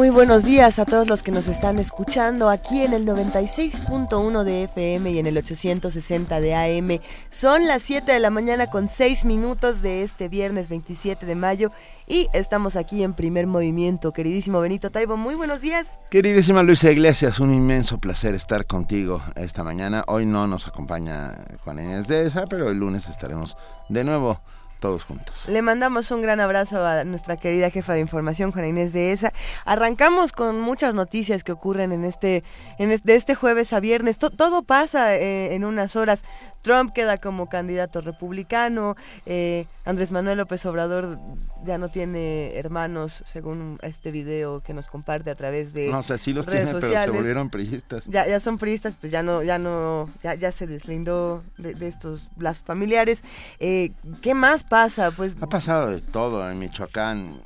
Muy buenos días a todos los que nos están escuchando aquí en el 96.1 de FM y en el 860 de AM. Son las 7 de la mañana con 6 minutos de este viernes 27 de mayo y estamos aquí en primer movimiento. Queridísimo Benito Taibo, muy buenos días. Queridísima Luisa Iglesias, un inmenso placer estar contigo esta mañana. Hoy no nos acompaña Juan Inés de esa, pero el lunes estaremos de nuevo todos juntos. Le mandamos un gran abrazo a nuestra querida jefa de información, Juana Inés de ESA. Arrancamos con muchas noticias que ocurren en este, en de este jueves a viernes. todo pasa eh, en unas horas. Trump queda como candidato republicano, eh, Andrés Manuel López Obrador ya no tiene hermanos, según este video que nos comparte a través de no, o sea, sí los tiene, pero se volvieron priistas. Ya, ya son priistas, ya no, ya no, ya, ya se deslindó de, estos las familiares. Eh, ¿Qué más pasa? Pues ha pasado de todo en Michoacán.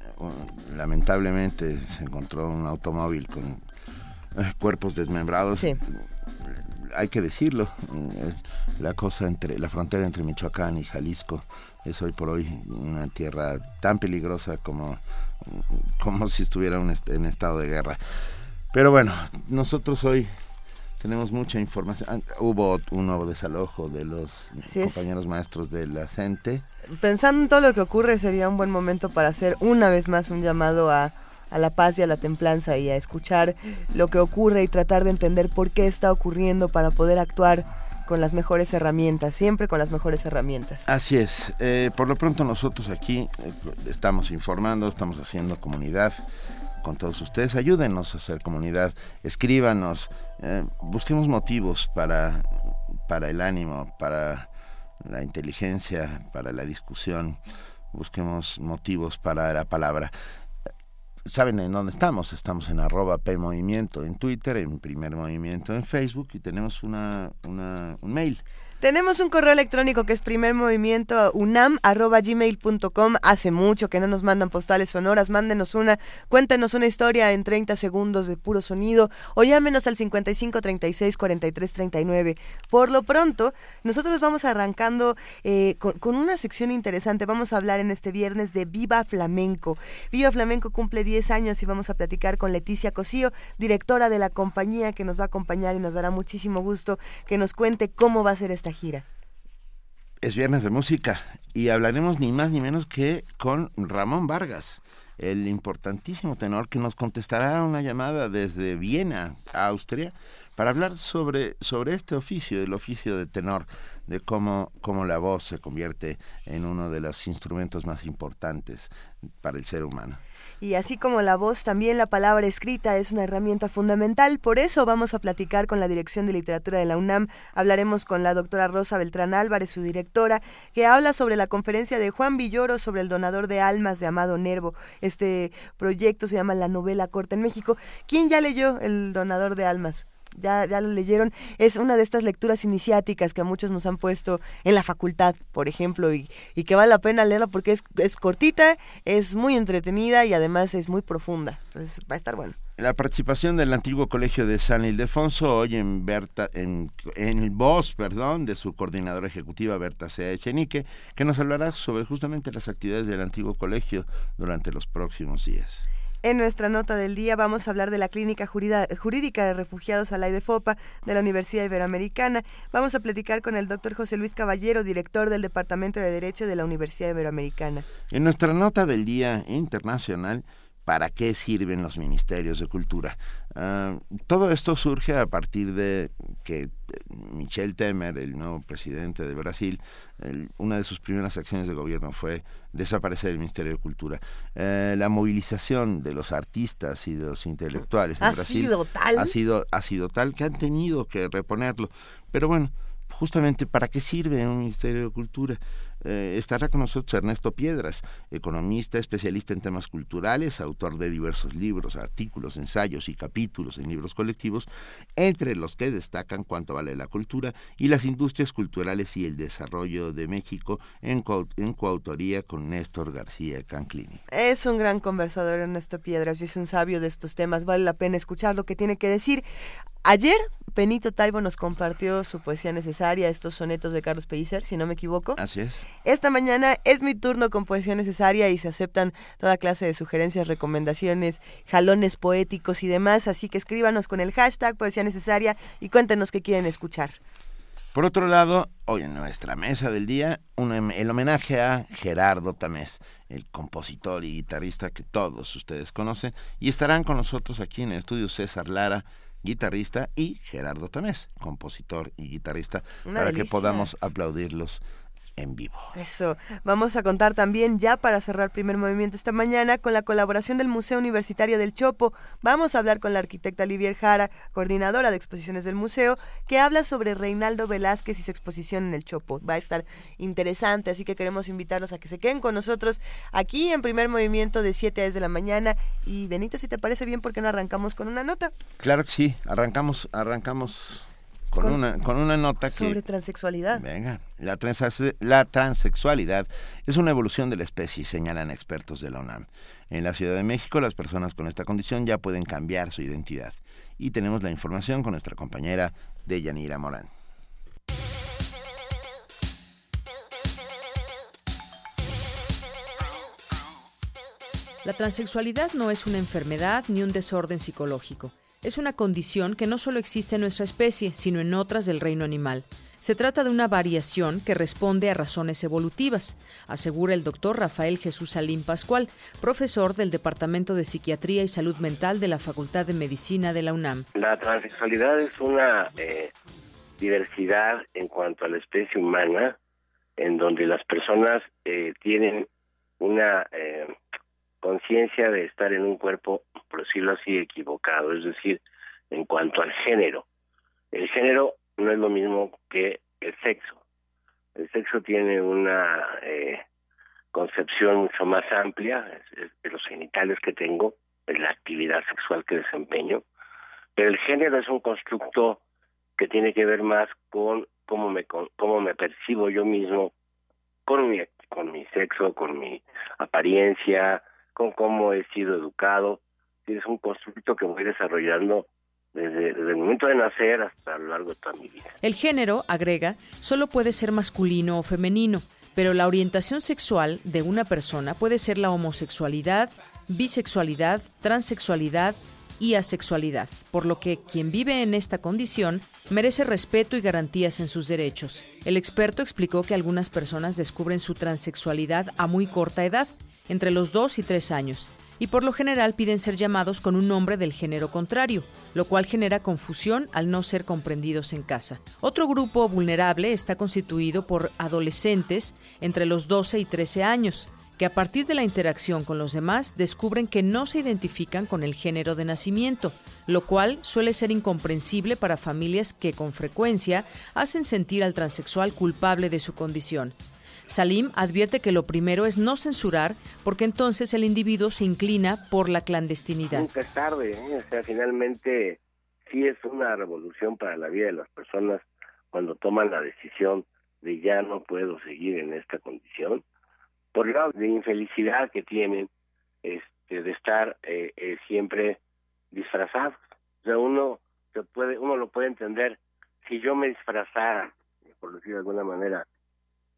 Lamentablemente se encontró un automóvil con eh, cuerpos desmembrados. Sí hay que decirlo, la cosa entre la frontera entre Michoacán y Jalisco es hoy por hoy una tierra tan peligrosa como, como si estuviera en estado de guerra. Pero bueno, nosotros hoy tenemos mucha información. Ah, hubo un nuevo desalojo de los compañeros maestros de la CENTE. Pensando en todo lo que ocurre, sería un buen momento para hacer una vez más un llamado a a la paz y a la templanza y a escuchar lo que ocurre y tratar de entender por qué está ocurriendo para poder actuar con las mejores herramientas, siempre con las mejores herramientas. Así es. Eh, por lo pronto nosotros aquí eh, estamos informando, estamos haciendo comunidad con todos ustedes. Ayúdenos a hacer comunidad, escríbanos, eh, busquemos motivos para, para el ánimo, para la inteligencia, para la discusión, busquemos motivos para la palabra saben en dónde estamos. Estamos en arroba P Movimiento en Twitter, en Primer Movimiento en Facebook y tenemos una, una, un mail tenemos un correo electrónico que es primermovimientounam.gmail.com. Hace mucho que no nos mandan postales sonoras. Mándenos una, cuéntenos una historia en 30 segundos de puro sonido o llámenos al 55 36 43 39. Por lo pronto, nosotros vamos arrancando eh, con, con, una sección interesante. Vamos a hablar en este viernes de Viva Flamenco. Viva Flamenco cumple 10 años y vamos a platicar con Leticia Cosío, directora de la compañía que nos va a acompañar y nos dará muchísimo gusto que nos cuente cómo va a ser esta gira? Es viernes de música y hablaremos ni más ni menos que con Ramón Vargas, el importantísimo tenor que nos contestará una llamada desde Viena, Austria, para hablar sobre, sobre este oficio, el oficio de tenor, de cómo, cómo la voz se convierte en uno de los instrumentos más importantes para el ser humano. Y así como la voz, también la palabra escrita es una herramienta fundamental. Por eso vamos a platicar con la Dirección de Literatura de la UNAM. Hablaremos con la doctora Rosa Beltrán Álvarez, su directora, que habla sobre la conferencia de Juan Villoro sobre el donador de almas de Amado Nervo. Este proyecto se llama La Novela Corta en México. ¿Quién ya leyó El donador de almas? Ya, ya lo leyeron, es una de estas lecturas iniciáticas que a muchos nos han puesto en la facultad, por ejemplo, y, y que vale la pena leerla porque es, cortita, es muy entretenida y además es muy profunda. Entonces va a estar bueno. La participación del antiguo colegio de San Ildefonso, hoy en, Berta, en, en voz perdón, de su coordinadora ejecutiva Berta Sea Echenique, que nos hablará sobre justamente las actividades del antiguo colegio durante los próximos días. En nuestra nota del día vamos a hablar de la Clínica Jurídica de Refugiados a la Fopa de la Universidad Iberoamericana. Vamos a platicar con el doctor José Luis Caballero, director del Departamento de Derecho de la Universidad Iberoamericana. En nuestra nota del día internacional, ¿para qué sirven los ministerios de cultura? Ah, todo esto surge a partir de que eh, Michel Temer, el nuevo presidente de Brasil, una de sus primeras acciones de gobierno fue desaparecer el Ministerio de Cultura. Eh, la movilización de los artistas y de los intelectuales en ¿Ha Brasil sido tal? ha sido ha sido tal que han tenido que reponerlo. Pero bueno, justamente para qué sirve un Ministerio de Cultura. Eh, estará con nosotros Ernesto Piedras, economista, especialista en temas culturales, autor de diversos libros, artículos, ensayos y capítulos en libros colectivos, entre los que destacan Cuánto vale la cultura y las industrias culturales y el desarrollo de México en, coautoría con Néstor García Canclini. Es un gran conversador Ernesto Piedras y es un sabio de estos temas, vale la pena escuchar lo que tiene que decir. Ayer Benito Taibo nos compartió su poesía necesaria, estos sonetos de Carlos Pellicer, si no me equivoco. Así es. Esta mañana es mi turno con poesía necesaria y se aceptan toda clase de sugerencias, recomendaciones, jalones poéticos y demás, así que escríbanos con el hashtag poesía necesaria y cuéntenos qué quieren escuchar. Por otro lado, hoy en nuestra mesa del día, el homenaje a Gerardo Tamés, el compositor y guitarrista que todos ustedes conocen, y estarán con nosotros aquí en el estudio César Lara, guitarrista, y Gerardo Tamés, compositor y guitarrista, para que podamos aplaudirlos en vivo. Eso. Vamos a contar también, ya para cerrar primer movimiento esta mañana, con la colaboración del Museo Universitario del Chopo. Vamos a hablar con la arquitecta Livier Jara, coordinadora de exposiciones del museo, que habla sobre Reinaldo Velázquez y su exposición en el Chopo. Va a estar interesante, así que queremos invitarlos a que se queden con nosotros aquí en primer movimiento de 7 a 10 de la mañana. Y Benito, si te parece bien, ¿por qué no arrancamos con una nota? Claro que sí, arrancamos, arrancamos con, una, con una nota sobre transexualidad. Venga, la, la transexualidad es una evolución de la especie, señalan expertos de la UNAM. En la Ciudad de México, las personas con esta condición ya pueden cambiar su identidad. Y tenemos la información con nuestra compañera Deyanira Morán. La transexualidad no es una enfermedad ni un desorden psicológico es una condición que no solo existe en nuestra especie, sino en otras del reino animal. Se trata de una variación que responde a razones evolutivas, asegura el doctor Rafael Jesús Salim Pascual, profesor del Departamento de Psiquiatría y Salud Mental de la Facultad de Medicina de la UNAM. La transexualidad es una eh, diversidad en cuanto a la especie humana, en donde las personas eh, tienen una eh, conciencia de estar en un cuerpo, por decirlo así, equivocado, es decir, en cuanto al género. El género no es lo mismo que el sexo. El sexo tiene una eh, concepción mucho más amplia de los genitales que tengo, de la actividad sexual que desempeño, pero el género es un constructo que tiene que ver más con cómo me cómo me percibo yo mismo con mi con mi sexo, con mi apariencia, con cómo he sido educado. Es un constructo que voy desarrollando desde, el momento de nacer hasta lo largo de toda mi vida. El género, agrega, solo puede ser masculino o femenino, pero la orientación sexual de una persona puede ser la homosexualidad, bisexualidad, transexualidad y asexualidad, por lo que quien vive en esta condición merece respeto y garantías en sus derechos. El experto explicó que algunas personas descubren su transexualidad a muy corta edad entre los 2 y 3 años, y por lo general piden ser llamados con un nombre del género contrario, lo cual genera confusión al no ser comprendidos en casa. Otro grupo vulnerable está constituido por adolescentes entre los 12 y 13 años, que a partir de la interacción con los demás descubren que no se identifican con el género de nacimiento, lo cual suele ser incomprensible para familias que con frecuencia hacen sentir al transexual culpable de su condición. Salim advierte que lo primero es no censurar, porque entonces el individuo se inclina por la clandestinidad. Nunca es tarde, ¿eh? o sea, finalmente sí es una revolución para la vida de las personas cuando toman la decisión de ya no puedo seguir en esta condición, por la de infelicidad que tienen este, de estar eh, eh, siempre disfrazados. O sea, uno se puede, uno lo puede entender si yo me disfrazara, por decirlo de alguna manera,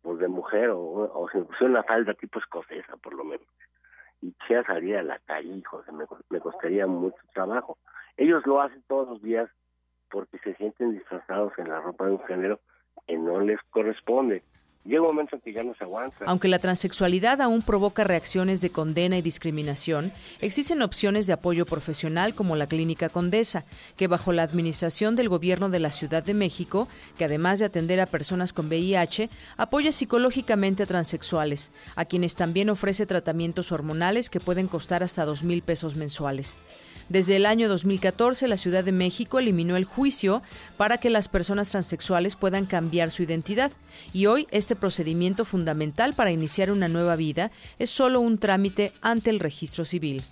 pues de mujer o, o si me una falda tipo escocesa por lo menos y ya salía a la calle, hijo, me costaría mucho trabajo. Ellos lo hacen todos los días porque se sienten disfrazados en la ropa de un género que no les corresponde llega un momento en que ya no se aguanta. Aunque la transexualidad aún provoca reacciones de condena y discriminación, existen opciones de apoyo profesional como la Clínica Condesa, que bajo la administración del Gobierno de la Ciudad de México, que además de atender a personas con VIH, apoya psicológicamente a transexuales, a quienes también ofrece tratamientos hormonales que pueden costar hasta dos mil pesos mensuales. Desde el año 2014, la Ciudad de México eliminó el juicio para que las personas transexuales puedan cambiar su identidad. Y hoy este procedimiento fundamental para iniciar una nueva vida es solo un trámite ante el registro civil.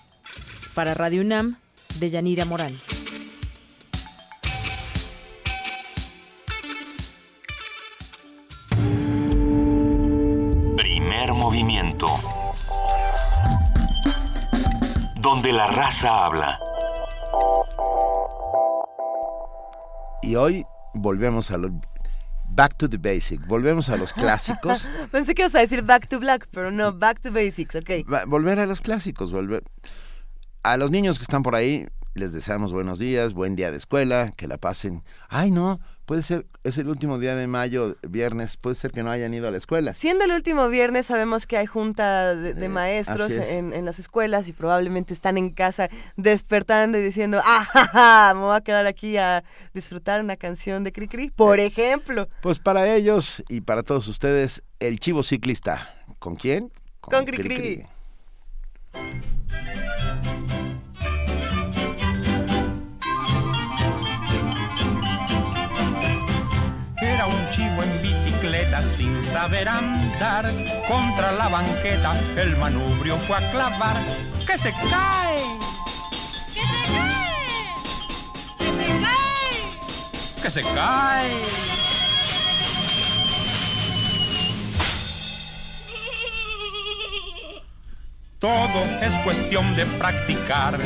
Para Radio UNAM, de Yanira Morán. Donde la raza habla. Y hoy volvemos a los Back to the basic. Volvemos a los clásicos. Pensé que ibas a decir back to black, pero no, back to basics, ok. volver a los clásicos, volver. A los niños que están por ahí, les deseamos buenos días, buen día de escuela, que la pasen. Ay, no, puede ser, es el último día de mayo, viernes, puede ser que no hayan ido a la escuela. Siendo el último viernes, sabemos que hay junta de, eh, maestros en, las escuelas y probablemente están en casa despertando y diciendo, ah, me voy a quedar aquí a disfrutar una canción de Cricri, por eh, ejemplo. Pues para ellos y para todos ustedes, el chivo ciclista. ¿Con quién? Con, Cricri. Era sin saber andar. Contra la banqueta el manubrio fue a clavar. ¡Que se cae! ¡Que se cae! ¡Que se cae! ¡Que se cae! Todo es cuestión de practicar.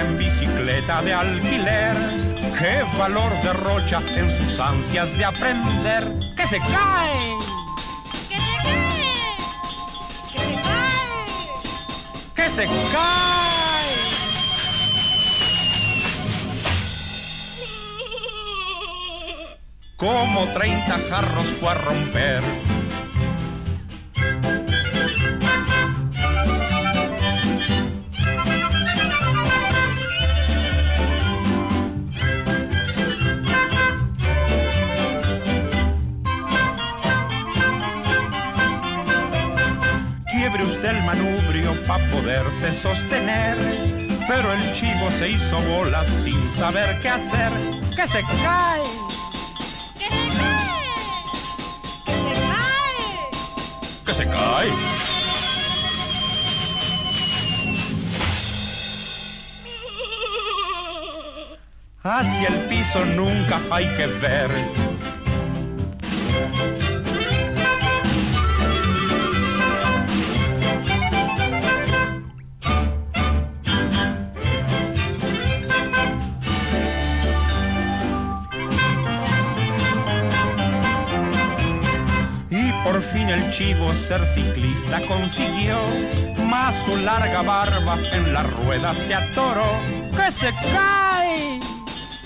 En bicicleta de alquiler. Qué valor derrocha en sus ansias de aprender. ¡Que se cae! ¡Que se cae! ¡Que se cae! ¡Que se cae! Como 30 jarros fue a romper poderse sostener. Pero el chivo se hizo bolas sin saber qué hacer, que se cae. ¡Que se cae! ¡Que se cae! ¡Que se cae! Hacia el piso nunca hay que ver chivo ser ciclista consiguió, más su larga barba en la rueda se atoró. ¡Que se cae!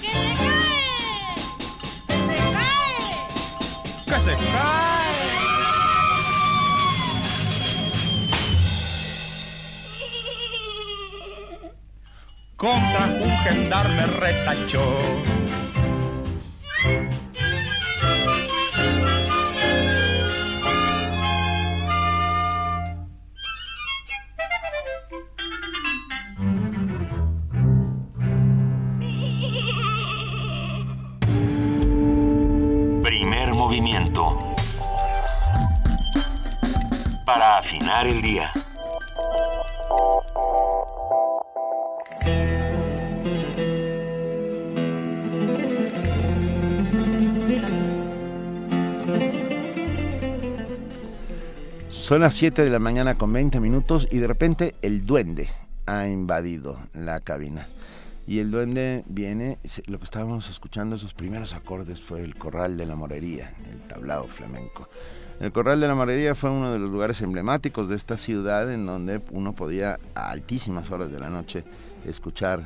¡Que se cae! ¡Que se cae! ¡Que se cae! Contra un gendarme retachó Son las 7 de la mañana con 20 minutos y de repente el duende ha invadido la cabina. Y el duende viene, lo que estábamos escuchando, esos primeros acordes fue el corral de la morería, el tablao flamenco. El Corral de la Morería fue uno de los lugares emblemáticos de esta ciudad en donde uno podía a altísimas horas de la noche escuchar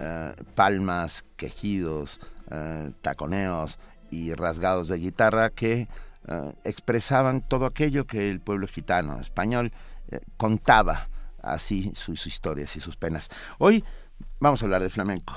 eh, palmas, quejidos, eh, taconeos y rasgados de guitarra que eh, expresaban todo aquello que el pueblo gitano español eh, contaba así sus historias y sus penas. Hoy vamos a hablar de flamenco.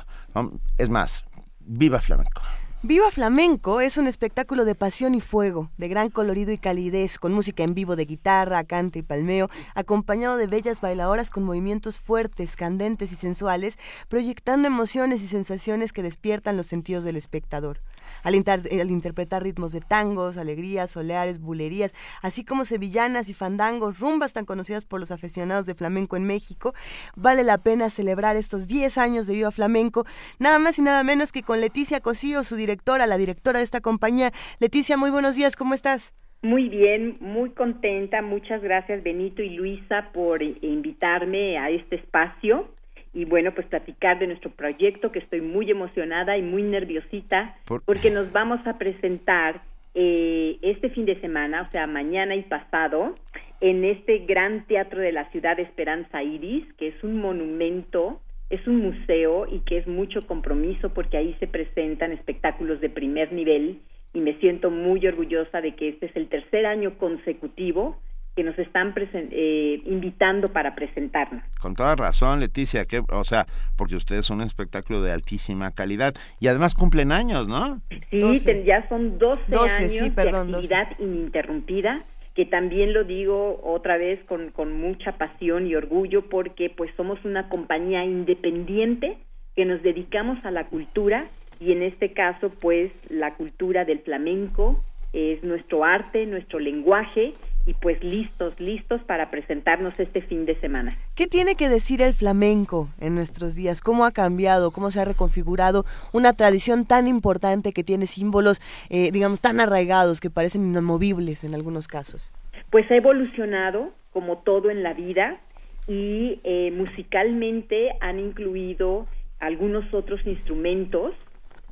Es más, viva flamenco. Viva Flamenco es un espectáculo de pasión y fuego, de gran colorido y calidez, con música en vivo de guitarra, cante y palmeo, acompañado de bellas bailadoras con movimientos fuertes, candentes y sensuales, proyectando emociones y sensaciones que despiertan los sentidos del espectador al, interpretar ritmos de tangos, alegrías, soleares, bulerías, así como sevillanas y fandangos, rumbas tan conocidas por los aficionados de flamenco en México. Vale la pena celebrar estos 10 años de Viva Flamenco, nada más y nada menos que con Leticia Cosío, su directora, la directora de esta compañía. Leticia, muy buenos días, ¿cómo estás? Muy bien, muy contenta. Muchas gracias Benito y Luisa por invitarme a este espacio y bueno, pues platicar de nuestro proyecto, que estoy muy emocionada y muy nerviosita, porque nos vamos a presentar eh, este fin de semana, o sea, mañana y pasado, en este gran teatro de la ciudad de Esperanza Iris, que es un monumento, es un museo y que es mucho compromiso porque ahí se presentan espectáculos de primer nivel y me siento muy orgullosa de que este es el tercer año consecutivo que nos están eh, invitando para presentarnos. Con toda razón, Leticia, que, o sea, porque ustedes son un espectáculo de altísima calidad y además cumplen años, ¿no? Sí, ya son 12, años de actividad ininterrumpida, que también lo digo otra vez con, con mucha pasión y orgullo porque pues somos una compañía independiente que nos dedicamos a la cultura y en este caso pues la cultura del flamenco es nuestro arte, nuestro lenguaje y pues listos, listos para presentarnos este fin de semana. ¿Qué tiene que decir el flamenco en nuestros días? ¿Cómo ha cambiado? ¿Cómo se ha reconfigurado una tradición tan importante que tiene símbolos, eh, digamos, tan arraigados que parecen inamovibles en algunos casos? Pues ha evolucionado como todo en la vida y eh, musicalmente han incluido algunos otros instrumentos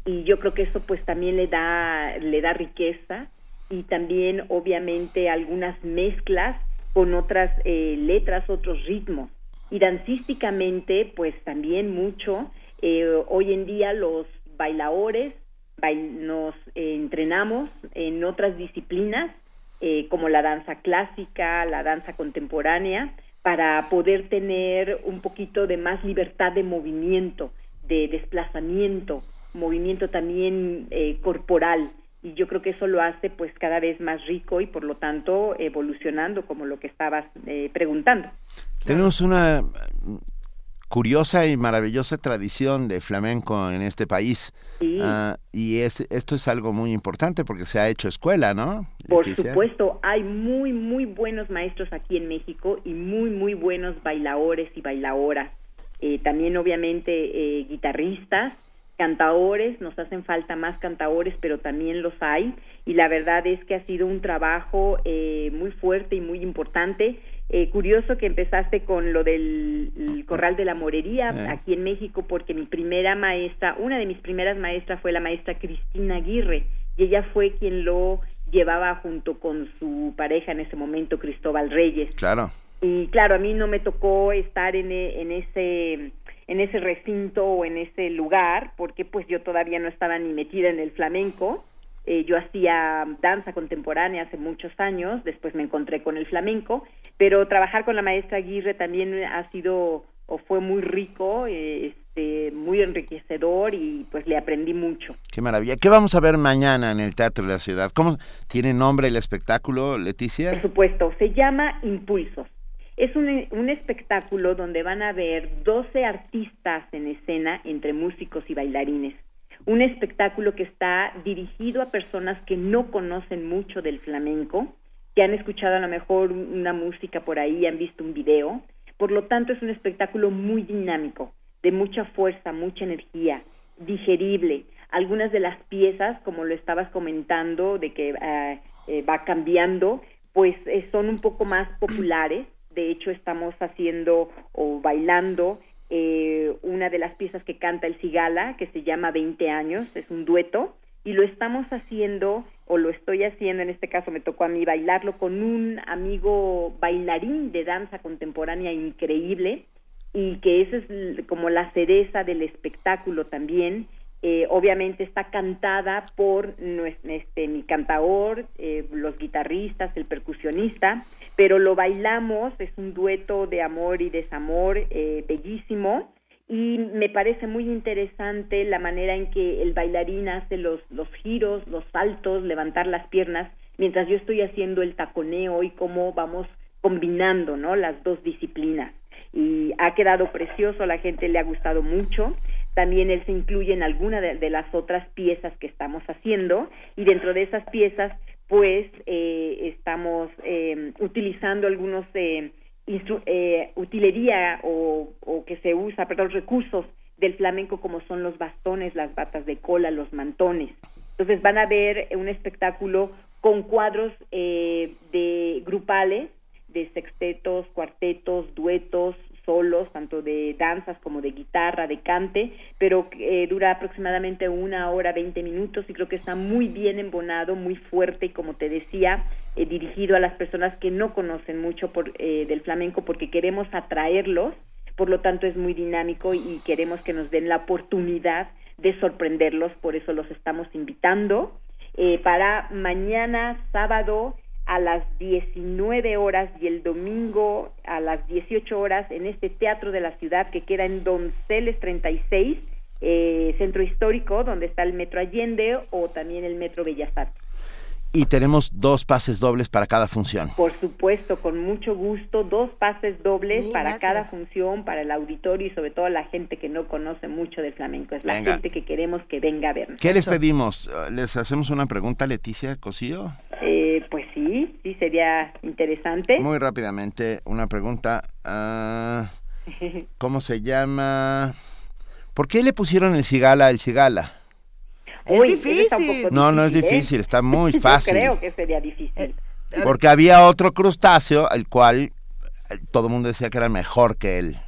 y yo creo que eso pues también le da le da riqueza y también obviamente algunas mezclas con otras eh, letras, otros ritmos. Y dancísticamente, pues también mucho. Eh, hoy en día los bailadores nos eh, entrenamos en otras disciplinas, como la danza clásica, la danza contemporánea, para poder tener un poquito de más libertad de movimiento, de desplazamiento, movimiento también corporal y yo creo que eso lo hace pues cada vez más rico y por lo tanto evolucionando como lo que estabas eh, preguntando. Tenemos una curiosa y maravillosa tradición de flamenco en este país. Ah, y es, esto es algo muy importante porque se ha hecho escuela, ¿no? Por supuesto, hay muy muy buenos maestros aquí en México y muy muy buenos bailadores y bailadoras, eh, también obviamente eh, guitarristas cantaores, nos hacen falta más cantaores, pero también los hay y la verdad es que ha sido un trabajo eh, muy fuerte y muy importante. Eh, curioso que empezaste con lo del Corral de la Morería eh. aquí en México porque mi primera maestra, una de mis primeras maestras fue la maestra Cristina Aguirre y ella fue quien lo llevaba junto con su pareja en ese momento, Cristóbal Reyes. Claro. Y claro, a mí no me tocó estar en, en ese en ese recinto o en ese lugar, porque pues yo todavía no estaba ni metida en el flamenco. Eh, yo hacía danza contemporánea hace muchos años, después me encontré con el flamenco, pero trabajar con la maestra Aguirre también ha sido o fue muy rico, eh, este, muy enriquecedor y pues le aprendí mucho. Qué maravilla. ¿Qué vamos a ver mañana en el Teatro de la Ciudad? ¿Cómo tiene nombre el espectáculo, Leticia? Por supuesto, se llama Impulsos. Es un, un, espectáculo donde van a ver 12 artistas en escena entre músicos y bailarines. Un espectáculo que está dirigido a personas que no conocen mucho del flamenco, que han escuchado a lo mejor una música por ahí, han visto un video. Por lo tanto, es un espectáculo muy dinámico, de mucha fuerza, mucha energía, digerible. Algunas de las piezas, como lo estabas comentando, de que eh, eh, va cambiando, pues eh, son un poco más populares de hecho, estamos haciendo o bailando eh, una de las piezas que canta el Cigala, que se llama 20 años, es un dueto, y lo estamos haciendo, o lo estoy haciendo, en este caso me tocó a mí bailarlo con un amigo bailarín de danza contemporánea increíble, y que esa es como la cereza del espectáculo también, Eh, obviamente está cantada por este, mi cantador, eh, los guitarristas, el percusionista, pero lo bailamos, es un dueto de amor y desamor eh, bellísimo y me parece muy interesante la manera en que el bailarín hace los, los giros, los saltos, levantar las piernas, mientras yo estoy haciendo el taconeo y cómo vamos combinando ¿no? las dos disciplinas. Y ha quedado precioso, la gente le ha gustado mucho también él se incluye en alguna de, las otras piezas que estamos haciendo y dentro de esas piezas pues eh, estamos eh, utilizando algunos eh, eh, utilería o, o, que se usa, perdón, recursos del flamenco como son los bastones, las batas de cola, los mantones. Entonces van a ver un espectáculo con cuadros de grupales, de sextetos, cuartetos, duetos, solos, tanto de danzas como de guitarra, de cante, pero eh, dura aproximadamente una hora, veinte minutos y creo que está muy bien embonado, muy fuerte y como te decía, eh, dirigido a las personas que no conocen mucho por, eh, del flamenco porque queremos atraerlos, por lo tanto es muy dinámico y queremos que nos den la oportunidad de sorprenderlos, por eso los estamos invitando. para mañana, sábado, a las 19 horas y el domingo a las 18 horas en este teatro de la ciudad que queda en Donceles 36, eh, centro histórico, donde está el Metro Allende o también el Metro Bellas Artes y tenemos dos pases dobles para cada función. Por supuesto, con mucho gusto, dos pases dobles para cada función, para el auditorio y sobre todo la gente que no conoce mucho del flamenco. Es la gente que queremos que venga a vernos. ¿Qué les pedimos? ¿Les hacemos una pregunta, Leticia Cosío? Eh, pues sí, sí, sería interesante. Muy rápidamente, una pregunta. Ah, ¿Cómo se llama? ¿Por qué le pusieron el cigala al cigala? Es difícil. No, no es ¿eh? difícil, está muy fácil. Yo creo que sería difícil. Eh, Porque había otro crustáceo, el cual eh, todo el mundo decía que era mejor que él.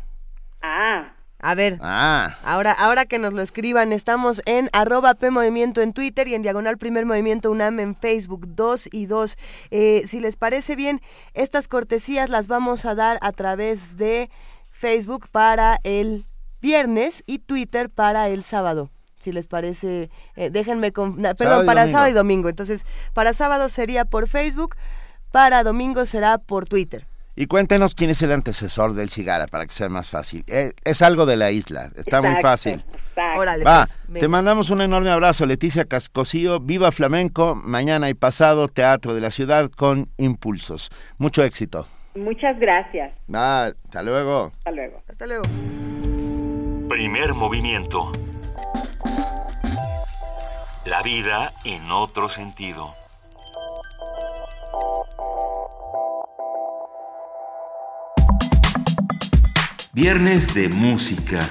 Ah. A ver, ah. ahora, ahora que nos lo escriban, estamos en arroba P Movimiento en Twitter y en Diagonal Primer Movimiento UNAM en Facebook, 2 y 2. si les parece bien, estas cortesías las vamos a dar a través de Facebook para el viernes y Twitter para el sábado si les parece, eh, déjenme, con, perdón, para sábado y domingo. Entonces, para sábado sería por Facebook, para domingo será por Twitter. Y cuéntenos quién es el antecesor del Cigara para que sea más fácil. Eh, es algo de la isla, está muy fácil. Órale, Va, pues, te mandamos un enorme abrazo, Leticia Cascosío. Viva Flamenco, mañana y pasado, Teatro de la Ciudad con Impulsos. Mucho éxito. Muchas gracias. Va, hasta luego. Hasta luego. Hasta luego. Primer movimiento. La vida en otro sentido. Viernes de música.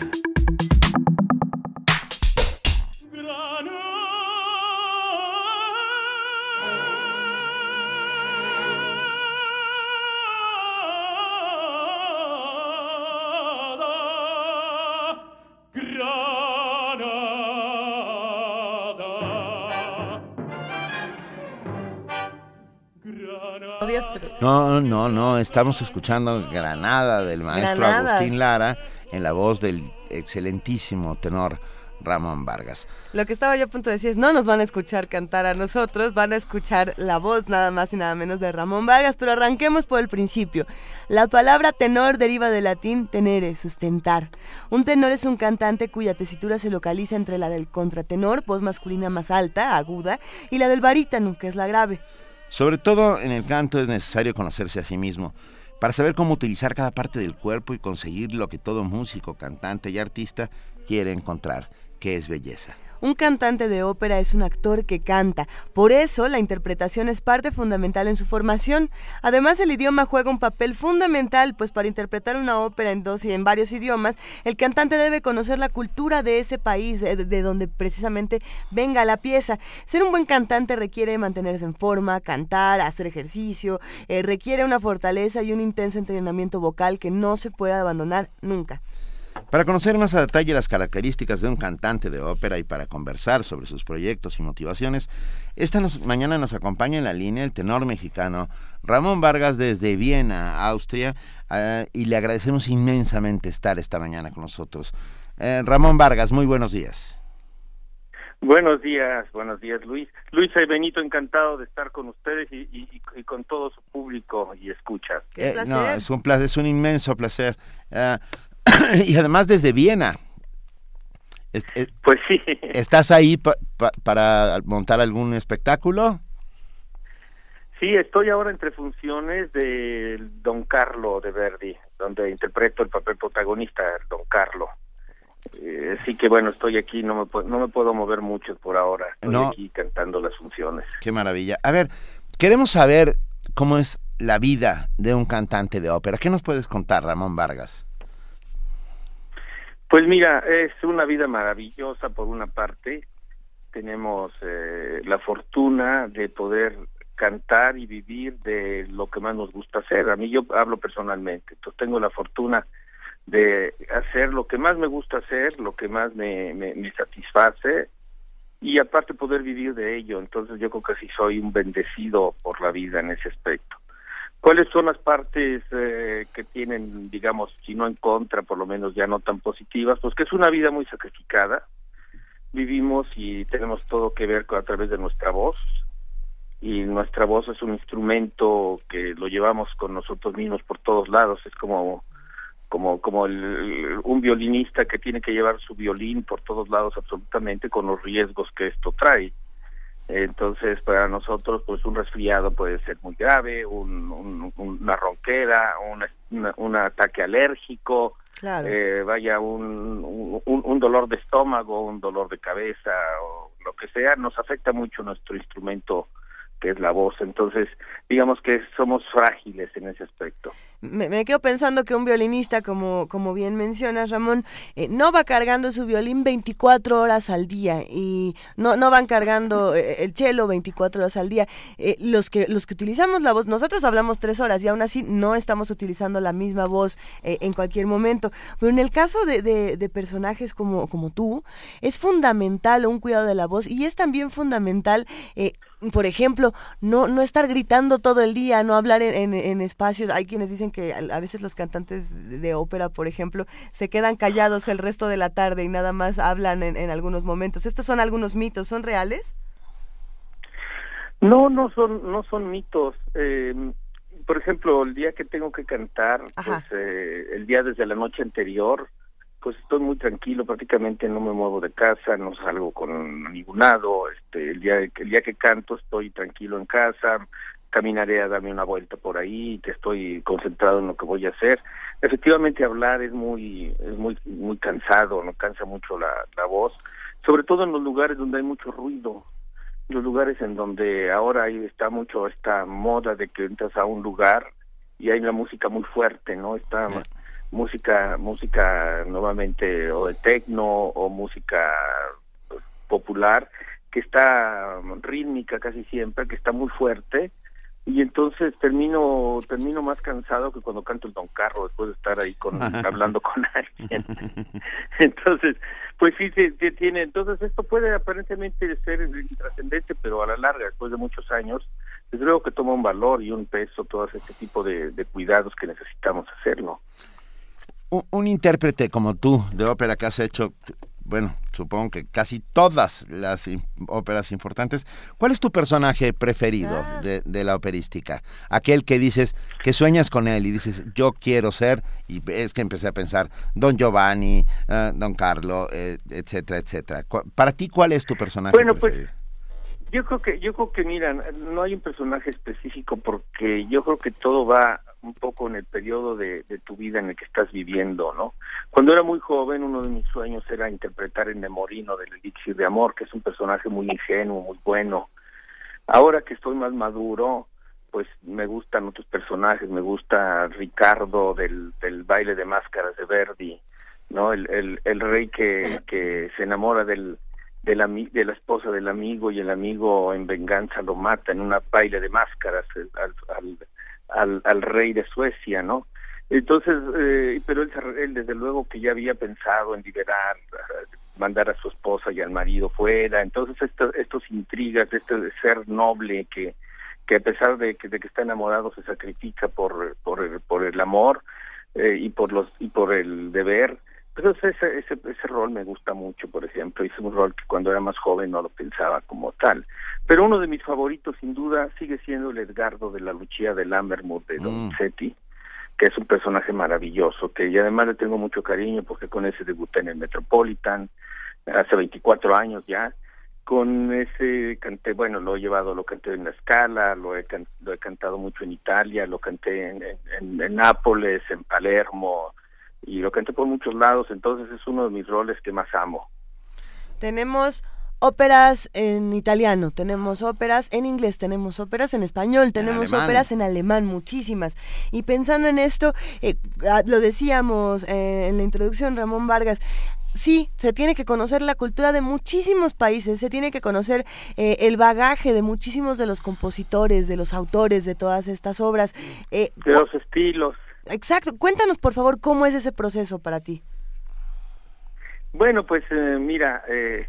No, no, no, estamos escuchando Granada del maestro Agustín Lara en la voz del excelentísimo tenor Ramón Vargas. Lo que estaba yo a punto de decir es, no nos van a escuchar cantar a nosotros, van a escuchar la voz nada más y nada menos de Ramón Vargas, pero arranquemos por el principio. La palabra tenor deriva del latín tenere, sustentar. Un tenor es un cantante cuya tesitura se localiza entre la del contratenor, voz masculina más alta, aguda, y la del barítono, que es la grave. Sobre todo en el canto es necesario conocerse a sí mismo para saber cómo utilizar cada parte del cuerpo y conseguir lo que todo músico, cantante y artista quiere encontrar, que es belleza. Un cantante de ópera es un actor que canta, por eso la interpretación es parte fundamental en su formación. Además, el idioma juega un papel fundamental, pues para interpretar una ópera en dos y en varios idiomas, el cantante debe conocer la cultura de ese país, de, donde precisamente venga la pieza. Ser un buen cantante requiere mantenerse en forma, cantar, hacer ejercicio, eh, requiere una fortaleza y un intenso entrenamiento vocal que no se puede abandonar nunca. Para conocer más a detalle las características de un cantante de ópera y para conversar sobre sus proyectos y motivaciones, esta mañana nos acompaña en la línea el tenor mexicano Ramón Vargas desde Viena, Austria, eh, y le agradecemos inmensamente estar esta mañana con nosotros. Eh, Ramón Vargas, muy buenos días. Buenos días, buenos días Luis. Luis y Benito, encantado de estar con ustedes y, y, y con todo su público y escuchas. Eh, no, es un placer, es un inmenso placer. Ah, y además desde Viena. pues sí. ¿Estás ahí pa- pa- para montar algún espectáculo? Sí, estoy ahora entre funciones de Don Carlo de Verdi, donde interpreto el papel protagonista, Don Carlo. Eh, así que bueno, estoy aquí, no me, no me puedo mover mucho por ahora. Estoy No. aquí cantando las funciones. Qué maravilla. A ver, queremos saber cómo es la vida de un cantante de ópera. ¿Qué nos puedes contar, Ramón Vargas? Pues mira, es una vida maravillosa por una parte. Tenemos eh, la fortuna de poder cantar y vivir de lo que más nos gusta hacer. A mí yo hablo personalmente, entonces tengo la fortuna de hacer lo que más me gusta hacer, lo que más me, me, me satisface y aparte poder vivir de ello. Entonces yo creo que sí soy un bendecido por la vida en ese aspecto. ¿Cuáles son las partes eh, que tienen, digamos, si no en contra, por lo menos ya no tan positivas? Pues que es una vida muy sacrificada. Vivimos y tenemos todo que ver a través de nuestra voz. Y nuestra voz es un instrumento que lo llevamos con nosotros mismos por todos lados. Es como como como el- un violinista que tiene que llevar su violín por todos lados absolutamente con los riesgos que esto trae. Entonces, para nosotros, pues un resfriado puede ser muy grave, un, un- una ronquera, una- una- un ataque alérgico, Claro. eh, vaya un, un, un dolor de estómago, un dolor de cabeza o lo que sea, nos afecta mucho nuestro instrumento que es la voz. Entonces, digamos que somos frágiles en ese aspecto. Me, me quedo pensando que un violinista, como, como bien mencionas, Ramón, eh, no va cargando su violín 24 horas al día y no, no van cargando eh, el cello 24 horas al día. Eh, los, que, los que utilizamos la voz, nosotros hablamos tres horas y aún así no estamos utilizando la misma voz eh, en cualquier momento. Pero en el caso de, de- personajes como, como tú, es fundamental un cuidado de la voz y es también fundamental eh, por ejemplo, no, no estar gritando todo el día, no hablar en, en- en espacios. Hay quienes dicen que a veces los cantantes de, ópera, por ejemplo, se quedan callados el resto de la tarde y nada más hablan en, en algunos momentos. Estos son algunos mitos, ¿son reales? No, no son, no son mitos. Eh, por ejemplo, el día que tengo que cantar, pues eh, el día desde la noche anterior, pues estoy muy tranquilo, prácticamente no me muevo de casa, no salgo con ningún lado. Este, el día, el día que canto estoy tranquilo en casa, caminaré a darme una vuelta por ahí, que estoy concentrado en lo que voy a hacer. Efectivamente, hablar es muy, es muy, muy cansado, no cansa mucho la, la voz, sobre todo en los lugares donde hay mucho ruido los lugares en donde ahora ahí está mucho esta moda de que entras a un lugar y hay la música muy fuerte, ¿no? Esta música, música nuevamente o de tecno o música pues, popular que está rítmica casi siempre, que está muy fuerte y entonces termino termino más cansado que cuando canto el Don Carro después de estar ahí con hablando con alguien. Entonces, pues sí, sí tiene. Entonces, esto puede aparentemente ser intrascendente, pero a la larga, después de muchos años, desde luego que toma un valor y un peso todo este tipo de, de cuidados que necesitamos hacerlo. Un, un intérprete como tú de ópera que has hecho, bueno, supongo que casi todas las óperas importantes. ¿Cuál es tu personaje preferido de, de la operística? Aquel que dices, que sueñas con él y dices, yo quiero ser, y es que empecé a pensar, Don Giovanni, eh, Don Carlo, eh, etcétera, etcétera. Para ti, ¿cuál es tu personaje Bueno, pues? Yo creo que, yo creo que, mira, no hay un personaje específico porque yo creo que todo va un poco en el periodo de, de tu vida en el que estás viviendo, ¿no? Cuando era muy joven, uno de mis sueños era interpretar el Nemorino del Elixir de Amor, que es un personaje muy ingenuo, muy bueno. Ahora que estoy más maduro, pues me gustan otros personajes, me gusta Ricardo del, del baile de máscaras de Verdi, ¿no? El, el, el rey que, que se enamora del, del de la esposa del amigo y el amigo en venganza lo mata en una baile de máscaras eh, al, al, rey de Suecia, ¿no? Entonces, eh, pero él, él desde luego que ya había pensado en liberar, eh, mandar a su esposa y al marido fuera, entonces esto, estos intrigas, este de ser noble que, que a pesar de que, de que está enamorado se sacrifica por, por, el, por el amor eh, y por los y por el deber, Entonces ese, ese, ese rol me gusta mucho, por ejemplo, hice un rol que cuando era más joven no lo pensaba como tal. Pero uno de mis favoritos, sin duda, sigue siendo el Edgardo de la Lucia de Lammermoor de Donizetti, que es un personaje maravilloso, que y además le tengo mucho cariño porque con ese debuté en el Metropolitan hace 24 años ya. Con ese canté, bueno, lo he llevado, lo canté en la escala, lo he, lo he cantado mucho en Italia, lo canté en, en, en Nápoles, en Palermo, y lo canté por muchos lados, entonces es uno de mis roles que más amo. Tenemos óperas en italiano, tenemos óperas en inglés, tenemos óperas en español, tenemos óperas en alemán, muchísimas. Y pensando en esto, eh, ah, lo decíamos eh, en la introducción, Ramón Vargas, sí, se tiene que conocer la cultura de muchísimos países, se tiene que conocer eh, el bagaje de muchísimos de los compositores, de los autores de todas estas obras. de los estilos. Exacto. Cuéntanos, por favor, cómo es ese proceso para ti. Bueno, pues eh, mira, eh,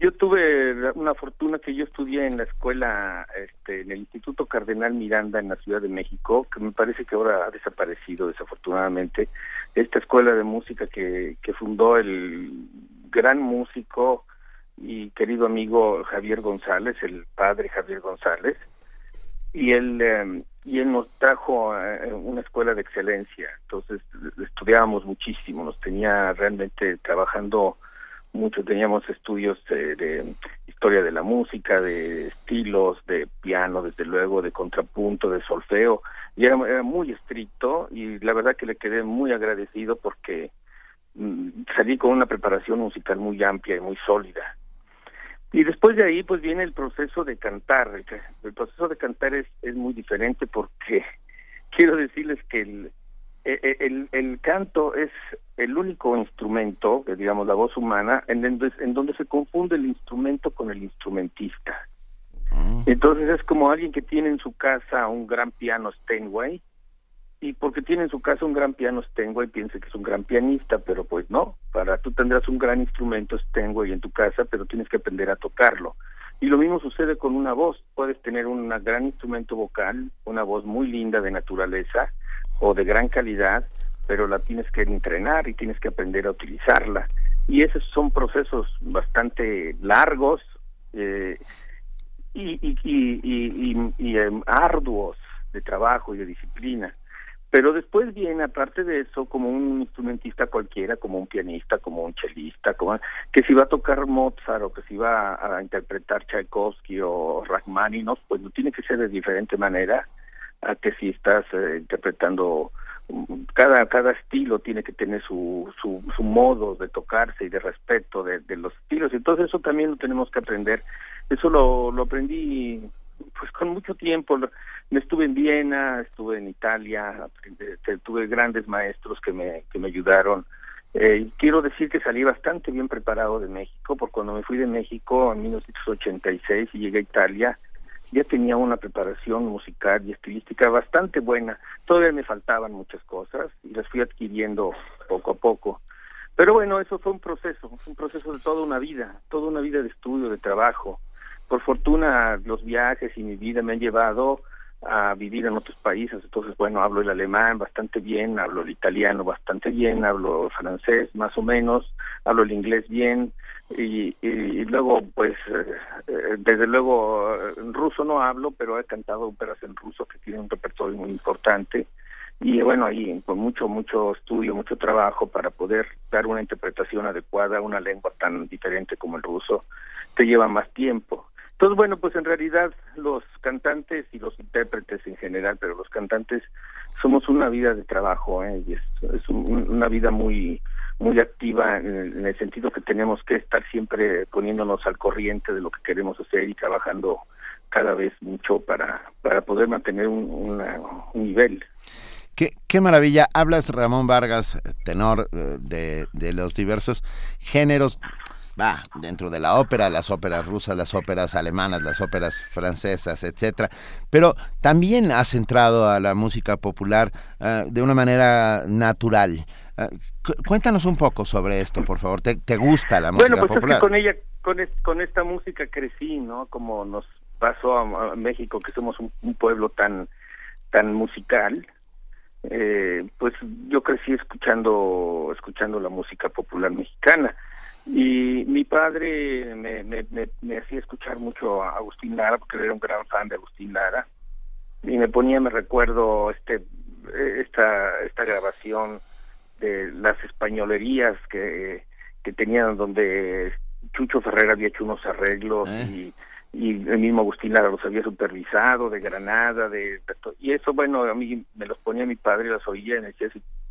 yo tuve una fortuna que yo estudié en la escuela, este, en el Instituto Cardenal Miranda en la Ciudad de México, que me parece que ahora ha desaparecido desafortunadamente. Esta escuela de música que, fundó el gran músico y querido amigo Javier González, el padre Javier González, y él eh, y él nos trajo eh, una escuela de excelencia. Entonces estudiábamos muchísimo, nos tenía realmente trabajando mucho, teníamos estudios de, historia de la música, de estilos, de piano, desde luego, de contrapunto, de solfeo, y era, muy estricto y la verdad que le quedé muy agradecido porque mm, salí con una preparación musical muy amplia y muy sólida. Y después de ahí, pues viene el proceso de cantar. El, proceso de cantar es, es muy diferente porque quiero decirles que el, e, e, el, el, canto es el único instrumento, digamos la voz humana, en, en donde se confunde el instrumento con el instrumentista. Ah. Entonces es como alguien que tiene en su casa un gran piano Steinway y porque tiene en su casa un gran piano Steinway piensa que es un gran pianista, pero pues no, para tú tendrás un gran instrumento Steinway en tu casa, pero tienes que aprender a tocarlo. Y lo mismo sucede con una voz, puedes tener un gran instrumento vocal, una voz muy linda de naturaleza o de gran calidad, pero la tienes que entrenar y tienes que aprender a utilizarla. Y esos son procesos bastante largos eh, y, y, y, y em, arduos de trabajo y de disciplina pero después viene, aparte de eso, como un instrumentista cualquiera, como un pianista, como un chelista, como, que si va a tocar Mozart o que si va a, interpretar Tchaikovsky o Rachmaninoff, pues no tiene que ser de diferente manera a que si estás eh, interpretando cada cada estilo tiene que tener su, su, su modo de tocarse y de respeto de, de los estilos. Entonces eso también lo tenemos que aprender. Eso lo, lo aprendí pues con mucho tiempo estuve en Viena, estuve en Italia, tuve grandes maestros que me, que me ayudaron. Eh, quiero decir que salí bastante bien preparado de México, porque cuando me fui de México en 1986 y llegué a Italia, ya tenía una preparación musical y estilística bastante buena. Todavía me faltaban muchas cosas y las fui adquiriendo poco a poco. Pero bueno, eso fue un proceso, un proceso de toda una vida, toda una vida de estudio, de trabajo. Por fortuna, los viajes y mi vida me han llevado a vivir en otros países, entonces bueno, hablo el alemán bastante bien, hablo el italiano bastante bien, hablo francés más o menos, hablo el inglés bien y, luego pues eh, desde luego ruso no hablo, pero he cantado óperas en ruso que tienen un repertorio muy importante. Y bueno, ahí con mucho, mucho estudio, mucho trabajo para poder dar una interpretación adecuada a una lengua tan diferente como el ruso, te lleva más tiempo entonces, bueno, pues en realidad los cantantes y los intérpretes en general, pero los cantantes somos una vida de trabajo, ¿eh? y es, es una vida muy muy activa en el, sentido que tenemos que estar siempre poniéndonos al corriente de lo que queremos hacer y trabajando cada vez mucho para, para poder mantener un, un nivel. Qué, qué, maravilla. Hablas, Ramón Vargas, tenor eh, de, de los diversos géneros va dentro de la ópera, las óperas rusas, las óperas alemanas, las óperas francesas, etcétera, pero también has entrado a la música popular ah, de una manera natural. Ah, cuéntanos un poco sobre esto, por favor. ¿Te, gusta la música bueno, pues popular? Es que con ella, con, con esta música crecí, ¿no? Como nos pasó a, México, que somos un, pueblo tan tan musical, eh, pues yo crecí escuchando escuchando la música popular mexicana y mi padre me, me, me, hacía escuchar mucho a Agustín Lara porque era un gran fan de Agustín Lara y me ponía me recuerdo este esta esta grabación de las españolerías que que tenían donde Chucho Ferrer había hecho unos arreglos eh. y y el mismo Agustín Lara los había supervisado de Granada, de, y eso bueno a mí me los ponía mi padre y las oía y me decía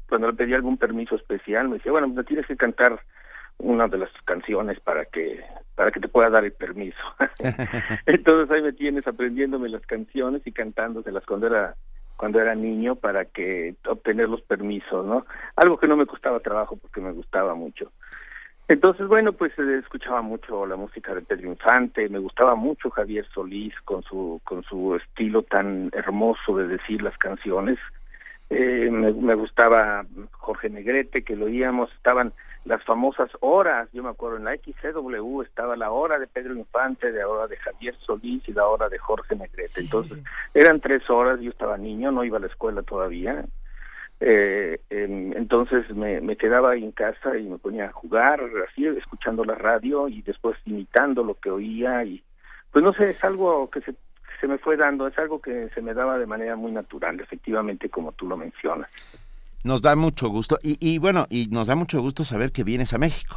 cuando le pedía algún permiso especial me decía bueno me tienes que cantar una de las canciones para que para que te pueda dar el permiso. Entonces ahí me tienes aprendiéndome las canciones y cantándoselas cuando era cuando era niño para que obtener los permisos no algo que no me costaba trabajo porque me gustaba mucho. Entonces, bueno, pues eh, escuchaba mucho la música de Pedro Infante, me gustaba mucho Javier Solís con su con su estilo tan hermoso de decir las canciones. Eh, me, me, gustaba Jorge Negrete, que lo oíamos, estaban las famosas horas, yo me acuerdo, en la XCW estaba la hora de Pedro Infante, la hora de Javier Solís y la hora de Jorge Negrete. Entonces, eran tres horas, yo estaba niño, no iba a la escuela todavía, eh, entonces me, me quedaba ahí en casa y me ponía a jugar, así, escuchando la radio y después imitando lo que oía y pues no sé, es algo que se, se me fue dando, es algo que se me daba de manera muy natural, efectivamente, como tú lo mencionas. Nos da mucho gusto y, y bueno, y nos da mucho gusto saber que vienes a México.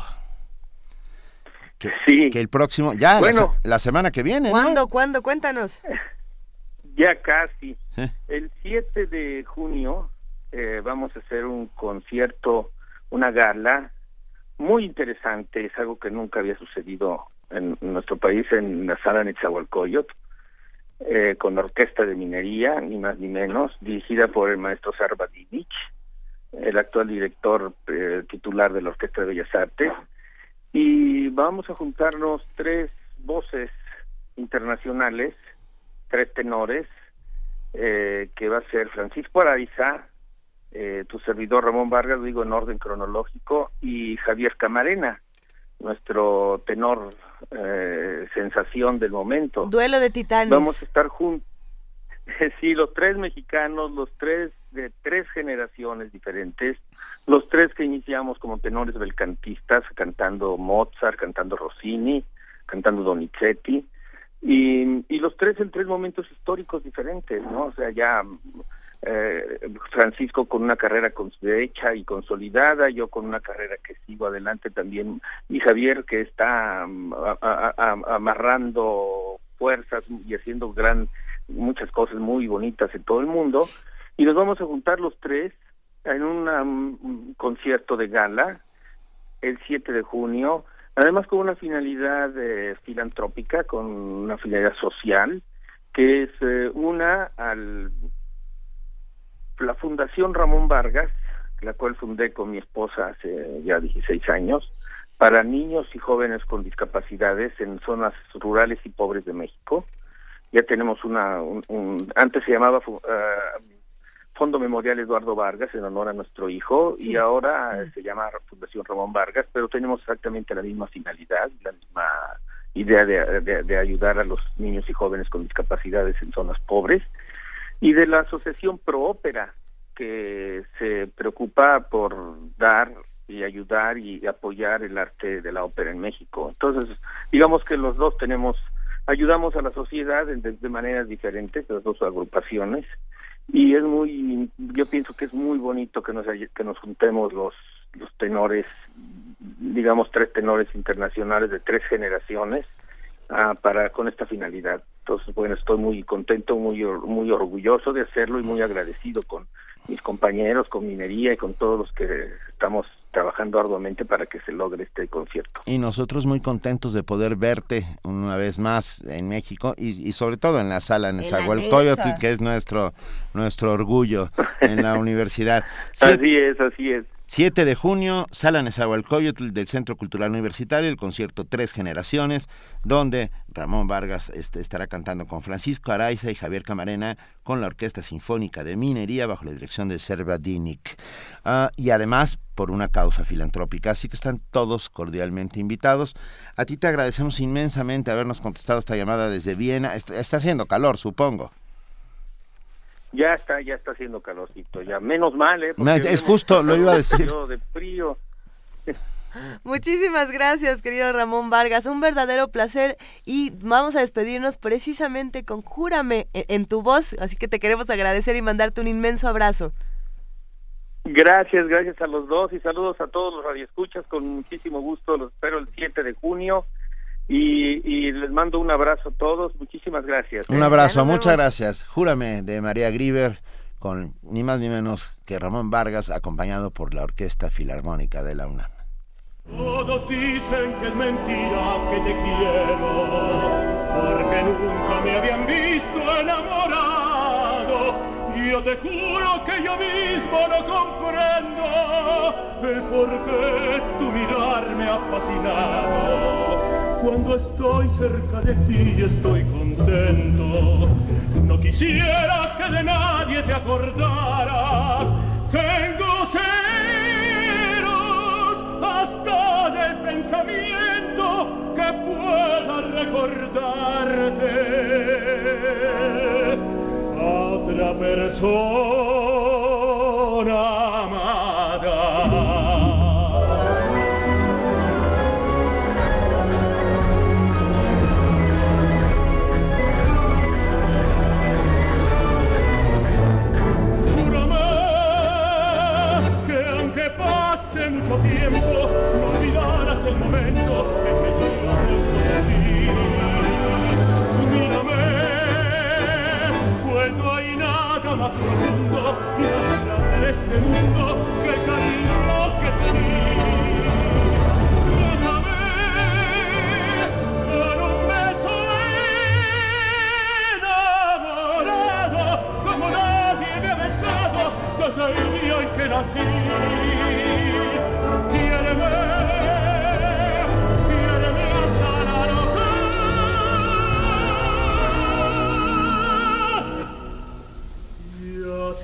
Que, sí. Que el próximo, ya, bueno, la, semana que viene. ¿Cuándo? ¿Cuándo? Cuéntanos. Ya casi. ¿Eh? El 7 de junio eh, vamos a hacer un concierto, una gala muy interesante, es algo que nunca había sucedido en, nuestro país, en la sala Netzahualcoyot, eh, con orquesta de minería, ni más ni menos, dirigida por el maestro Sarvadinich, el actual director eh, titular de la Orquesta de Bellas Artes, y vamos a juntarnos tres voces internacionales, tres tenores, eh, que va a ser Francisco Araiza, eh, tu servidor Ramón Vargas, lo digo en orden cronológico, y Javier Camarena, nuestro tenor eh, sensación del momento. Duelo de titanes. Vamos a estar juntos. sí, los tres mexicanos, los tres de tres generaciones diferentes, los tres que iniciamos como tenores belcantistas, cantando Mozart, cantando Rossini, cantando Donizetti, y, y los tres en tres momentos históricos diferentes, ¿no? O sea, ya eh, Francisco con una carrera hecha y consolidada, yo con una carrera que sigo adelante también, y Javier que está mm, amarrando fuerzas y haciendo gran muchas cosas muy bonitas en todo el mundo, y nos vamos a juntar los tres en un concierto de gala el 7 de junio, además con una finalidad eh, filantrópica, con una finalidad social, que es eh, una al la Fundación Ramón Vargas, la cual fundé con mi esposa hace ya 16 años, para niños y jóvenes con discapacidades en zonas rurales y pobres de México. Ya tenemos una, un, antes se llamaba uh, Fondo Memorial Eduardo Vargas en honor a nuestro hijo y ahora se llama Fundación Ramón Vargas, pero tenemos exactamente la misma finalidad, la misma idea de, de ayudar a los niños y jóvenes con discapacidades en zonas pobres y de la Asociación Pro Ópera, que se preocupa por dar y ayudar y apoyar el arte de la ópera en México. Entonces, digamos que los dos tenemos, ayudamos a la sociedad de, maneras diferentes, las dos agrupaciones, y es muy, yo pienso que es muy bonito que nos, que nos juntemos los, los tenores, digamos tres tenores internacionales de tres generaciones, ah, para con esta finalidad. Entonces, bueno, estoy muy contento, muy muy orgulloso de hacerlo y muy agradecido con mis compañeros, con Minería y con todos los que estamos trabajando arduamente para que se logre este concierto. Y nosotros muy contentos de poder verte una vez más en México y, sobre todo en la sala en Zahualcoyotl, que es nuestro nuestro orgullo en la universidad. así es, así es. 7 de junio, Sala Nezahualcóyotl del Centro Cultural Universitario, el concierto Tres Generaciones, donde Ramón Vargas este, estará cantando con Francisco Araiza y Javier Camarena con la Orquesta Sinfónica de Minería bajo la dirección de Serva Dinic. Ah, y además por una causa filantrópica. Así que están todos cordialmente invitados. A ti te agradecemos inmensamente habernos contestado esta llamada desde Viena. Está, está haciendo calor, supongo. Ya está, ya está haciendo calorcito, ya menos mal, ¿eh? es justo, lo iba a decir. De frío. Muchísimas gracias, querido Ramón Vargas. Un verdadero placer y vamos a despedirnos precisamente con Júrame en, tu voz. Así que te queremos agradecer y mandarte un inmenso abrazo. Gracias, gracias a los dos y saludos a todos los radioescuchas. Con muchísimo gusto los espero el 7 de junio y, les mando un abrazo a todos. Muchísimas gracias. Un abrazo, muchas gracias. Júrame de María Grieber con ni más ni menos que Ramón Vargas acompañado por la Orquesta Filarmónica de la UNAM. Todos dicen que es mentira que te quiero, porque nunca me habían visto enamorado. Y yo te juro que yo mismo no comprendo el por qué tu mirar me ha fascinado. Cuando estoy cerca de ti estoy contento. No quisiera que de nadie te acordaras. Tengo hasta del pensamiento que pueda recordarte otra persona mucho tiempo no olvidarás el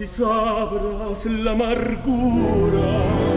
si sabrás la amargura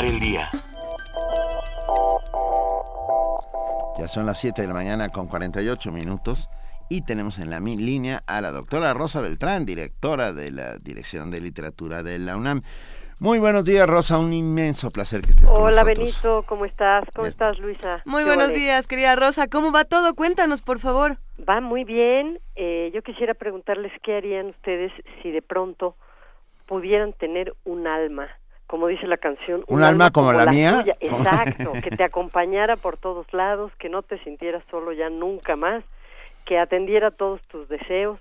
el día. Ya son las 7 de la mañana con 48 minutos y tenemos en la línea a la doctora Rosa Beltrán, directora de la Dirección de Literatura de la UNAM. Muy buenos días, Rosa. Un inmenso placer que estés Hola, con nosotros. Benito. ¿Cómo estás? ¿Cómo estás, Luisa? Muy buenos días, querida Rosa. ¿Cómo va todo? Cuéntanos, por favor. Va muy bien. Eh, yo quisiera preguntarles qué harían ustedes si de pronto pudieran tener un alma como dice la canción, un, alma, como, la, mía. Exacto, que te acompañara por todos lados, que no te sintieras solo ya nunca más, que atendiera todos tus deseos.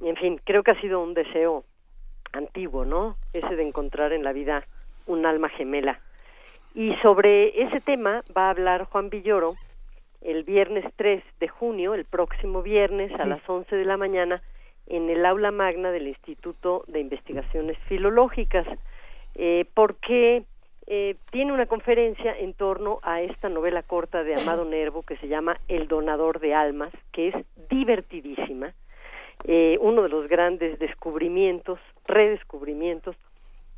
Y en fin, creo que ha sido un deseo antiguo, ¿no? Ese de encontrar en la vida un alma gemela. Y sobre ese tema va a hablar Juan Villoro el viernes 3 de junio, el próximo viernes a las 11 de la mañana, en el aula magna del Instituto de Investigaciones Filológicas eh, porque eh, tiene una conferencia en torno a esta novela corta de Amado Nervo que se llama El donador de almas, que es divertidísima, eh, uno de los grandes descubrimientos, redescubrimientos,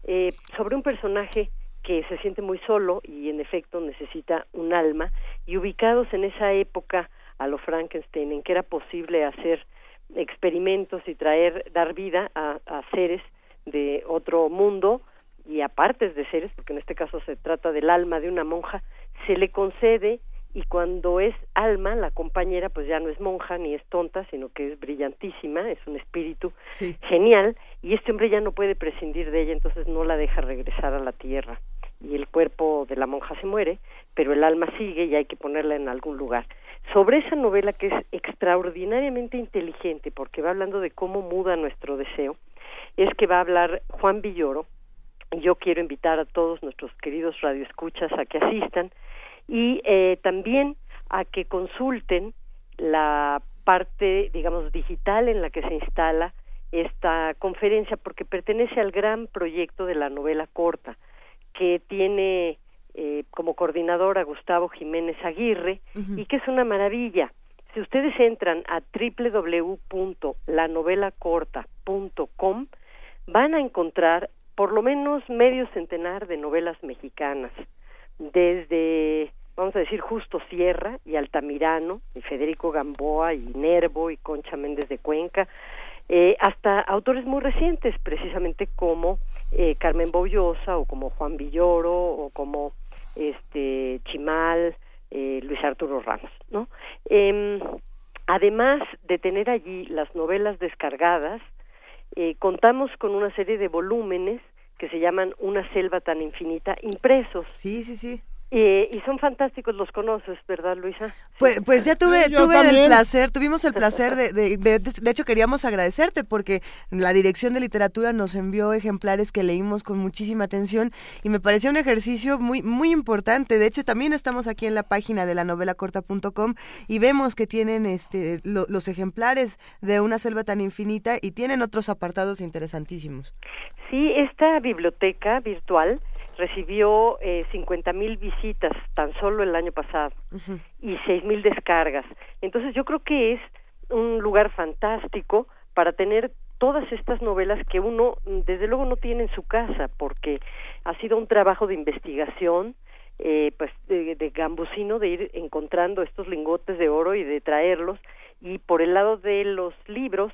eh, sobre un personaje que se siente muy solo y en efecto necesita un alma, y ubicados en esa época a lo Frankenstein, en que era posible hacer experimentos y traer, dar vida a, a seres de otro mundo, y aparte de seres, porque en este caso se trata del alma de una monja, se le concede y cuando es alma, la compañera pues ya no es monja ni es tonta, sino que es brillantísima, es un espíritu genial y este hombre ya no puede prescindir de ella, entonces no la deja regresar a la tierra y el cuerpo de la monja se muere, pero el alma sigue y hay que ponerla en algún lugar. Sobre esa novela que es extraordinariamente inteligente porque va hablando de cómo muda nuestro deseo, es que va a hablar Juan Villoro, yo quiero invitar a todos nuestros queridos radioescuchas a que asistan y eh, también a que consulten la parte, digamos, digital en la que se instala esta conferencia, porque pertenece al gran proyecto de la novela corta, que tiene eh, como coordinador a Gustavo Jiménez Aguirre y que es una maravilla. Si ustedes entran a www.lanovelacorta.com van a encontrar por lo menos medio centenar de novelas mexicanas, desde, vamos a decir, Justo Sierra y Altamirano, y Federico Gamboa y Nervo y Concha Méndez de Cuenca, eh, hasta autores muy recientes, precisamente como eh, Carmen Boullosa o como Juan Villoro o como este Chimal, eh, Luis Arturo Ramos, ¿no? Em, además de tener allí las novelas descargadas, eh, contamos con una serie de volúmenes que se llaman Una selva tan infinita impresos. Sí, sí, sí. Eh, y son fantásticos, los conoces, ¿verdad, Luisa? Pues, pues ya tuve, tuve el placer, tuvimos el placer de de, de, de, hecho queríamos agradecerte porque la Dirección de Literatura nos envió ejemplares que leímos con muchísima atención y me pareció un ejercicio muy, muy importante. De hecho, también estamos aquí en la página de la novela corta.com y vemos que tienen este, lo, los ejemplares de Una selva tan infinita y tienen otros apartados interesantísimos. Sí, esta biblioteca virtual recibió eh, 50 mil visitas tan solo el año pasado uh -huh. y seis mil descargas. Entonces yo creo que es un lugar fantástico para tener todas estas novelas que uno desde luego no tiene en su casa porque ha sido un trabajo de investigación eh, pues de, de gambusino de ir encontrando estos lingotes de oro y de traerlos y por el lado de los libros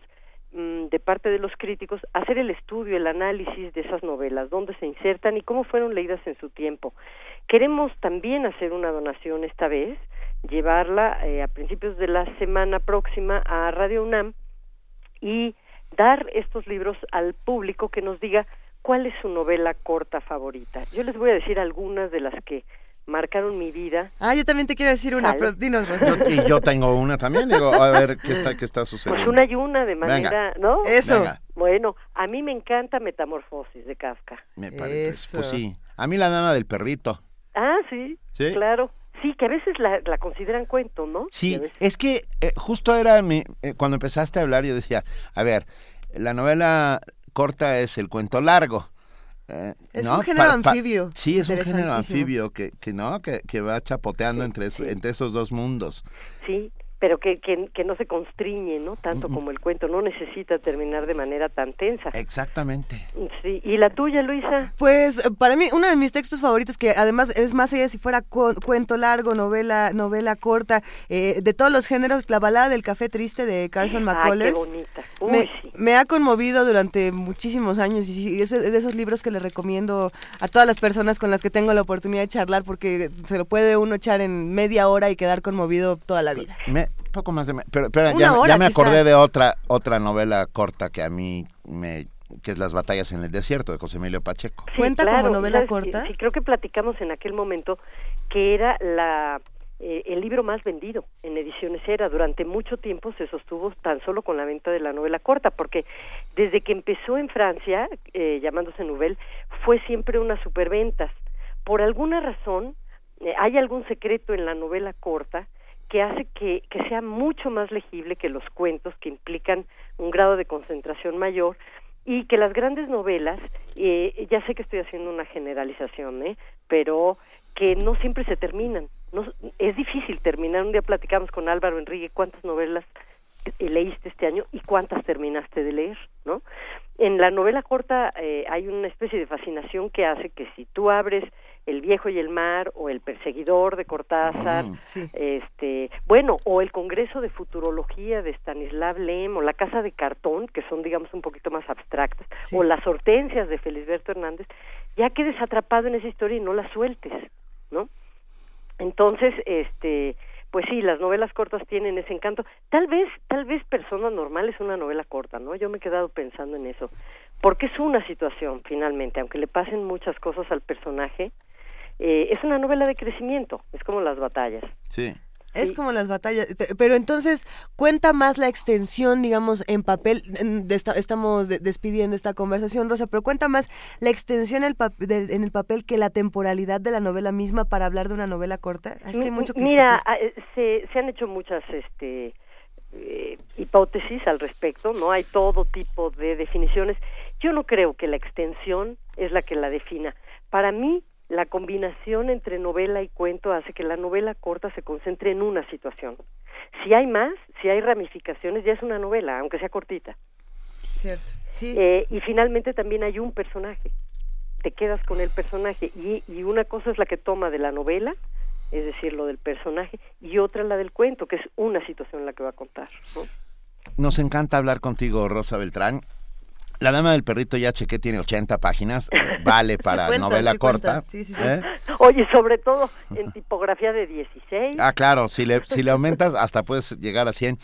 de parte de los críticos hacer el estudio, el análisis de esas novelas, dónde se insertan y cómo fueron leídas en su tiempo. Queremos también hacer una donación esta vez, llevarla eh, a principios de la semana próxima a Radio UNAM y dar estos libros al público que nos diga cuál es su novela corta favorita. Yo les voy a decir algunas de las que marcaron mi vida. Ah, yo también te quiero decir una, pero dinos. Yo, y yo tengo una también, digo, a ver qué está, qué está sucediendo. Pues una y una de manera, Venga. ¿no? Eso. Venga. Bueno, a mí me encanta Metamorfosis de Kafka. Me parece, pues sí. A mí la dama del perrito. Ah, sí, ¿Sí? claro. Sí, que a veces la, la consideran cuento, ¿no? Sí, es que eh, justo era mi, eh, cuando empezaste a hablar yo decía, a ver, la novela corta es el cuento largo. Eh, es ¿no? un género Pa- pa- anfibio. Sí, es un género anfibio que, que no, que, que va chapoteando entre, entre esos dos mundos. Sí, pero que, que, que no se constriñe, ¿no? Tanto como el cuento, no necesita terminar de manera tan tensa. Exactamente. Sí, ¿y la tuya, Luisa? Pues eh, para mí uno de mis textos favoritos que además es más allá de si fuera cu- cuento largo, novela, novela corta, eh, de todos los géneros, la balada del café triste de Carson Ay, qué McCullers. bonita. Uy, me, sí. me ha conmovido durante muchísimos años y, sí, es de esos libros que le recomiendo a todas las personas con las que tengo la oportunidad de charlar porque se lo puede uno echar en media hora y quedar conmovido toda la vida. Me, poco más de... me- Pero, ya, hora, ya me quizá. acordé de otra, otra novela corta que a mí me que es Las batallas en el desierto de José Emilio Pacheco. Sí, ¿Cuenta como claro, novela ¿sabes? corta? Sí, sí, creo que platicamos en aquel momento que era la eh, el libro más vendido en ediciones era durante mucho tiempo se sostuvo tan solo con la venta de la novela corta porque desde que empezó en Francia eh, llamándose Nouvelle fue siempre una superventas por alguna razón eh, hay algún secreto en la novela corta que hace que, que sea mucho más legible que los cuentos que implican un grado de concentración mayor y que las grandes novelas, eh, ya sé que estoy haciendo una generalización, ¿eh? pero que no siempre se terminan. No, es difícil terminar. Un día platicamos con Álvaro Enrique cuántas novelas eh, leíste este año y cuántas terminaste de leer, ¿no? En la novela corta eh, hay una especie de fascinación que hace que si tú abres El viejo y el mar o El perseguidor de Cortázar, Mm, sí. este, bueno, o el Congreso de Futurología de Stanislav Lem o La Casa de Cartón, que son digamos un poquito más abstractas, Sí. o Las Hortensias de Felisberto Hernández, ya quedes atrapado en esa historia y no la sueltes, ¿no? Entonces, este, pues sí, las novelas cortas tienen ese encanto. Tal vez, tal vez Persona Normal es una novela corta, ¿no? Yo me he quedado pensando en eso, porque es una situación finalmente, aunque le pasen muchas cosas al personaje, eh, es una novela de crecimiento, es como las batallas. Sí. Es como las batallas, pero entonces cuenta más la extensión, digamos, en papel, estamos despidiendo esta conversación, Rosa, pero cuenta más la extensión en el, papel que la temporalidad de la novela misma para hablar de una novela corta. Es que hay mucho que Mira, ah, eh, se, se han hecho muchas este, eh, hipótesis al respecto, ¿no? Hay todo tipo de definiciones. Yo no creo que la extensión es la que la defina. Para mí, la combinación entre novela y cuento hace que la novela corta se concentre en una situación. Si hay más, si hay ramificaciones, ya es una novela, aunque sea cortita. Cierto. Sí. Eh, y finalmente también hay un personaje. Te quedas con el personaje y, y una cosa es la que toma de la novela, es decir, lo del personaje, y otra la del cuento, que es una situación la que va a contar. Nos encanta hablar contigo, Rosa Beltrán. La dama del perrito ya chequé, tiene 80 páginas, vale para novela corta. ¿eh? Oye, sobre todo en tipografía de 16. Ah, claro, si le, si le aumentas hasta puedes llegar a 100.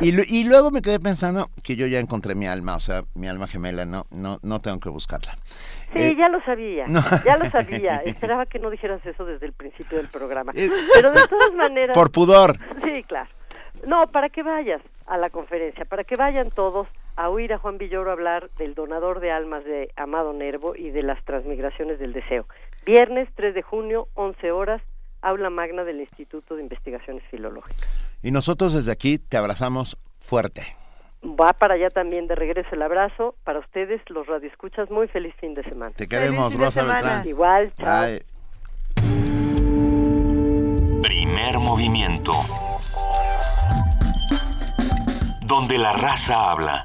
Y, y luego me quedé pensando que yo ya encontré mi alma, o sea, mi alma gemela, no, no, no tengo que buscarla. Sí, eh, ya lo sabía, ya lo sabía. Esperaba que no dijeras eso desde el principio del programa. Eh, Pero de todas maneras... Por pudor. Sí, claro. No, para que vayas a la conferencia, para que vayan todos a oír a Juan Villoro hablar del donador de almas de Amado Nervo y de las transmigraciones del deseo. Viernes 3 de junio, 11 horas, aula magna del Instituto de Investigaciones Filológicas. Y nosotros desde aquí te abrazamos fuerte. Va para allá también de regreso el abrazo. Para ustedes, los radioescuchas, muy feliz fin de semana. Te queremos, Rosa Beltrán. Igual, chao. Primer movimiento. Donde la raza habla.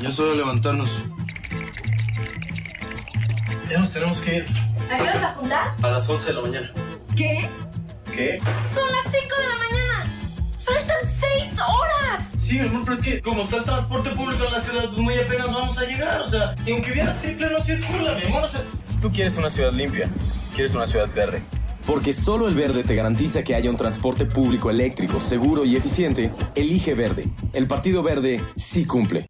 Ya es hora de levantarnos. Ya nos tenemos que ir. ¿A qué hora va a juntar? A las 11 de la mañana. ¿Qué? ¿Qué? Son las 5 de la mañana. ¡Faltan 6 horas! Sí, mi amor, pero es que como está el transporte público en la ciudad, pues muy apenas vamos a llegar. O sea, y aunque hubiera triple, no circula, mi amor. O sea, tú quieres una ciudad limpia, quieres una ciudad verde. Porque solo el verde te garantiza que haya un transporte público eléctrico, seguro y eficiente. Elige verde. El Partido Verde sí cumple.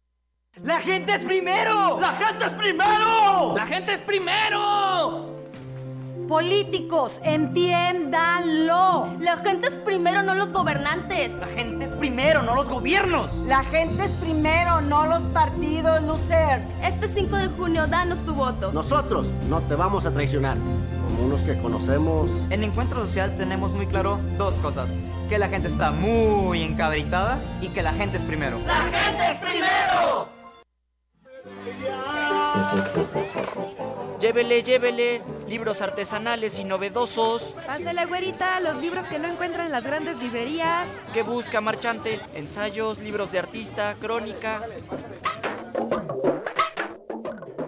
¡La gente es primero! ¡La gente es primero! ¡La gente es primero! Políticos, entiéndanlo. La gente es primero, no los gobernantes. La gente es primero, no los gobiernos. La gente es primero, no los partidos, Lucers. Este 5 de junio, danos tu voto. Nosotros no te vamos a traicionar como unos que conocemos. En Encuentro Social tenemos muy claro dos cosas. Que la gente está muy encabritada y que la gente es primero. ¡La gente es primero! Llévele, llévele, libros artesanales y novedosos. Pásale, güerita, los libros que no encuentran en las grandes librerías. ¿Qué busca, marchante? Ensayos, libros de artista, crónica.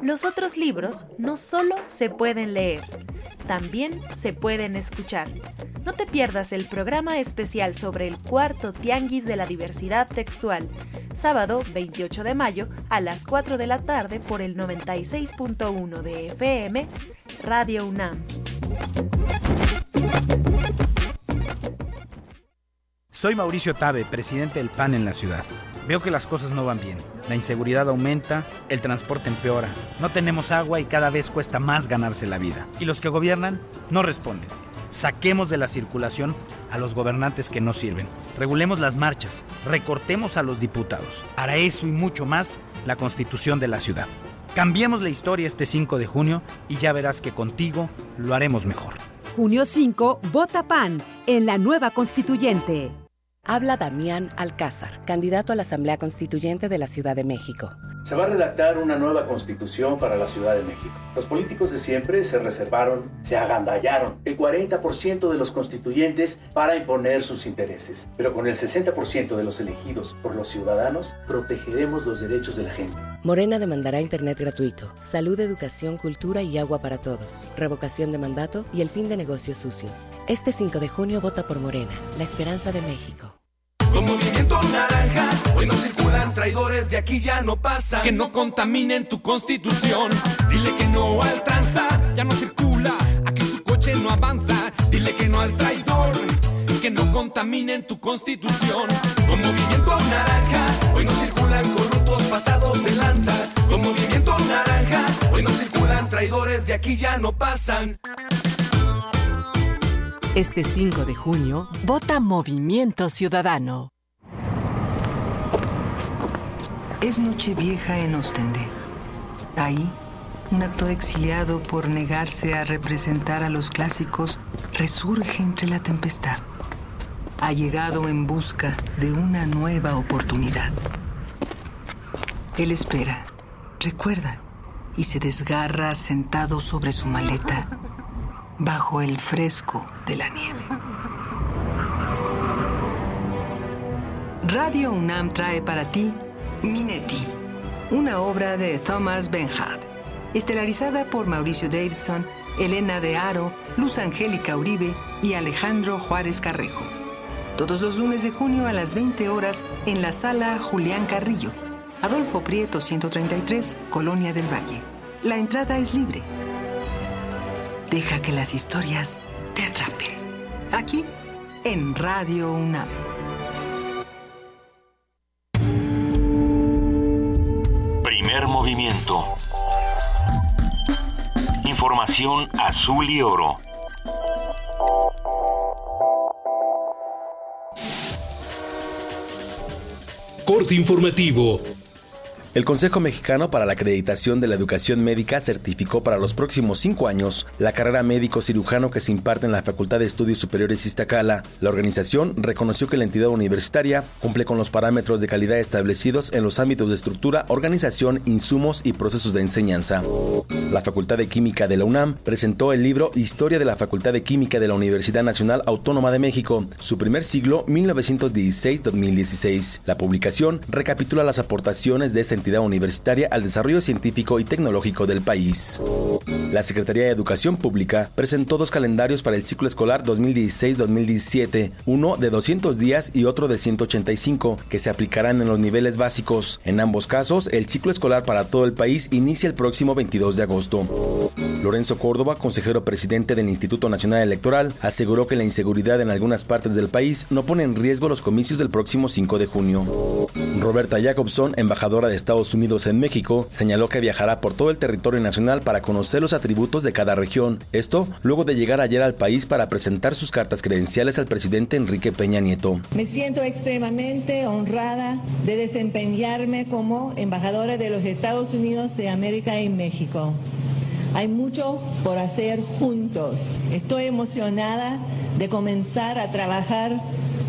Los otros libros no solo se pueden leer, también se pueden escuchar. No te pierdas el programa especial sobre el cuarto Tianguis de la Diversidad Textual, sábado 28 de mayo a las 4 de la tarde por el 96.1 de FM, Radio UNAM. Soy Mauricio Tabe, presidente del PAN en la ciudad. Veo que las cosas no van bien. La inseguridad aumenta, el transporte empeora, no tenemos agua y cada vez cuesta más ganarse la vida. Y los que gobiernan no responden. Saquemos de la circulación a los gobernantes que no sirven. Regulemos las marchas, recortemos a los diputados. Para eso y mucho más, la constitución de la ciudad. Cambiemos la historia este 5 de junio y ya verás que contigo lo haremos mejor. Junio 5, vota PAN en la nueva constituyente. Habla Damián Alcázar, candidato a la Asamblea Constituyente de la Ciudad de México. Se va a redactar una nueva constitución para la Ciudad de México. Los políticos de siempre se reservaron, se agandallaron el 40% de los constituyentes para imponer sus intereses. Pero con el 60% de los elegidos por los ciudadanos, protegeremos los derechos de la gente. Morena demandará Internet gratuito, salud, educación, cultura y agua para todos, revocación de mandato y el fin de negocios sucios. Este 5 de junio vota por Morena, la esperanza de México. Con movimiento naranja, hoy no circulan traidores, de aquí ya no pasan. Que no contaminen tu constitución. Dile que no al tranza, ya no circula, aquí su coche no avanza. Dile que no al traidor, que no contaminen tu constitución. Con movimiento naranja, hoy no circulan corruptos pasados de lanza. Con movimiento naranja, hoy no circulan traidores, de aquí ya no pasan. Este 5 de junio, vota Movimiento Ciudadano. Es Nochevieja en Ostende. Ahí, un actor exiliado por negarse a representar a los clásicos resurge entre la tempestad. Ha llegado en busca de una nueva oportunidad. Él espera, recuerda, y se desgarra sentado sobre su maleta bajo el fresco de la nieve. Radio UNAM trae para ti Minetti, una obra de Thomas Benhard, estelarizada por Mauricio Davidson, Elena de Aro, Luz Angélica Uribe y Alejandro Juárez Carrejo. Todos los lunes de junio a las 20 horas en la sala Julián Carrillo, Adolfo Prieto 133, Colonia del Valle. La entrada es libre. Deja que las historias te atrapen. Aquí, en Radio UNAM. Primer movimiento. Información azul y oro. Corte informativo. El Consejo Mexicano para la Acreditación de la Educación Médica certificó para los próximos cinco años la carrera médico cirujano que se imparte en la Facultad de Estudios Superiores Iztacala. La organización reconoció que la entidad universitaria cumple con los parámetros de calidad establecidos en los ámbitos de estructura, organización, insumos y procesos de enseñanza. La Facultad de Química de la UNAM presentó el libro Historia de la Facultad de Química de la Universidad Nacional Autónoma de México, su primer siglo 1916-2016. La publicación recapitula las aportaciones de esta entidad universitaria al desarrollo científico y tecnológico del país. La Secretaría de Educación Pública presentó dos calendarios para el ciclo escolar 2016-2017, uno de 200 días y otro de 185, que se aplicarán en los niveles básicos. En ambos casos, el ciclo escolar para todo el país inicia el próximo 22 de agosto. Lorenzo Córdoba, consejero presidente del Instituto Nacional Electoral, aseguró que la inseguridad en algunas partes del país no pone en riesgo los comicios del próximo 5 de junio. Roberta Jacobson, embajadora de Estados Unidos en México, señaló que viajará por todo el territorio nacional para conocer los atributos de cada región. Esto luego de llegar ayer al país para presentar sus cartas credenciales al presidente Enrique Peña Nieto. Me siento extremadamente honrada de desempeñarme como embajadora de los Estados Unidos de América en México. Hay mucho por hacer juntos. Estoy emocionada de comenzar a trabajar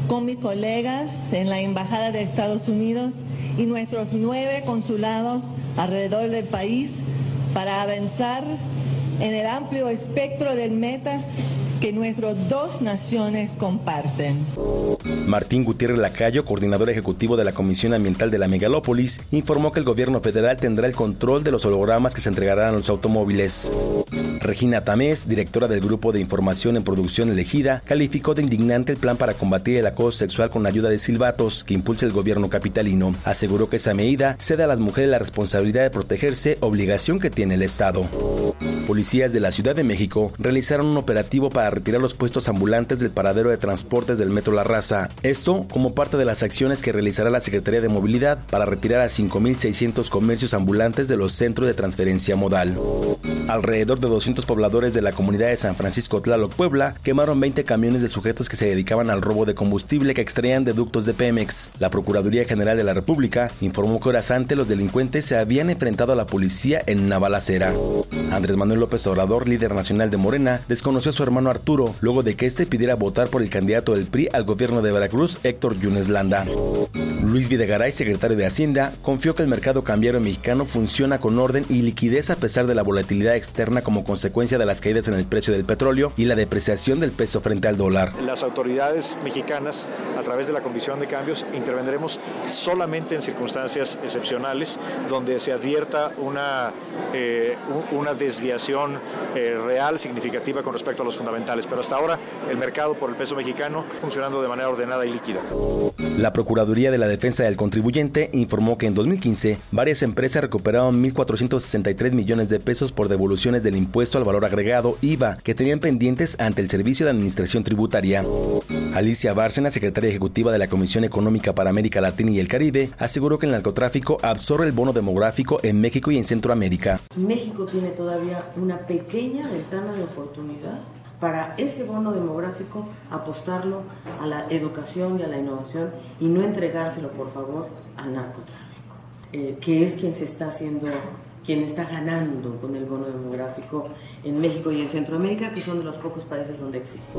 con mis colegas en la Embajada de Estados Unidos y nuestros nueve consulados alrededor del país para avanzar en el amplio espectro de metas que nuestras dos naciones comparten. Martín Gutiérrez Lacayo, coordinador ejecutivo de la Comisión Ambiental de la Megalópolis, informó que el gobierno federal tendrá el control de los hologramas que se entregarán a los automóviles. Regina Tamés, directora del Grupo de Información en Producción Elegida, calificó de indignante el plan para combatir el acoso sexual con ayuda de silbatos que impulsa el gobierno capitalino. Aseguró que esa medida cede a las mujeres la responsabilidad de protegerse, obligación que tiene el Estado. Policías de la Ciudad de México realizaron un operativo para retirar los puestos ambulantes del paradero de transportes del Metro La Raza. Esto como parte de las acciones que realizará la Secretaría de Movilidad para retirar a 5.600 comercios ambulantes de los centros de transferencia modal. Alrededor de 200 pobladores de la comunidad de San Francisco Tlaloc, Puebla, quemaron 20 camiones de sujetos que se dedicaban al robo de combustible que extraían de ductos de Pemex. La Procuraduría General de la República informó que horas antes los delincuentes se habían enfrentado a la policía en una balacera. Andrés Manuel López Obrador, líder nacional de Morena, desconoció a su hermano Arturo luego de que este pidiera votar por el candidato del PRI al gobierno de Veracruz, Héctor Yunes Landa. Luis Videgaray, secretario de Hacienda, confió que el mercado cambiario mexicano funciona con orden y liquidez a pesar de la volatilidad externa como consecuencia de las caídas en el precio del petróleo y la depreciación del peso frente al dólar. Las autoridades mexicanas, a través de la Comisión de Cambios, intervendremos solamente en circunstancias excepcionales donde se advierta una, eh, una desviación eh, real, significativa con respecto a los fundamentales. Pero hasta ahora el mercado por el peso mexicano funcionando de manera ordenada y líquida. La Procuraduría de la Defensa del Contribuyente informó que en 2015 varias empresas recuperaron 1.463 millones de pesos por devoluciones del impuesto al valor agregado IVA que tenían pendientes ante el Servicio de Administración Tributaria. Alicia Bárcena, secretaria ejecutiva de la Comisión Económica para América Latina y el Caribe, aseguró que el narcotráfico absorbe el bono demográfico en México y en Centroamérica. México tiene todavía una pequeña ventana de oportunidad para ese bono demográfico apostarlo a la educación y a la innovación y no entregárselo, por favor, al narcotráfico, eh, que es quien se está haciendo quien está ganando con el bono demográfico en México y en Centroamérica, que son de los pocos países donde existe.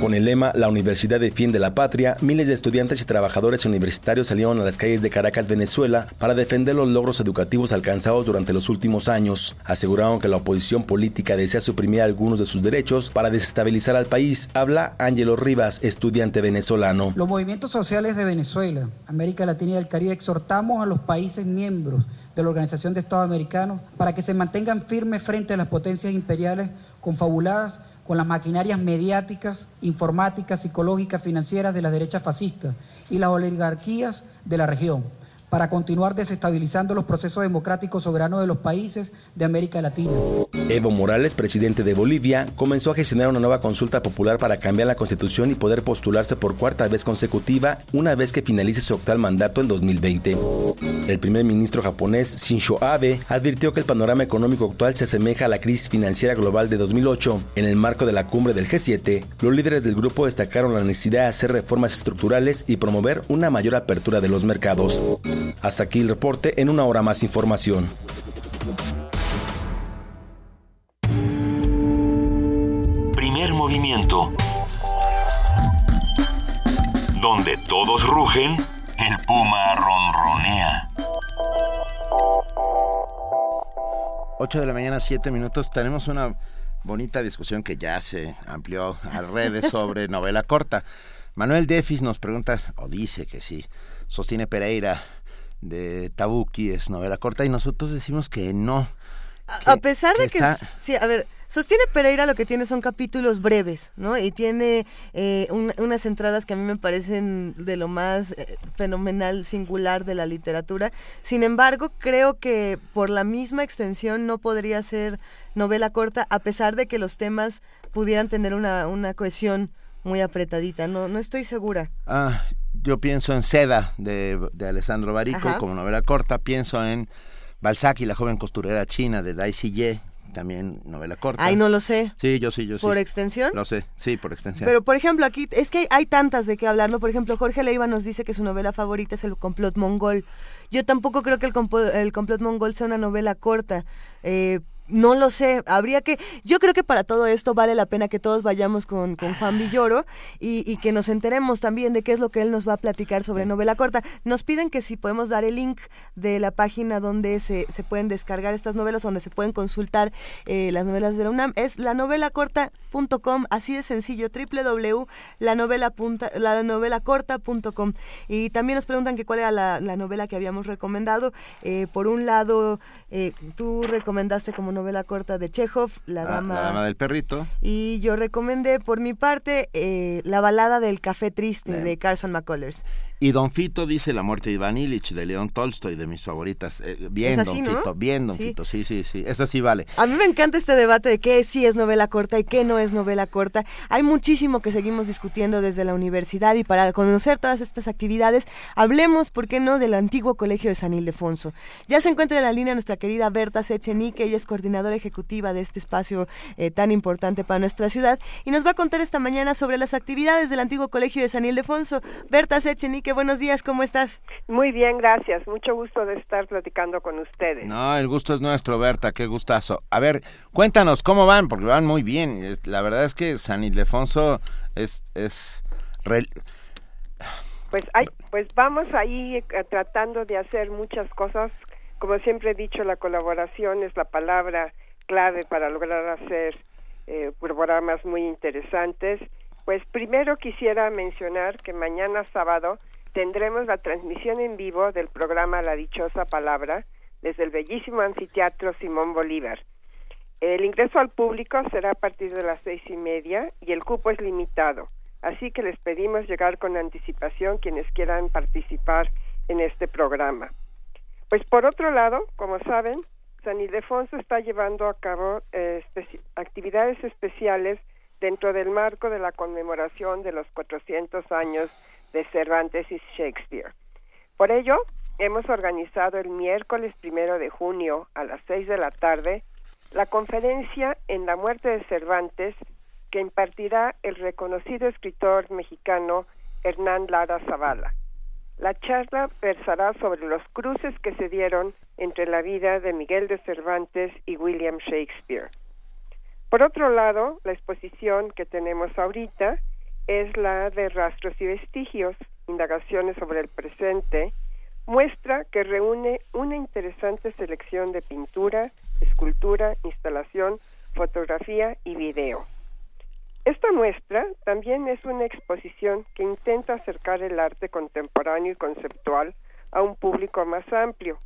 Con el lema La Universidad defiende la patria, miles de estudiantes y trabajadores universitarios salieron a las calles de Caracas, Venezuela, para defender los logros educativos alcanzados durante los últimos años. Aseguraron que la oposición política desea suprimir algunos de sus derechos para desestabilizar al país. Habla Ángelo Rivas, estudiante venezolano. Los movimientos sociales de Venezuela, América Latina y el Caribe exhortamos a los países miembros de la Organización de Estados Americanos para que se mantengan firmes frente a las potencias imperiales confabuladas con las maquinarias mediáticas, informáticas, psicológicas, financieras de las derechas fascistas y las oligarquías de la región para continuar desestabilizando los procesos democráticos soberanos de los países de América Latina. Evo Morales, presidente de Bolivia, comenzó a gestionar una nueva consulta popular para cambiar la constitución y poder postularse por cuarta vez consecutiva una vez que finalice su actual mandato en 2020. El primer ministro japonés Shinzo Abe advirtió que el panorama económico actual se asemeja a la crisis financiera global de 2008. En el marco de la cumbre del G7, los líderes del grupo destacaron la necesidad de hacer reformas estructurales y promover una mayor apertura de los mercados. Hasta aquí el reporte, en una hora más información. Primer movimiento. Donde todos rugen, el puma ronronea. 8 de la mañana, 7 minutos. Tenemos una bonita discusión que ya se amplió a redes sobre novela corta. Manuel Defis nos pregunta, o dice que sí, sostiene Pereira de Tabuki es novela corta y nosotros decimos que no. a pesar de que, sí, a ver, Sostiene Pereira lo que tiene son capítulos breves, ¿no? Y tiene eh, unas entradas que a mí me parecen de lo más eh, fenomenal, singular de la literatura. Sin embargo, creo que por la misma extensión no podría ser novela corta, a pesar de que los temas pudieran tener una, una cohesión muy apretadita. No, no estoy segura. Ah, yo pienso en Seda de, Alessandro Barico como novela corta, pienso en Balzac y la joven costurera china de Dai Ye, también novela corta. Ay, no lo sé. Sí, yo sí, yo sí. ¿Por extensión? Lo sé, sí, por extensión. Pero, por ejemplo, aquí es que hay tantas de qué hablar, ¿no? Por ejemplo, Jorge Leiva nos dice que su novela favorita es El complot mongol. Yo tampoco creo que El, el complot mongol sea una novela corta. Eh, no lo sé, habría que, yo creo que para todo esto vale la pena que todos vayamos con, con Juan Villoro y, y, que nos enteremos también de qué es lo que él nos va a platicar sobre novela corta. Nos piden que si podemos dar el link de la página donde se, se pueden descargar estas novelas, donde se pueden consultar eh, las novelas de la UNAM, es la novela corta.com, así de sencillo, www.lanovelacorta.com. Y también nos preguntan que cuál era la, la novela que habíamos recomendado. Eh, por un lado, eh, tú recomendaste como novela corta de Chekhov, La ah, Dama, la dama del Perrito. Y yo recomendé, por mi parte, eh, La balada del café triste de Carson McCullers. Y Don Fito dice La muerte de Iván Illich, de León Tolstoy, de mis favoritas. Eh, bien, Don Fito, bien, Don Fito, sí, sí, sí. Esa sí vale. A mí me encanta este debate de qué sí es novela corta y qué no es novela corta. Hay muchísimo que seguimos discutiendo desde la universidad y para conocer todas estas actividades, hablemos, ¿por qué no?, del antiguo colegio de San Ildefonso. Ya se encuentra en la línea nuestra querida Berta Sechenique, ella es coordinadora ejecutiva de este espacio eh, tan importante para nuestra ciudad y nos va a contar esta mañana sobre las actividades del antiguo colegio de San Ildefonso. Berta Sechenique, buenos días, ¿cómo estás? Muy bien, gracias. Mucho gusto de estar platicando con ustedes. No, el gusto es nuestro, Berta, qué gustazo. A ver, cuéntanos cómo van, porque van muy bien. La verdad es que San Ildefonso es... es Pues, hay, pues vamos ahí eh, tratando de hacer muchas cosas. Como siempre he dicho, la colaboración es la palabra clave para lograr hacer eh, programas muy interesantes. Pues primero quisiera mencionar que mañana sábado tendremos la transmisión en vivo del programa La Dichosa Palabra desde el bellísimo anfiteatro Simón Bolívar. El ingreso al público será a partir de las seis y media y el cupo es limitado, así que les pedimos llegar con anticipación quienes quieran participar en este programa. Pues por otro lado, como saben, San Ildefonso está llevando a cabo eh, actividades especiales dentro del marco de la conmemoración de los 400 años de Cervantes y Shakespeare. Por ello, hemos organizado el miércoles primero de junio a las seis de la tarde la conferencia en la muerte de Cervantes que impartirá el reconocido escritor mexicano Hernán Lara Zavala. La charla versará sobre los cruces que se dieron entre la vida de Miguel de Cervantes y William Shakespeare. Por otro lado, la exposición que tenemos ahorita es la de Rastros y Vestigios, Indagaciones sobre el Presente, muestra que reúne una interesante selección de pintura, escultura, instalación, fotografía y video. Esta muestra también es una exposición que intenta acercar el arte contemporáneo y conceptual a un público más amplio.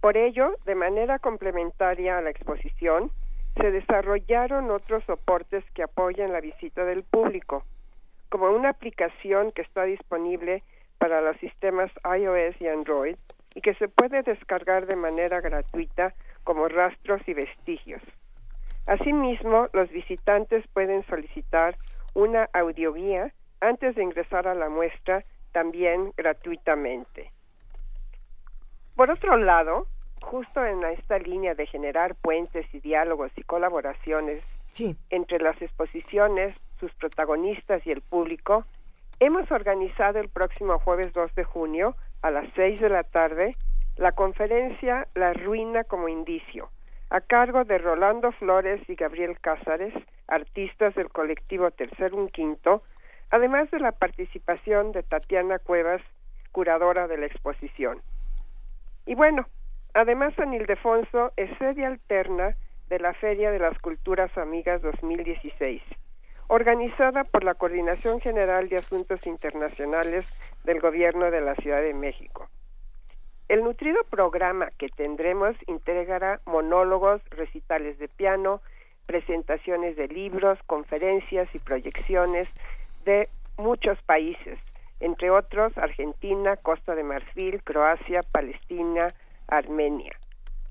Por ello, de manera complementaria a la exposición, se desarrollaron otros soportes que apoyan la visita del público, como una aplicación que está disponible para los sistemas iOS y Android y que se puede descargar de manera gratuita como rastros y vestigios. Asimismo, los visitantes pueden solicitar una audioguía antes de ingresar a la muestra también gratuitamente. Por otro lado, justo en esta línea de generar puentes y diálogos y colaboraciones entre las exposiciones, sus protagonistas y el público, hemos organizado el próximo jueves 2 de junio a las 6 de la tarde la conferencia La ruina como indicio, a cargo de Rolando Flores y Gabriel Cázares, artistas del colectivo Tercer Un Quinto, además de la participación de Tatiana Cuevas, curadora de la exposición. Y bueno, además San Ildefonso es sede alterna de la Feria de las Culturas Amigas 2016, organizada por la Coordinación General de Asuntos Internacionales del Gobierno de la Ciudad de México. El nutrido programa que tendremos integrará monólogos, recitales de piano, presentaciones de libros, conferencias y proyecciones de muchos países, entre otros Argentina, Costa de Marfil, Croacia, Palestina, Armenia.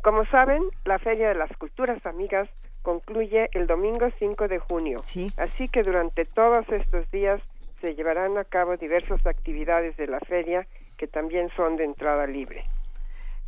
Como saben, la Feria de las Culturas Amigas concluye el domingo 5 de junio, así que durante todos estos días se llevarán a cabo diversas actividades de la feria que también son de entrada libre.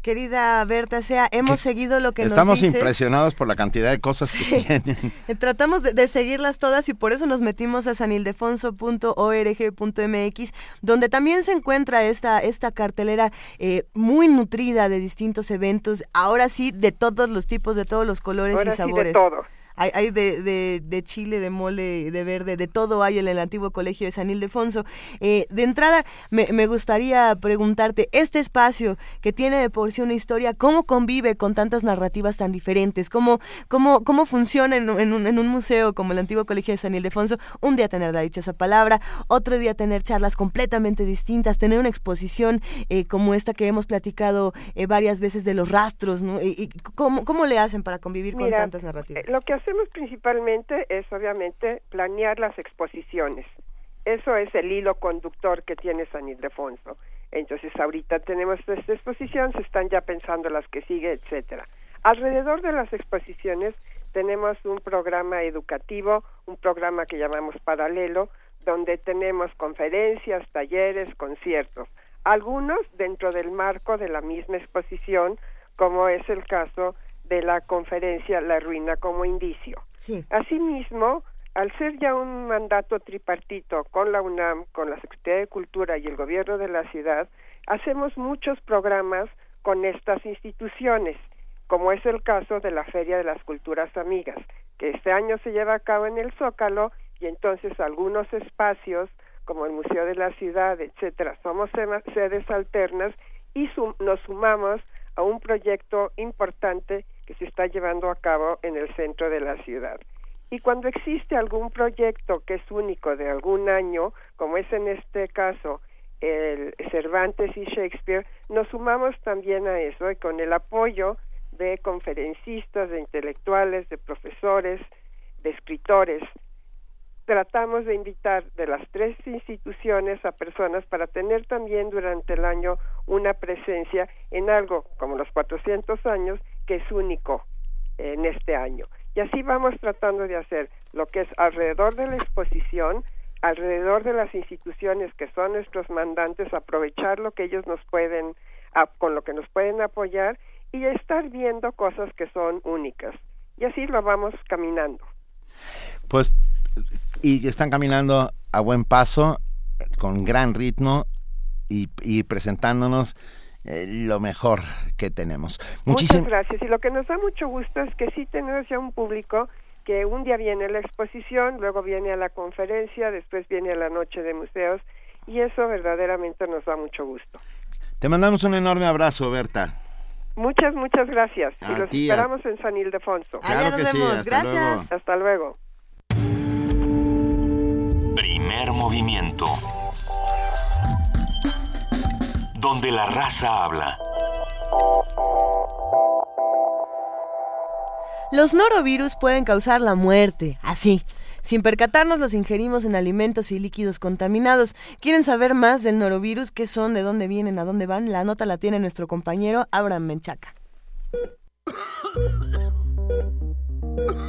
Querida Berta, sea, hemos seguido lo que Estamos nos Estamos impresionados por la cantidad de cosas que tienen. Tratamos de, seguirlas todas y por eso nos metimos a sanildefonso.org.mx, donde también se encuentra esta, esta cartelera eh, muy nutrida de distintos eventos, ahora sí, de todos los tipos, de todos los colores y sabores. Sí de todo hay, hay de, de, de, chile, de mole, de verde, de todo hay en el antiguo colegio de San Ildefonso. Eh, de entrada, me, me, gustaría preguntarte, este espacio que tiene de por sí una historia, ¿cómo convive con tantas narrativas tan diferentes? ¿Cómo, cómo, cómo funciona en, en, un, en un museo como el antiguo colegio de San Ildefonso? Un día tener la dichosa palabra, otro día tener charlas completamente distintas, tener una exposición eh, como esta que hemos platicado eh, varias veces de los rastros, ¿no? Y, y ¿cómo, ¿Cómo le hacen para convivir con tantas narrativas? Eh, lo que hacemos principalmente es obviamente planear las exposiciones. Eso es el hilo conductor que tiene San Ildefonso. Entonces ahorita tenemos esta exposición, se están ya pensando las que sigue, etcétera. Alrededor de las exposiciones tenemos un programa educativo, un programa que llamamos paralelo, donde tenemos conferencias, talleres, conciertos, algunos dentro del marco de la misma exposición, como es el caso de la conferencia La ruina como indicio. Asimismo, al ser ya un mandato tripartito con la UNAM, con la Secretaría de Cultura y el gobierno de la ciudad, hacemos muchos programas con estas instituciones, como es el caso de la Feria de las Culturas Amigas, que este año se lleva a cabo en el Zócalo y entonces algunos espacios como el Museo de la Ciudad, etcétera, somos sedes alternas y nos sumamos a un proyecto importante que se está llevando a cabo en el centro de la ciudad. Y cuando existe algún proyecto que es único de algún año, como es en este caso el Cervantes y Shakespeare, nos sumamos también a eso y con el apoyo de conferencistas, de intelectuales, de profesores, de escritores, tratamos de invitar de las tres instituciones a personas para tener también durante el año una presencia en algo como los 400 años que es único en este año. Y así vamos tratando de hacer lo que es alrededor de la exposición, alrededor de las instituciones que son nuestros mandantes, aprovechar lo que ellos nos pueden, con lo que nos pueden apoyar y estar viendo cosas que son únicas. Y así lo vamos caminando. Pues, y están caminando a buen paso, con gran ritmo y, presentándonos eh, lo mejor que tenemos. Muchas gracias. Y lo que nos da mucho gusto es que sí tenemos ya un público que un día viene a la exposición, luego viene a la conferencia, después viene a la noche de museos y eso verdaderamente nos da mucho gusto. Te mandamos un enorme abrazo, Berta. Muchas, muchas gracias. y los esperamos en San Ildefonso. Claro que sí, hasta gracias. Luego. Hasta luego. Primer movimiento donde la raza habla. Los norovirus pueden causar la muerte, así. Sin percatarnos los ingerimos en alimentos y líquidos contaminados. ¿Quieren saber más del norovirus? ¿Qué son? ¿De dónde vienen? ¿A dónde van? La nota la tiene nuestro compañero Abraham Menchaca.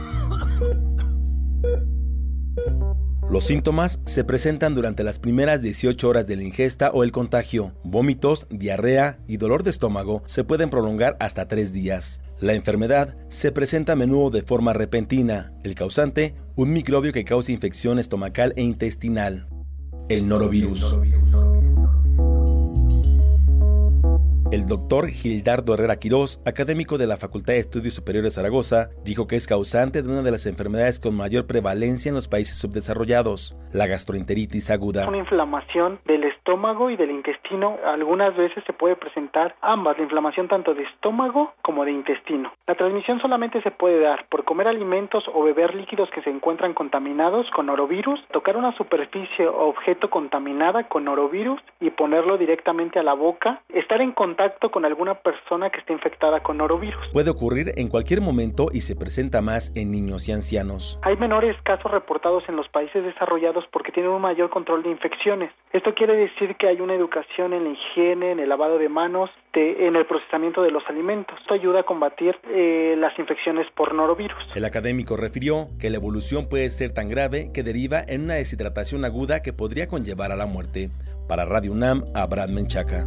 Los síntomas se presentan durante las primeras 18 horas de la ingesta o el contagio. Vómitos, diarrea y dolor de estómago se pueden prolongar hasta tres días. La enfermedad se presenta a menudo de forma repentina. El causante, un microbio que causa infección estomacal e intestinal. El norovirus. El doctor Gildardo Herrera Quirós, académico de la Facultad de Estudios Superiores Zaragoza, dijo que es causante de una de las enfermedades con mayor prevalencia en los países subdesarrollados, la gastroenteritis aguda. Una inflamación del estómago y del intestino, algunas veces se puede presentar ambas, la inflamación tanto de estómago como de intestino. La transmisión solamente se puede dar por comer alimentos o beber líquidos que se encuentran contaminados con norovirus, tocar una superficie o objeto contaminada con norovirus y ponerlo directamente a la boca, estar en contacto con alguna persona que esté infectada con norovirus. Puede ocurrir en cualquier momento y se presenta más en niños y ancianos. Hay menores casos reportados en los países desarrollados porque tienen un mayor control de infecciones. Esto quiere decir que hay una educación en la higiene, en el lavado de manos, en el procesamiento de los alimentos. Esto ayuda a combatir eh, las infecciones por norovirus. El académico refirió que la evolución puede ser tan grave que deriva en una deshidratación aguda que podría conllevar a la muerte. Para Radio UNAM, Abraham Menchaca.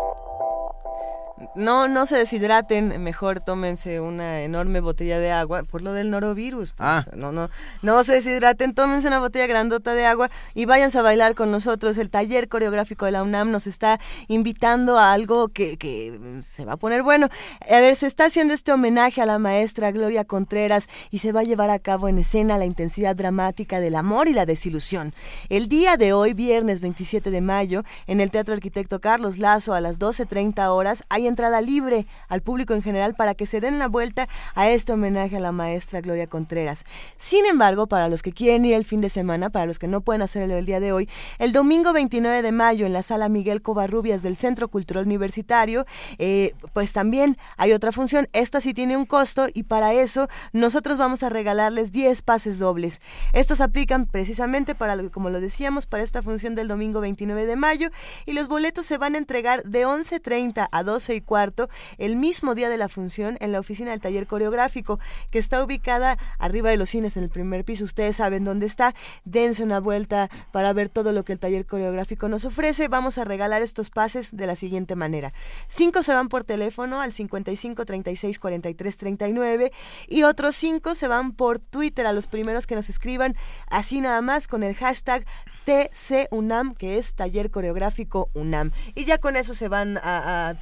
No, no se deshidraten, mejor tómense una enorme botella de agua por lo del norovirus. Pues, ah. No, no, no se deshidraten, tómense una botella grandota de agua y váyanse a bailar con nosotros. El taller coreográfico de la UNAM nos está invitando a algo que, que se va a poner bueno. A ver, se está haciendo este homenaje a la maestra Gloria Contreras y se va a llevar a cabo en escena la intensidad dramática del amor y la desilusión. El día de hoy, viernes 27 de mayo, en el Teatro Arquitecto Carlos Lazo a las 12.30 horas, hay entrada libre al público en general para que se den la vuelta a este homenaje a la maestra Gloria Contreras. Sin embargo, para los que quieren ir el fin de semana, para los que no pueden hacerlo el día de hoy, el domingo 29 de mayo en la sala Miguel Covarrubias del Centro Cultural Universitario, eh, pues también hay otra función. Esta sí tiene un costo y para eso nosotros vamos a regalarles 10 pases dobles. Estos aplican precisamente para, como lo decíamos, para esta función del domingo 29 de mayo y los boletos se van a entregar de 11.30 a 12 y cuarto el mismo día de la función en la oficina del taller coreográfico que está ubicada arriba de los cines en el primer piso. Ustedes saben dónde está. Dense una vuelta para ver todo lo que el taller coreográfico nos ofrece. Vamos a regalar estos pases de la siguiente manera. Cinco se van por teléfono al 55 36 43 39 y otros cinco se van por Twitter a los primeros que nos escriban así nada más con el hashtag TCUNAM que es Taller Coreográfico UNAM. Y ya con eso se van a,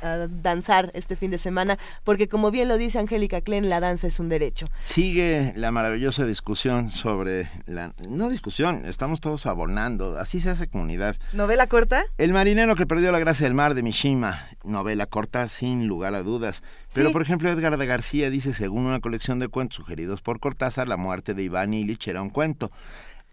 danzar este fin de semana porque como bien lo dice Angélica Klen, la danza es un derecho. Sigue la maravillosa discusión sobre la... No discusión, estamos todos abonando, así se hace comunidad. ¿Novela corta? El marinero que perdió la gracia del mar de Mishima, novela corta sin lugar a dudas. Pero por ejemplo Edgar de García dice, según una colección de cuentos sugeridos por Cortázar, la muerte de Iván Illich era un cuento.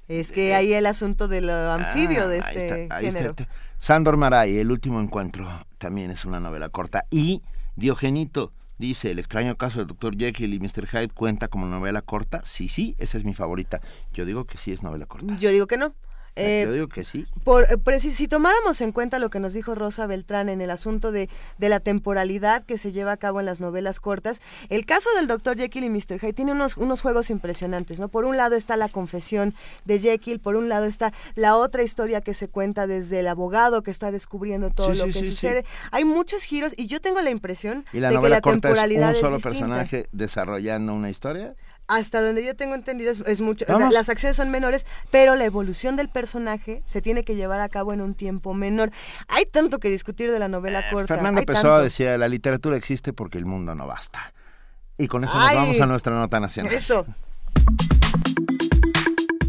Es que ahí el asunto del anfibio ah, de este género. Sandor Maray, El último encuentro, también es una novela corta. Y Diogenito dice, El extraño caso del Dr. Jekyll y Mr. Hyde cuenta como novela corta. Sí, sí, esa es mi favorita. Yo digo que sí es novela corta. Yo digo que no. Eh, Yo digo que sí. Por, eh, si, tomáramos en cuenta lo que nos dijo Rosa Beltrán en el asunto de, de, la temporalidad que se lleva a cabo en las novelas cortas, el caso del Dr. Jekyll y Mr. Hyde tiene unos, unos juegos impresionantes, ¿no? Por un lado está la confesión de Jekyll, por un lado está la otra historia que se cuenta desde el abogado que está descubriendo todo lo que sucede. Hay muchos giros y yo tengo la impresión de que la temporalidad es un solo personaje desarrollando una historia hasta donde yo tengo entendido es, mucho, las acciones son menores, pero la evolución del personaje se tiene que llevar a cabo en un tiempo menor. Hay tanto que discutir de la novela eh, corta. Fernando Pessoa decía, la literatura existe porque el mundo no basta. Y con eso nos vamos a nuestra nota nacional. Eso.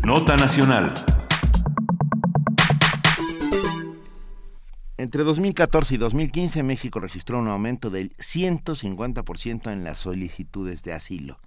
Nota nacional. Entre 2014 y 2015 México registró un aumento del 150% en las solicitudes de asilo.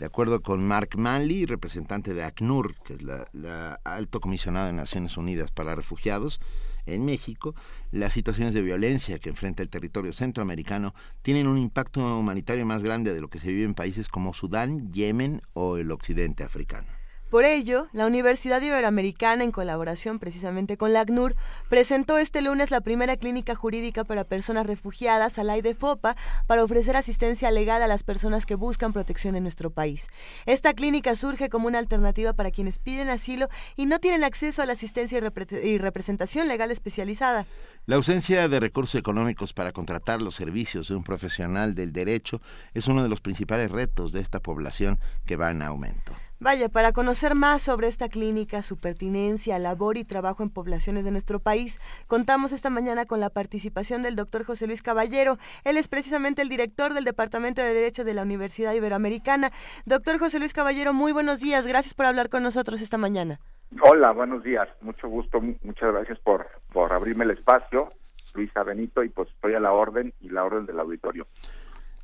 De acuerdo con Mark Manley, representante de ACNUR, que es la, alto comisionada de Naciones Unidas para Refugiados, en México, las situaciones de violencia que enfrenta el territorio centroamericano tienen un impacto humanitario más grande de lo que se vive en países como Sudán, Yemen o el occidente africano. Por ello, la Universidad Iberoamericana, en colaboración precisamente con la ACNUR, presentó este lunes la primera clínica jurídica para personas refugiadas, de FOPA, para ofrecer asistencia legal a las personas que buscan protección en nuestro país. Esta clínica surge como una alternativa para quienes piden asilo y no tienen acceso a la asistencia y, representación legal especializada. La ausencia de recursos económicos para contratar los servicios de un profesional del derecho es uno de los principales retos de esta población que va en aumento. Vaya, para conocer más sobre esta clínica, su pertinencia, labor y trabajo en poblaciones de nuestro país, contamos esta mañana con la participación del doctor José Luis Caballero. Él es precisamente el director del Departamento de Derecho de la Universidad Iberoamericana. Doctor José Luis Caballero, muy buenos días. Gracias por hablar con nosotros esta mañana. Hola, buenos días. Mucho gusto. Muchas gracias por, por abrirme el espacio. Luisa Benito, y pues estoy a la orden y la orden del auditorio.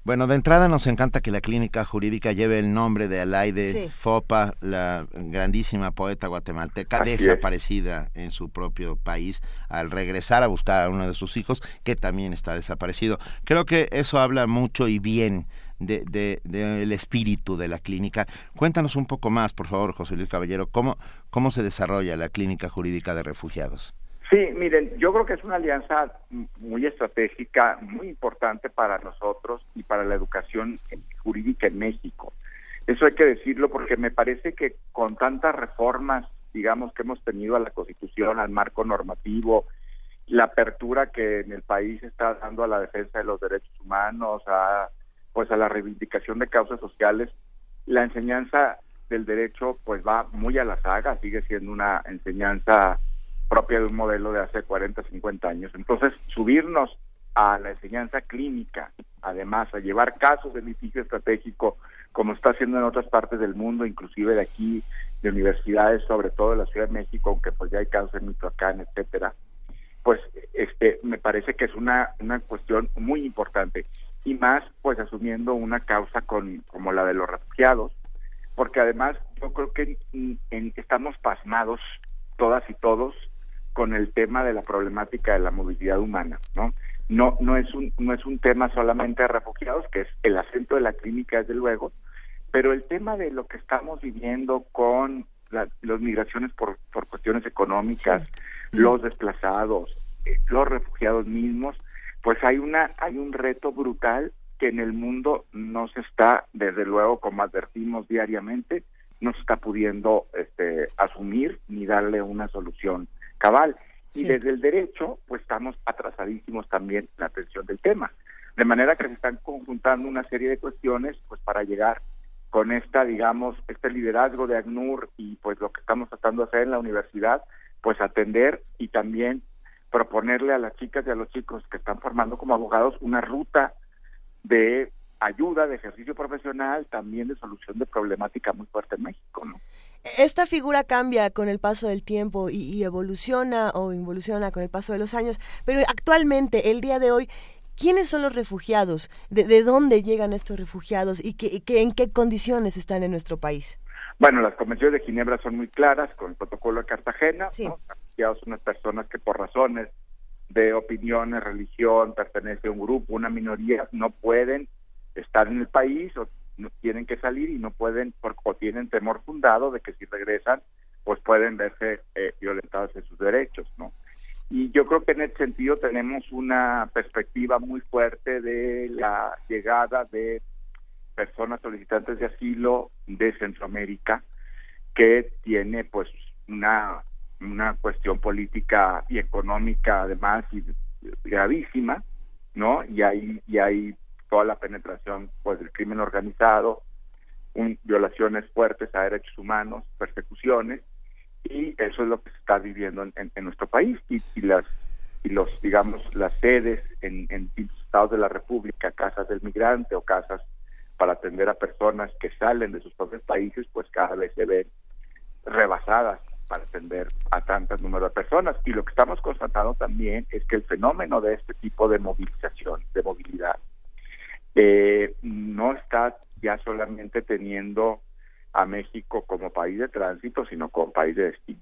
Bueno, de entrada nos encanta que la clínica jurídica lleve el nombre de Alaide Fopa, la grandísima poeta guatemalteca desaparecida en su propio país al regresar a buscar a uno de sus hijos que también está desaparecido. Creo que eso habla mucho y bien del de, de, espíritu de la clínica. Cuéntanos un poco más, por favor, José Luis Caballero, cómo, cómo se desarrolla la clínica jurídica de refugiados. Sí, miren, yo creo que es una alianza muy estratégica, muy importante para nosotros y para la educación jurídica en México. Eso hay que decirlo porque me parece que con tantas reformas, digamos, que hemos tenido a la Constitución, al marco normativo, la apertura que en el país está dando a la defensa de los derechos humanos, a pues a la reivindicación de causas sociales, la enseñanza del derecho pues va muy a la saga, sigue siendo una enseñanza propia de un modelo de hace 40, 50 años. Entonces, subirnos a la enseñanza clínica, además, a llevar casos de litigio estratégico, como está haciendo en otras partes del mundo, inclusive de aquí, de universidades, sobre todo de la Ciudad de México, aunque pues ya hay casos en Michoacán, etcétera, pues este me parece que es una, una cuestión muy importante y más pues asumiendo una causa con como la de los refugiados porque además yo creo que estamos pasmados todas y todos con el tema de la problemática de la movilidad humana, ¿no? No no es un no es un tema solamente de refugiados, que es el acento de la clínica desde luego, pero el tema de lo que estamos viviendo con las migraciones por, por cuestiones económicas, los desplazados, eh, los refugiados mismos, pues hay una hay un reto brutal que en el mundo no se está, desde luego, como advertimos diariamente, no se está pudiendo este, asumir ni darle una solución cabal. Y desde el derecho, pues estamos atrasadísimos también en la atención del tema. De manera que se están conjuntando una serie de cuestiones, pues para llegar con esta, digamos, este liderazgo de ACNUR y pues lo que estamos tratando de hacer en la universidad, pues atender y también proponerle a las chicas y a los chicos que están formando como abogados una ruta de ayuda, de ejercicio profesional, también de solución de problemática muy fuerte en México, ¿no? Esta figura cambia con el paso del tiempo y, evoluciona o involuciona con el paso de los años, pero actualmente, el día de hoy, ¿quiénes son los refugiados? ¿De, dónde llegan estos refugiados y que, en qué condiciones están en nuestro país? Bueno, las convenciones de Ginebra son muy claras con el protocolo de Cartagena. ¿no? Refugiados son unas personas que por razones de opiniones, religión, pertenece a un grupo, una minoría, no pueden estar en el país o tienen que salir y no pueden o tienen temor fundado de que si regresan pues pueden verse eh, violentados en sus derechos, ¿no? Y yo creo que en ese sentido tenemos una perspectiva muy fuerte de la llegada de personas solicitantes de asilo de Centroamérica que tiene pues una una cuestión política y económica además gravísima, ¿no? Y hay y hay toda la penetración pues del crimen organizado, violaciones fuertes a derechos humanos, persecuciones y eso es lo que se está viviendo en, nuestro país y, las y los digamos las sedes en, en estados de la República, casas del migrante o casas para atender a personas que salen de sus propios países, pues cada vez se ven rebasadas para atender a tantos número de personas. Y lo que estamos constatando también es que el fenómeno de este tipo de movilización, de movilidad, eh, no está ya solamente teniendo a México como país de tránsito, sino como país de destino.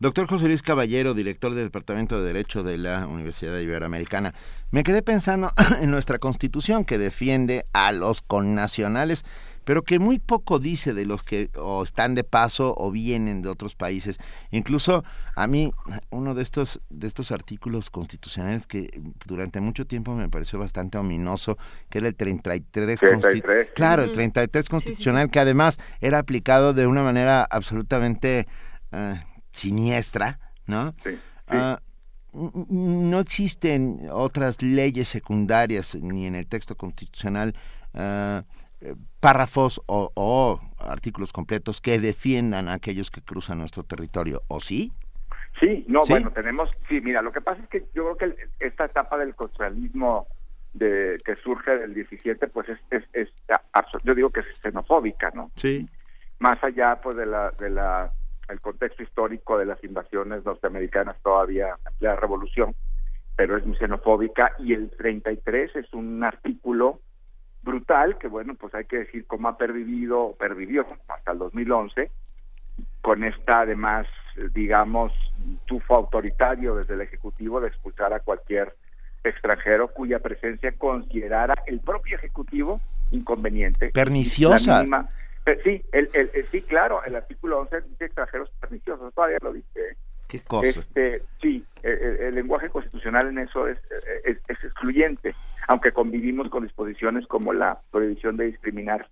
Doctor José Luis Caballero, director del Departamento de Derecho de la Universidad Iberoamericana, me quedé pensando en nuestra Constitución que defiende a los connacionales pero que muy poco dice de los que o están de paso o vienen de otros países. Incluso a mí uno de estos de estos artículos constitucionales que durante mucho tiempo me pareció bastante ominoso, que era el 33, 33. claro, el 33 constitucional que además era aplicado de una manera absolutamente eh, siniestra, ¿no? Ah, no existen otras leyes secundarias ni en el texto constitucional uh, párrafos o, artículos completos que defiendan a aquellos que cruzan nuestro territorio, ¿o sí? Sí, no, bueno, tenemos, sí, mira, lo que pasa es que yo creo que esta etapa del culturalismo de, que surge del 17, pues es, es, es, yo digo que es xenofóbica, ¿no? Sí. Más allá, pues, de la, de la, el contexto histórico de las invasiones norteamericanas todavía, la revolución, pero es xenofóbica, y el 33 es un artículo brutal, que bueno, pues hay que decir cómo ha pervivido, pervivió hasta el 2011, con esta además, digamos, tufo autoritario desde el Ejecutivo de expulsar a cualquier extranjero cuya presencia considerara el propio Ejecutivo inconveniente. Perniciosa. Eh, sí, el, el, sí, claro, el artículo 11 dice extranjeros perniciosos, todavía lo dice. Este, sí, el, lenguaje constitucional en eso es, es, excluyente, aunque convivimos con disposiciones como la prohibición de discriminar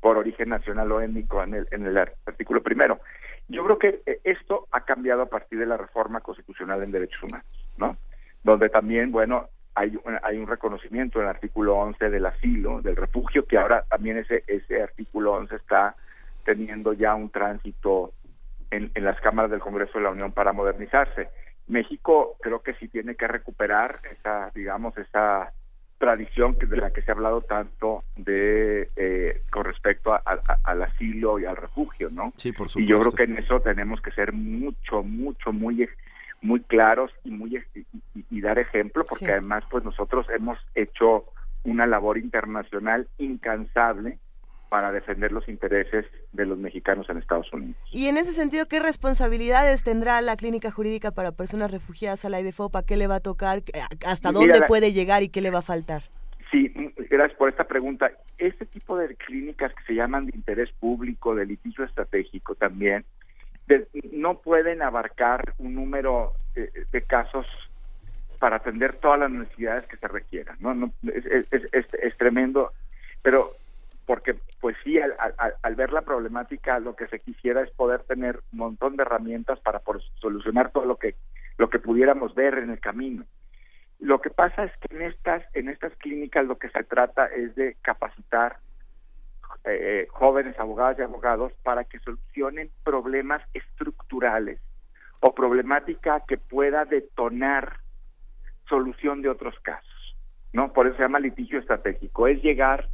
por origen nacional o étnico en el, en el artículo primero. Yo creo que esto ha cambiado a partir de la reforma constitucional en derechos humanos, ¿no? Donde también, bueno, hay, hay un reconocimiento en el artículo 11 del asilo, del refugio, que ahora también ese, ese artículo 11 está teniendo ya un tránsito en, las cámaras del Congreso de la Unión para modernizarse. México creo que sí tiene que recuperar esa, digamos, esa tradición de la que se ha hablado tanto de eh, con respecto al asilo y al refugio, ¿no? Sí, por supuesto. Y yo creo que en eso tenemos que ser mucho, mucho, muy muy claros y muy y, dar ejemplo porque además pues nosotros hemos hecho una labor internacional incansable para defender los intereses de los mexicanos en Estados Unidos. Y en ese sentido, ¿qué responsabilidades tendrá la clínica jurídica para personas refugiadas a la IDFOPA? ¿Qué le va a tocar? ¿Hasta dónde puede llegar y qué le va a faltar? Sí, gracias por esta pregunta. Este tipo de clínicas que se llaman de interés público, de litigio estratégico también, no pueden abarcar un número eh, de, casos para atender todas las necesidades que se requieran. ¿no? es, tremendo, pero porque pues sí, al, ver la problemática lo que se quisiera es poder tener un montón de herramientas para solucionar todo lo que lo que pudiéramos ver en el camino. Lo que pasa es que en estas en estas clínicas lo que se trata es de capacitar eh, jóvenes abogados y abogados para que solucionen problemas estructurales o problemática que pueda detonar solución de otros casos, ¿no? Por eso se llama litigio estratégico, es llegar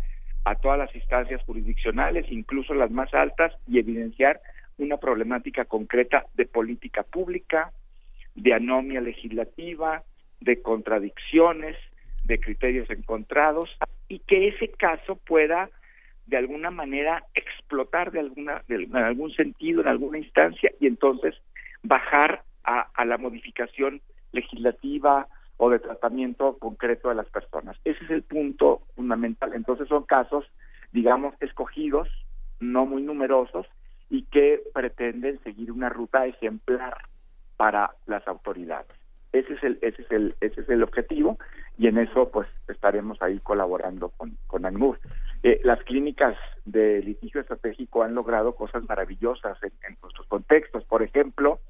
a todas las instancias jurisdiccionales, incluso las más altas, y evidenciar una problemática concreta de política pública, de anomia legislativa, de contradicciones, de criterios encontrados, y que ese caso pueda de alguna manera explotar de alguna en algún sentido en alguna instancia y entonces bajar a la modificación legislativa o de tratamiento concreto de las personas. Ese es el punto fundamental. Entonces son casos, digamos, escogidos, no muy numerosos, y que pretenden seguir una ruta ejemplar para las autoridades. Ese es el, ese es el, ese es el objetivo y en eso pues estaremos ahí colaborando con, con ANMUR. Eh, las clínicas de litigio estratégico han logrado cosas maravillosas en, en nuestros contextos. Por ejemplo,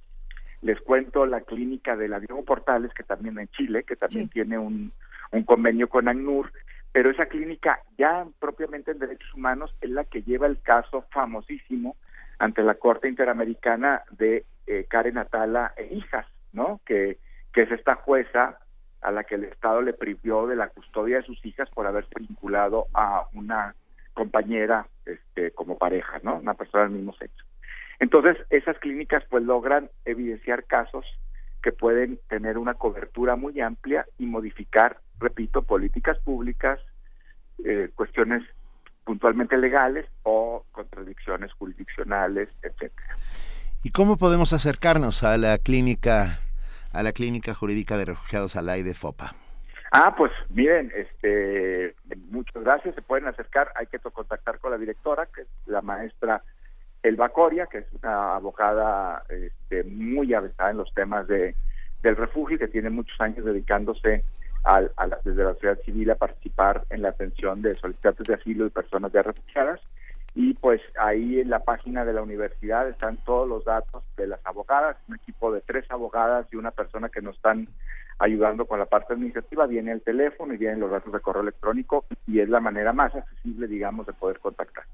les cuento la clínica de la Diego Portales, que también en Chile, que también tiene un, un convenio con ANUR, pero esa clínica ya propiamente en derechos humanos es la que lleva el caso famosísimo ante la Corte Interamericana de eh, Karen Atala e hijas, ¿no? Que, que es esta jueza a la que el Estado le privió de la custodia de sus hijas por haberse vinculado a una compañera este, como pareja, ¿no? Una persona del mismo sexo. Entonces, esas clínicas pues logran evidenciar casos que pueden tener una cobertura muy amplia y modificar, repito, políticas públicas, eh, cuestiones puntualmente legales o contradicciones jurisdiccionales, etcétera. ¿Y cómo podemos acercarnos a la clínica a la clínica jurídica de refugiados al de FOPA? Ah, pues miren, este, muchas gracias. Se pueden acercar. Hay que contactar con la directora, que es la maestra Elba Coria, que es una abogada este, muy avanzada en los temas de, del refugio que tiene muchos años dedicándose a, desde la sociedad civil a participar en la atención de solicitantes de asilo y personas ya refugiadas. Y pues ahí en la página de la universidad están todos los datos de las abogadas, un equipo de tres abogadas y una persona que nos están ayudando con la parte administrativa, viene el teléfono y vienen los datos de correo electrónico y es la manera más accesible, digamos, de poder contactar.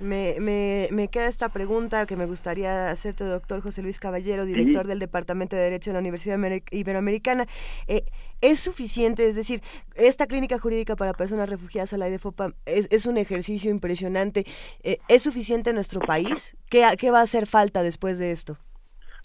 Me, me, me, queda esta pregunta que me gustaría hacerte, doctor José Luis Caballero, director del Departamento de Derecho de la Universidad Iberoamericana. Eh, ¿Es suficiente? Es decir, esta clínica jurídica para personas refugiadas a la IDFOPA es, es un ejercicio impresionante. Eh, ¿Es suficiente en nuestro país? ¿Qué, ¿Qué va a hacer falta después de esto?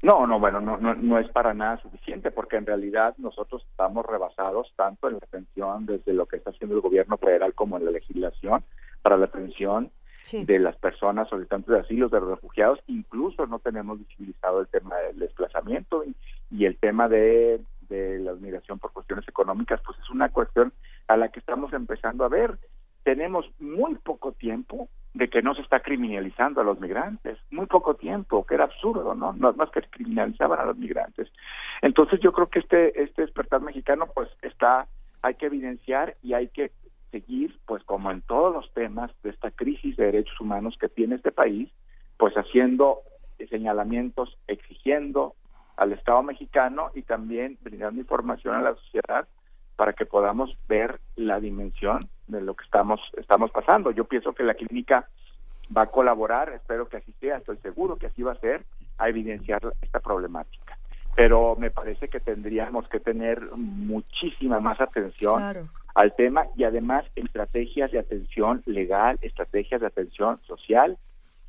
No, no, bueno, no, no, no es para nada suficiente porque en realidad nosotros estamos rebasados tanto en la atención desde lo que está haciendo el gobierno federal como en la legislación para la atención de las personas solicitantes de asilo, de los refugiados, incluso no tenemos visibilizado el tema del desplazamiento y, el tema de, de la migración por cuestiones económicas, pues es una cuestión a la que estamos empezando a ver. Tenemos muy poco tiempo de que no se está criminalizando a los migrantes, muy poco tiempo, que era absurdo, ¿no? No es más que criminalizaban a los migrantes. Entonces yo creo que este este despertar mexicano pues está hay que evidenciar y hay que seguir, pues como en todos los temas de esta crisis de derechos humanos que tiene este país, pues haciendo señalamientos, exigiendo al Estado mexicano y también brindando información a la sociedad para que podamos ver la dimensión de lo que estamos estamos pasando. Yo pienso que la clínica va a colaborar, espero que así sea, estoy seguro que así va a ser, a evidenciar esta problemática. Pero me parece que tendríamos que tener muchísima más atención al tema y además estrategias de atención legal, estrategias de atención social,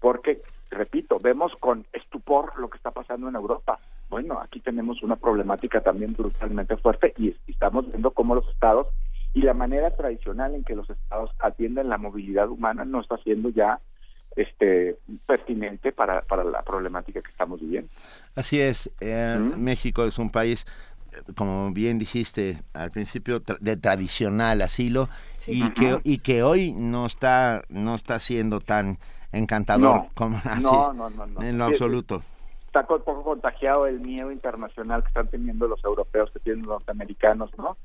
porque, repito, vemos con estupor lo que está pasando en Europa. bueno, aquí tenemos una problemática también brutalmente fuerte y, estamos viendo cómo los estados y la manera tradicional en que los estados atienden la movilidad humana no está siendo ya este pertinente para, para la problemática que estamos viviendo. Así es, eh, México es un país como bien dijiste al principio tra- de tradicional asilo Sí. y que y que hoy no está no está siendo tan encantador No, como así no, no, en lo absoluto. Está un poco contagiado el miedo internacional que están teniendo los europeos, que tienen los norteamericanos, ¿no?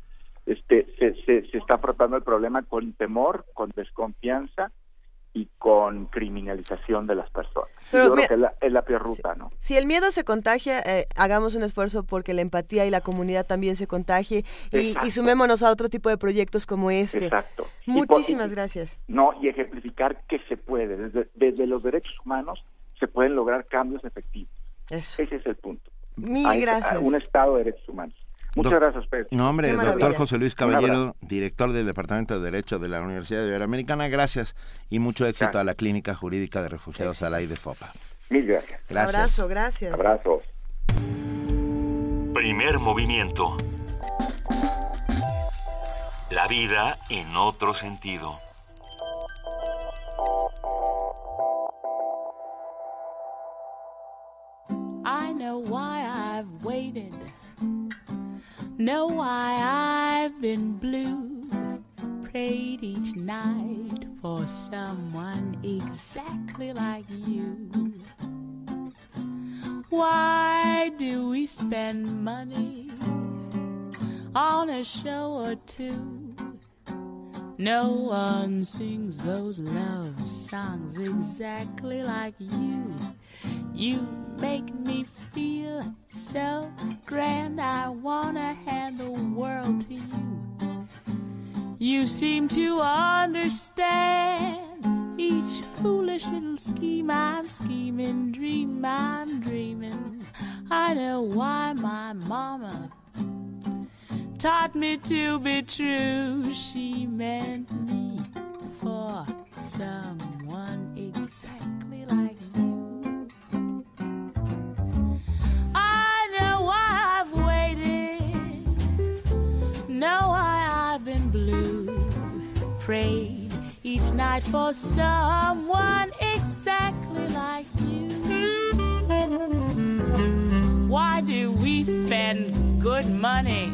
Este, se, se, se está afrontando el problema con temor, con desconfianza y con criminalización de las personas. Pero Yo creo que es la, es la peor ruta, ¿no? Si el miedo se contagia, eh, hagamos un esfuerzo porque la empatía y la comunidad también se contagie y, sumémonos a otro tipo de proyectos como este. Exacto. Muchísimas y- gracias. No, y ejemplificar que se puede. Desde, desde los derechos humanos se pueden lograr cambios efectivos. Ese es el punto. Mil Hay- gracias. Un Estado de derechos humanos. Muchas gracias, Pedro. No, hombre, doctor. José Luis abrazo. Caballero, director del Departamento de Derecho de la Universidad Iberoamericana, gracias y mucho éxito a la Clínica Jurídica de Refugiados Alay de FOPA. Mil gracias. Gracias. Abrazo, gracias. Abrazos. Primer movimiento. La vida en otro sentido. I know why I've waited, know why I've been blue. Prayed each night for someone exactly like you. Why do we spend money on a show or two? No one sings those love songs exactly like you. You make me feel so grand. I wanna hand the world to you. You seem to understand each foolish little scheme I'm scheming, dream I'm dreaming. I know why my mama taught me to be true. She meant me for someone exactly like you. I know why I've waited, know why I've been blue. Prayed each night for someone exactly like you. Why do we spend good money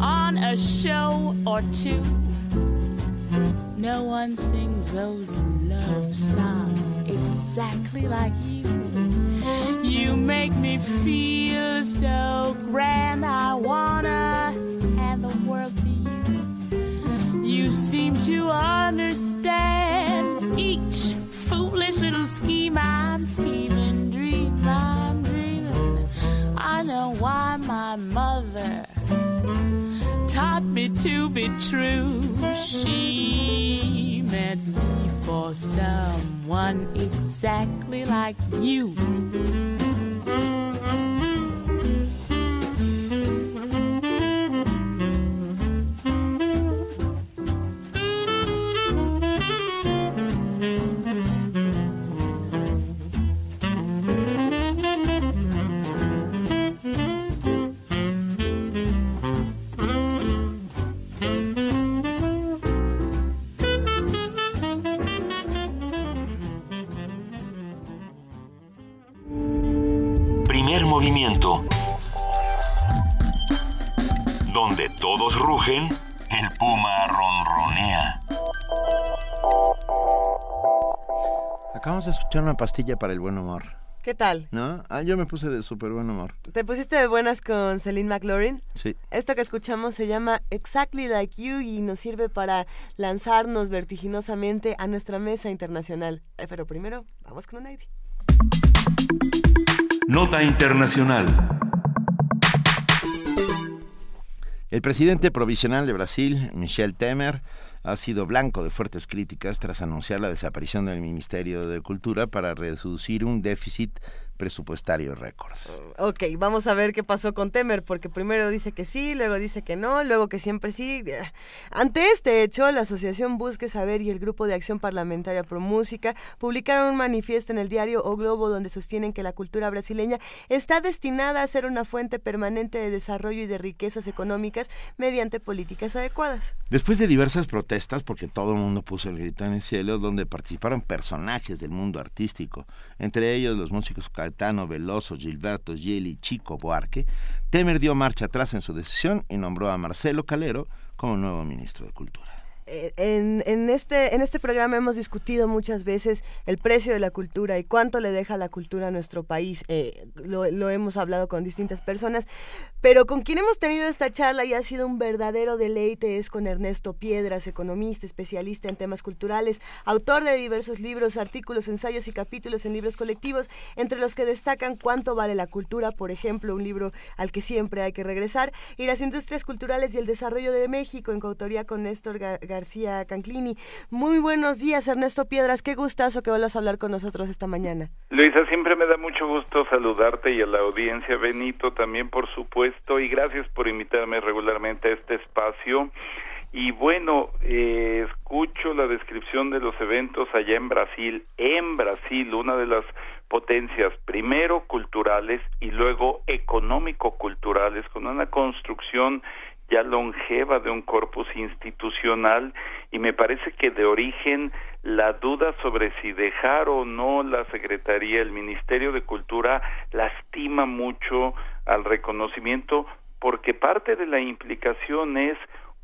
on a show or two? No one sings those love songs exactly like you. You make me feel so grand. I wanna hand the world to you. You seem to understand each foolish little scheme I'm scheming, dream I'm dreaming. I know why my mother me to be true. She meant me for someone exactly like you. Todos rugen, el puma ronronea. Acabamos de escuchar una pastilla para el buen humor, ¿Qué tal? ¿no? Ah, yo me puse de súper buen humor. ¿Te pusiste de buenas con Celine McLaurin? Sí. Esto que escuchamos se llama Exactly Like You y nos sirve para lanzarnos vertiginosamente a nuestra mesa internacional. Eh, pero primero, vamos con un aire. Nota internacional. El presidente provisional de Brasil, Michel Temer, ha sido blanco de fuertes críticas tras anunciar la desaparición del Ministerio de Cultura para reducir un déficit presupuestario récord. Ok, vamos a ver qué pasó con Temer, porque primero dice que sí, luego dice que no, luego que siempre sí. Ante este hecho, la Asociación Busque Saber y el Grupo de Acción Parlamentaria Pro Música publicaron un manifiesto en el diario O Globo donde sostienen que la cultura brasileña está destinada a ser una fuente permanente de desarrollo y de riquezas económicas mediante políticas adecuadas. Después de diversas protestas, porque todo el mundo puso el grito en el cielo, donde participaron personajes del mundo artístico, entre ellos los músicos Caetano, Veloso, Gilberto, Gili, Chico, Buarque, Temer dio marcha atrás en su decisión y nombró a Marcelo Calero como nuevo ministro de Cultura. En, en, este, en este programa hemos discutido muchas veces el precio de la cultura y cuánto le deja la cultura a nuestro país. Eh, lo, lo, hemos hablado con distintas personas, pero con quien hemos tenido esta charla y ha sido un verdadero deleite es con Ernesto Piedras, economista, especialista en temas culturales, autor de diversos libros, artículos, ensayos y capítulos en libros colectivos, entre los que destacan Cuánto vale la cultura, por ejemplo, un libro al que siempre hay que regresar, y las industrias culturales y el desarrollo de México, en coautoría con Néstor García Canclini. Muy buenos días, Ernesto Piedras. Qué gustazo que vuelvas a hablar con nosotros esta mañana. Luisa, siempre me da mucho gusto saludarte y a la audiencia, Benito, también por supuesto, y gracias por invitarme regularmente a este espacio. Y bueno, eh, escucho la descripción de los eventos allá en Brasil, en Brasil, una de las potencias, primero culturales y luego económico-culturales, con una construcción ya longeva de un corpus institucional y me parece que de origen la duda sobre si dejar o no la Secretaría, el Ministerio de Cultura lastima mucho al reconocimiento porque parte de la implicación es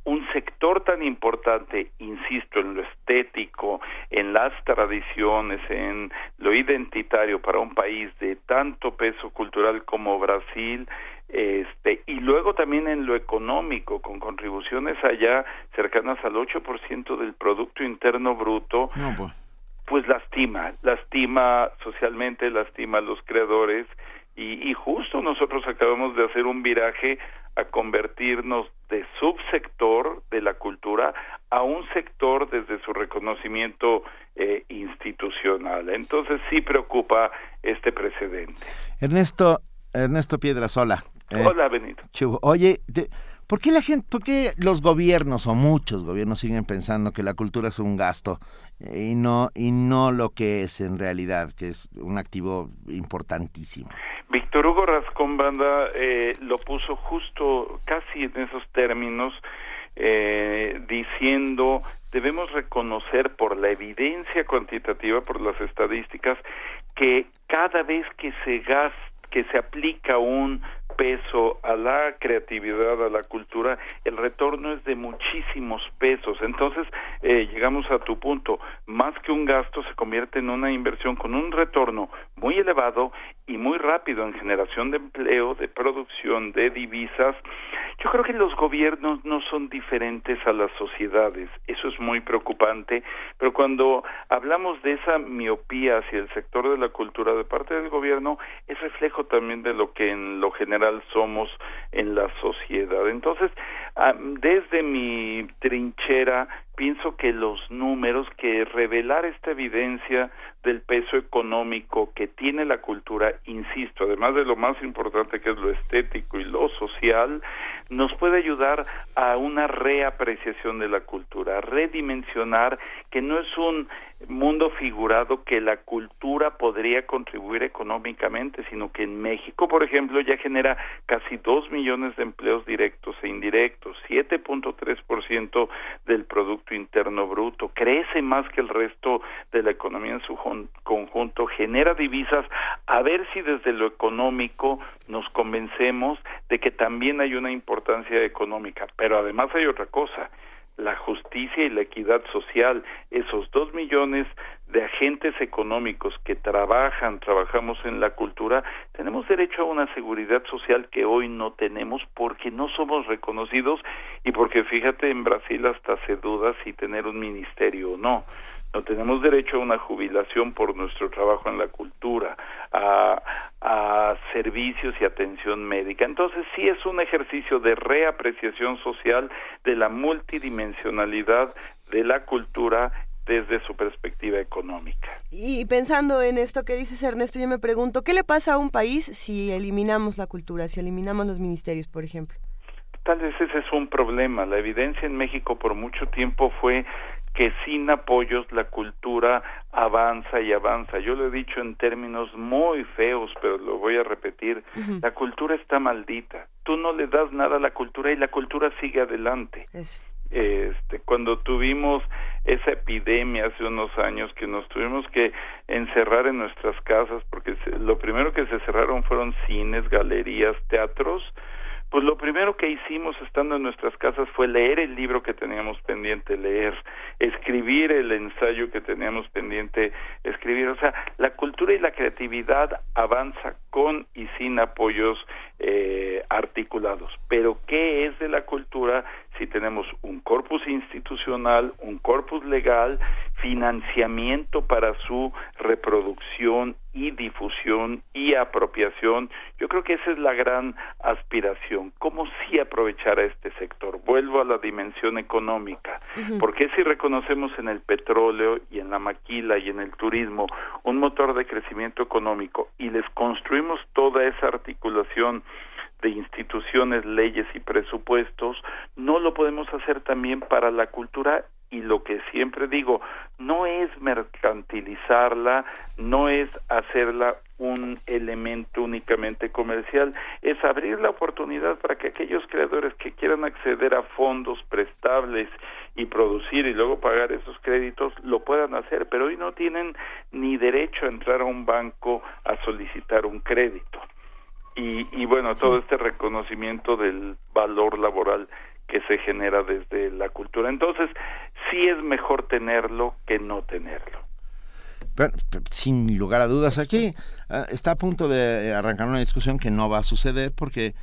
un sector tan importante, insisto, en lo estético, en las tradiciones, en lo identitario para un país de tanto peso cultural como Brasil, este y luego también en lo económico con contribuciones allá cercanas al 8% del producto interno bruto pues. pues lastima lastima socialmente lastima a los creadores y, y justo nosotros acabamos de hacer un viraje a convertirnos de subsector de la cultura a un sector desde su reconocimiento eh, institucional. Entonces sí preocupa este precedente. Ernesto, Ernesto Piedrasola. Eh, Hola, Benito. Oye, ¿por qué la gente, por qué los gobiernos o muchos gobiernos siguen pensando que la cultura es un gasto y no y no lo que es en realidad, que es un activo importantísimo? Víctor Hugo Rascón Banda eh, lo puso justo casi en esos términos, eh, diciendo debemos reconocer por la evidencia cuantitativa, por las estadísticas, que cada vez que se gasta que se aplica un peso a la creatividad, a la cultura, el retorno es de muchísimos pesos. Entonces, eh, llegamos a tu punto, más que un gasto se convierte en una inversión con un retorno muy elevado y muy rápido en generación de empleo, de producción, de divisas. Yo creo que los gobiernos no son diferentes a las sociedades, eso es muy preocupante, pero cuando hablamos de esa miopía hacia el sector de la cultura de parte del gobierno, es reflejo también de lo que en lo general somos en la sociedad. Entonces, desde mi trinchera, pienso que los números, que revelar esta evidencia del peso económico que tiene la cultura, insisto, además de lo más importante que es lo estético y lo social, nos puede ayudar a una reapreciación de la cultura, redimensionar que no es un mundo figurado que la cultura podría contribuir económicamente, sino que en México, por ejemplo, ya genera casi dos millones de empleos directos e indirectos, 7.3% del Producto Interno Bruto, crece más que el resto de la economía en su conjunto, genera divisas, a ver si desde lo económico nos convencemos de que también hay una importancia económica, pero además hay otra cosa, la justicia y la equidad social, esos dos millones de agentes económicos que trabajan, trabajamos en la cultura, tenemos derecho a una seguridad social que hoy no tenemos porque no somos reconocidos y porque fíjate en Brasil hasta se duda si tener un ministerio o no. No tenemos derecho a una jubilación por nuestro trabajo en la cultura, a, a servicios y atención médica. Entonces sí es un ejercicio de reapreciación social de la multidimensionalidad de la cultura desde su perspectiva económica. Y pensando en esto que dices Ernesto, yo me pregunto, ¿qué le pasa a un país si eliminamos la cultura, si eliminamos los ministerios, por ejemplo? Tal vez ese es un problema. La evidencia en México por mucho tiempo fue que sin apoyos la cultura avanza y avanza. Yo lo he dicho en términos muy feos, pero lo voy a repetir. La cultura está maldita. Tú no le das nada a la cultura y la cultura sigue adelante. Este, cuando tuvimos esa epidemia hace unos años que nos tuvimos que encerrar en nuestras casas porque lo primero que se cerraron fueron cines, galerías, teatros, pues lo primero que hicimos estando en nuestras casas fue leer el libro que teníamos pendiente leer, escribir el ensayo que teníamos pendiente escribir. O sea, la cultura y la creatividad avanza con y sin apoyos eh, articulados. Pero ¿qué es de la cultura si tenemos un corpus institucional, un corpus legal, financiamiento para su reproducción y difusión y apropiación? Yo creo que esa es la gran aspiración. ¿Cómo sí aprovechar a este sector? Vuelvo a la dimensión económica. ¿Por qué si reconocemos en el petróleo y en la maquila y en el turismo un motor de crecimiento económico y les construimos toda esa articulación de instituciones, leyes y presupuestos, no lo podemos hacer también para la cultura y lo que siempre digo, no es mercantilizarla, no es hacerla un elemento únicamente comercial, es abrir la oportunidad para que aquellos creadores que quieran acceder a fondos prestables y producir y luego pagar esos créditos lo puedan hacer, pero hoy no tienen ni derecho a entrar a un banco a solicitar un crédito y, bueno, todo este reconocimiento del valor laboral que se genera desde la cultura. Entonces, sí es mejor tenerlo que no tenerlo. sin lugar a dudas, aquí ah, está a punto de arrancar una discusión que no va a suceder porque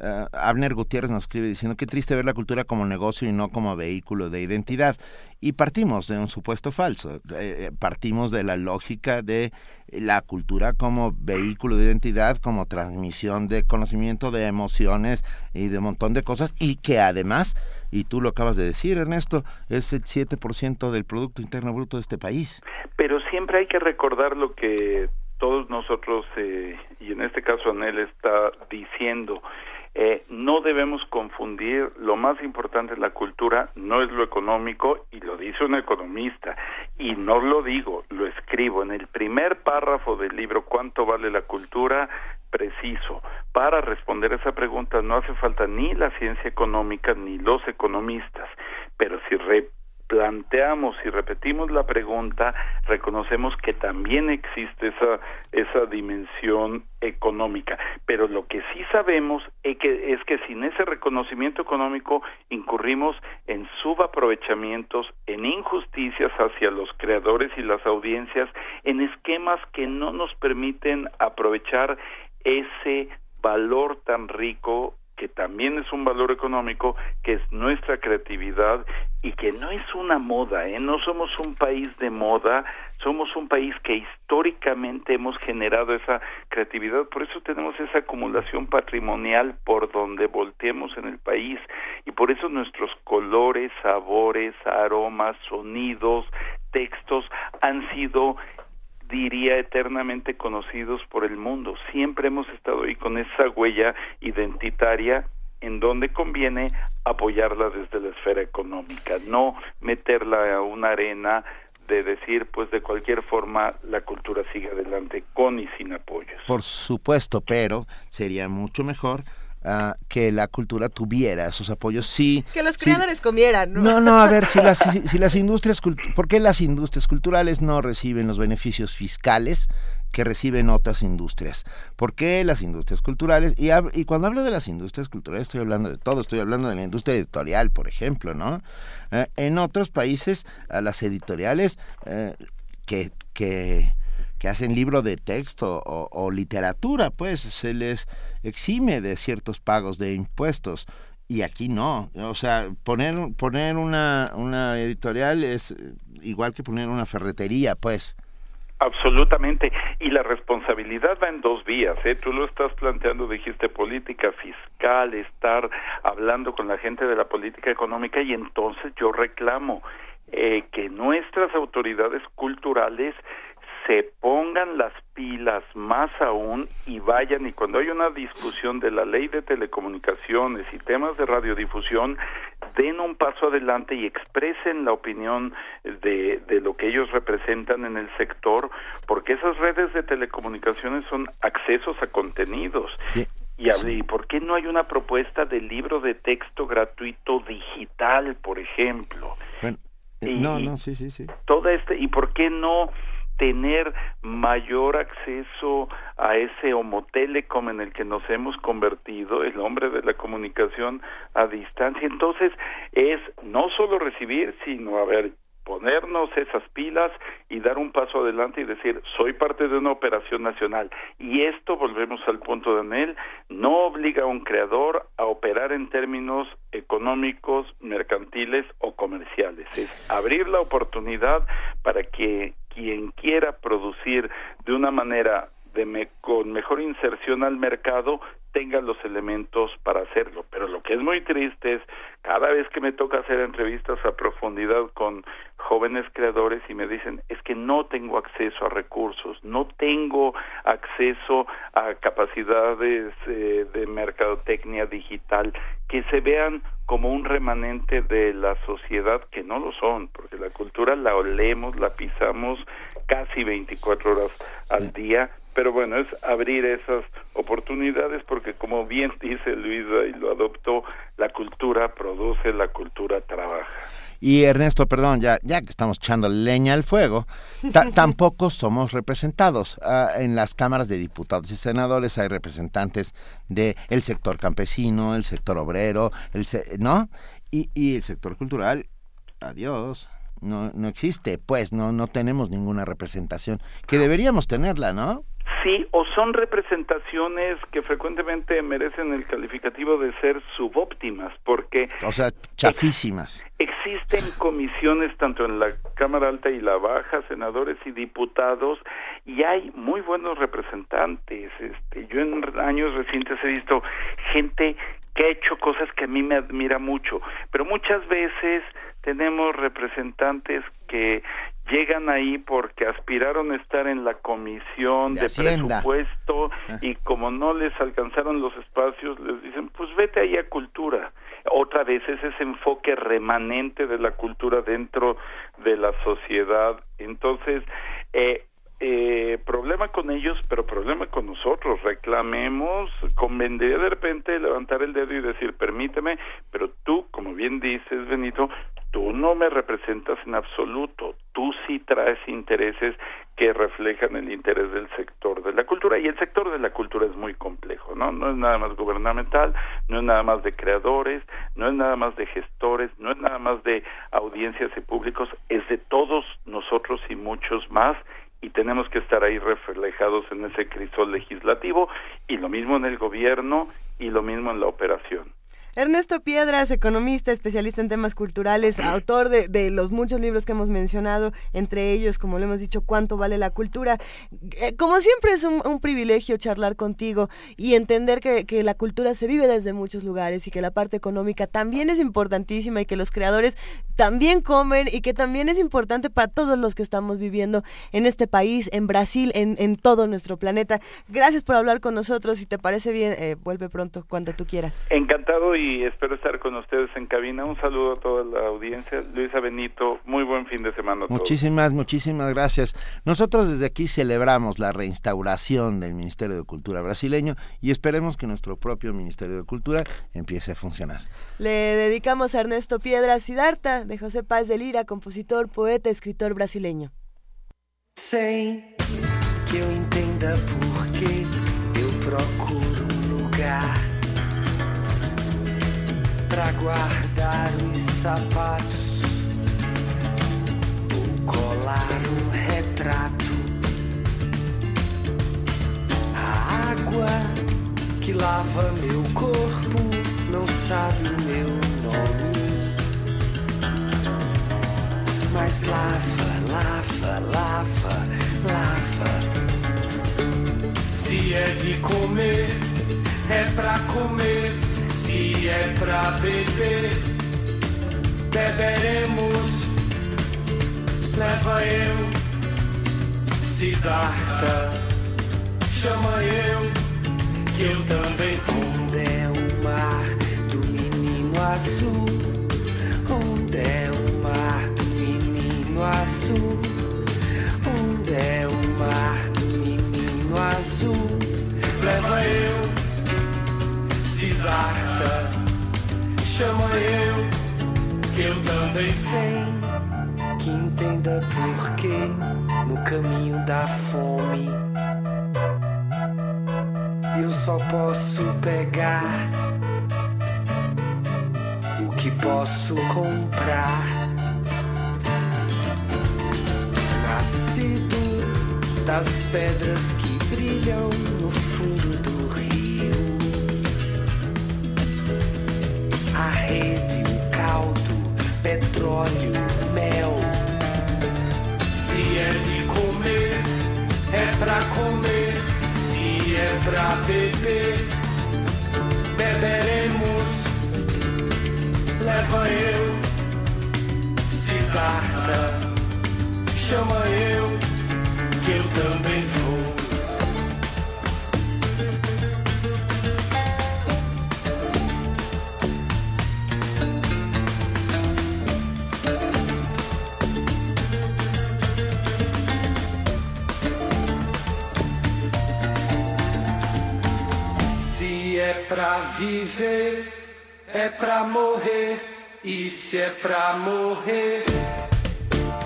uh, Abner Gutiérrez nos escribe diciendo que triste ver la cultura como negocio y no como vehículo de identidad. Y partimos de un supuesto falso, eh, eh, partimos de la lógica de la cultura como vehículo de identidad, como transmisión de conocimiento, de emociones y de un montón de cosas, y que además, y tú lo acabas de decir, Ernesto, es el 7% del Producto Interno Bruto de este país. Pero siempre hay que recordar lo que todos nosotros, eh, y en este caso Anel está diciendo, eh, no debemos confundir, lo más importante de la cultura no es lo económico, y lo dice un economista, y no lo digo, lo escribo en el primer párrafo del libro ¿Cuánto vale la cultura? preciso. Para responder esa pregunta no hace falta ni la ciencia económica ni los economistas, pero si planteamos y repetimos la pregunta, reconocemos que también existe esa, esa dimensión económica. Pero lo que sí sabemos es que, es que sin ese reconocimiento económico incurrimos en subaprovechamientos, en injusticias hacia los creadores y las audiencias, en esquemas que no nos permiten aprovechar ese valor tan rico que también es un valor económico, que es nuestra creatividad y que no es una moda, ¿eh? no somos un país de moda, somos un país que históricamente hemos generado esa creatividad, por eso tenemos esa acumulación patrimonial por donde volteemos en el país y por eso nuestros colores, sabores, aromas, sonidos, textos han sido diría eternamente conocidos por el mundo. Siempre hemos estado ahí con esa huella identitaria en donde conviene apoyarla desde la esfera económica, no meterla a una arena de decir, pues de cualquier forma la cultura sigue adelante con y sin apoyos. Por supuesto, pero sería mucho mejor que la cultura tuviera esos apoyos. Sí, que los creadores comieran. ¿no? no, no, a ver, si las, si, las industrias, ¿por qué las industrias culturales no reciben los beneficios fiscales que reciben otras industrias? ¿Por qué las industrias culturales? Y, y cuando hablo de las industrias culturales estoy hablando de todo, estoy hablando de la industria editorial, por ejemplo, ¿no? Eh, en otros países, a las editoriales eh, que... que que hacen libro de texto o, literatura, pues se les exime de ciertos pagos de impuestos y aquí no. O sea, poner, poner una, una editorial es igual que poner una ferretería, pues. Absolutamente. Y la responsabilidad va en dos vías. ¿eh? Tú lo estás planteando, dijiste política fiscal, estar hablando con la gente de la política económica y entonces yo reclamo eh, que nuestras autoridades culturales se pongan las pilas más aún y vayan y cuando hay una discusión de la ley de telecomunicaciones y temas de radiodifusión den un paso adelante y expresen la opinión de, de lo que ellos representan en el sector porque esas redes de telecomunicaciones son accesos a contenidos. Y, y por qué no hay una propuesta de libro de texto gratuito digital por ejemplo Bueno, eh, no, no, sí, sí, sí. toda este y por qué no tener mayor acceso a ese homotelecom en el que nos hemos convertido, el hombre de la comunicación a distancia. Entonces, es no solo recibir, sino, a ver, ponernos esas pilas y dar un paso adelante y decir, soy parte de una operación nacional. Y esto, volvemos al punto de Anel, no obliga a un creador a operar en términos económicos, mercantiles o comerciales. Es abrir la oportunidad para que quien quiera producir de una manera de me- con mejor inserción al mercado tenga los elementos para hacerlo. Pero lo que es muy triste es cada vez que me toca hacer entrevistas a profundidad con jóvenes creadores y me dicen es que no tengo acceso a recursos, no tengo acceso a capacidades eh, de mercadotecnia digital que se vean como un remanente de la sociedad que no lo son, porque la cultura la olemos, la pisamos casi 24 horas al día, pero bueno, es abrir esas oportunidades porque como bien dice Luisa y lo adoptó, la cultura produce, la cultura trabaja. Y Ernesto, perdón, ya, ya que estamos echando leña al fuego, ta- tampoco somos representados. Ah, en las cámaras de diputados y senadores hay representantes del el sector campesino, el sector obrero, el se- ¿no? Y, y el sector cultural, adiós, no, no existe, pues no, no tenemos ninguna representación, que deberíamos tenerla, ¿no? Sí, o son representaciones que frecuentemente merecen el calificativo de ser subóptimas, porque O sea, chafísimas. existen comisiones tanto en la Cámara Alta y la Baja, senadores y diputados, y hay muy buenos representantes. Este, yo en años recientes he visto gente que ha hecho cosas que a mí me admira mucho, pero muchas veces tenemos representantes que llegan ahí porque aspiraron a estar en la comisión De presupuesto y como no les alcanzaron los espacios les dicen pues vete ahí a cultura otra vez es ese enfoque remanente de la cultura dentro de la sociedad. Entonces eh, eh, problema con ellos, pero problema con nosotros. Reclamemos, convendría de repente levantar el dedo y decir, permíteme, pero tú, como bien dices, Benito, tú no me representas en absoluto. Tú sí traes intereses que reflejan el interés del sector de la cultura y el sector de la cultura es muy complejo, ¿no? No es nada más gubernamental, no es nada más de creadores, no es nada más de gestores, no es nada más de audiencias y públicos, es de todos nosotros y muchos más y tenemos que estar ahí reflejados en ese crisol legislativo y lo mismo en el gobierno y lo mismo en la operación. Ernesto Piedras, economista, especialista en temas culturales, autor de, de los muchos libros que hemos mencionado, entre ellos, como lo hemos dicho, ¿Cuánto vale la cultura? Eh, como siempre es un, un privilegio charlar contigo y entender que, que la cultura se vive desde muchos lugares y que la parte económica también es importantísima y que los creadores también comen y que también es importante para todos los que estamos viviendo en este país, en Brasil, en, en todo nuestro planeta. Gracias por hablar con nosotros. Si te parece bien, eh, vuelve pronto cuando tú quieras. Encantado y espero estar con ustedes en cabina. Un saludo a toda la audiencia. Luisa Benito, muy buen fin de semana a todos. Muchísimas, muchísimas gracias. Nosotros desde aquí celebramos la reinstauración del Ministerio de Cultura brasileño y esperemos que nuestro propio Ministerio de Cultura empiece a funcionar. Le dedicamos a Ernesto Piedra Sidarta, de José Paz de Lira, compositor, poeta, escritor brasileño. Sem que eu entenda por que eu procuro um lugar pra guardar os sapatos ou colar um retrato. A água que lava meu corpo não sabe o meu nome. Mas lava, lava, lava, lava. Se é de comer, é pra comer. É pra beber, beberemos. Leva eu, Siddhartha, chama eu, que eu também onde é o mar do menino azul, onde é o mar do menino azul, onde é o mar do menino azul, leva eu, Chama eu, que eu também sei que entenda por que no caminho da fome eu só posso pegar o que posso comprar. Nascido das pedras que brilham no fundo do a rede, o caldo, petróleo, mel. Se é de comer, é pra comer. Se é pra beber, beberemos. Leva eu, Siddhartha. Chama eu, que eu também vou. É pra viver, é pra morrer. E se é pra morrer,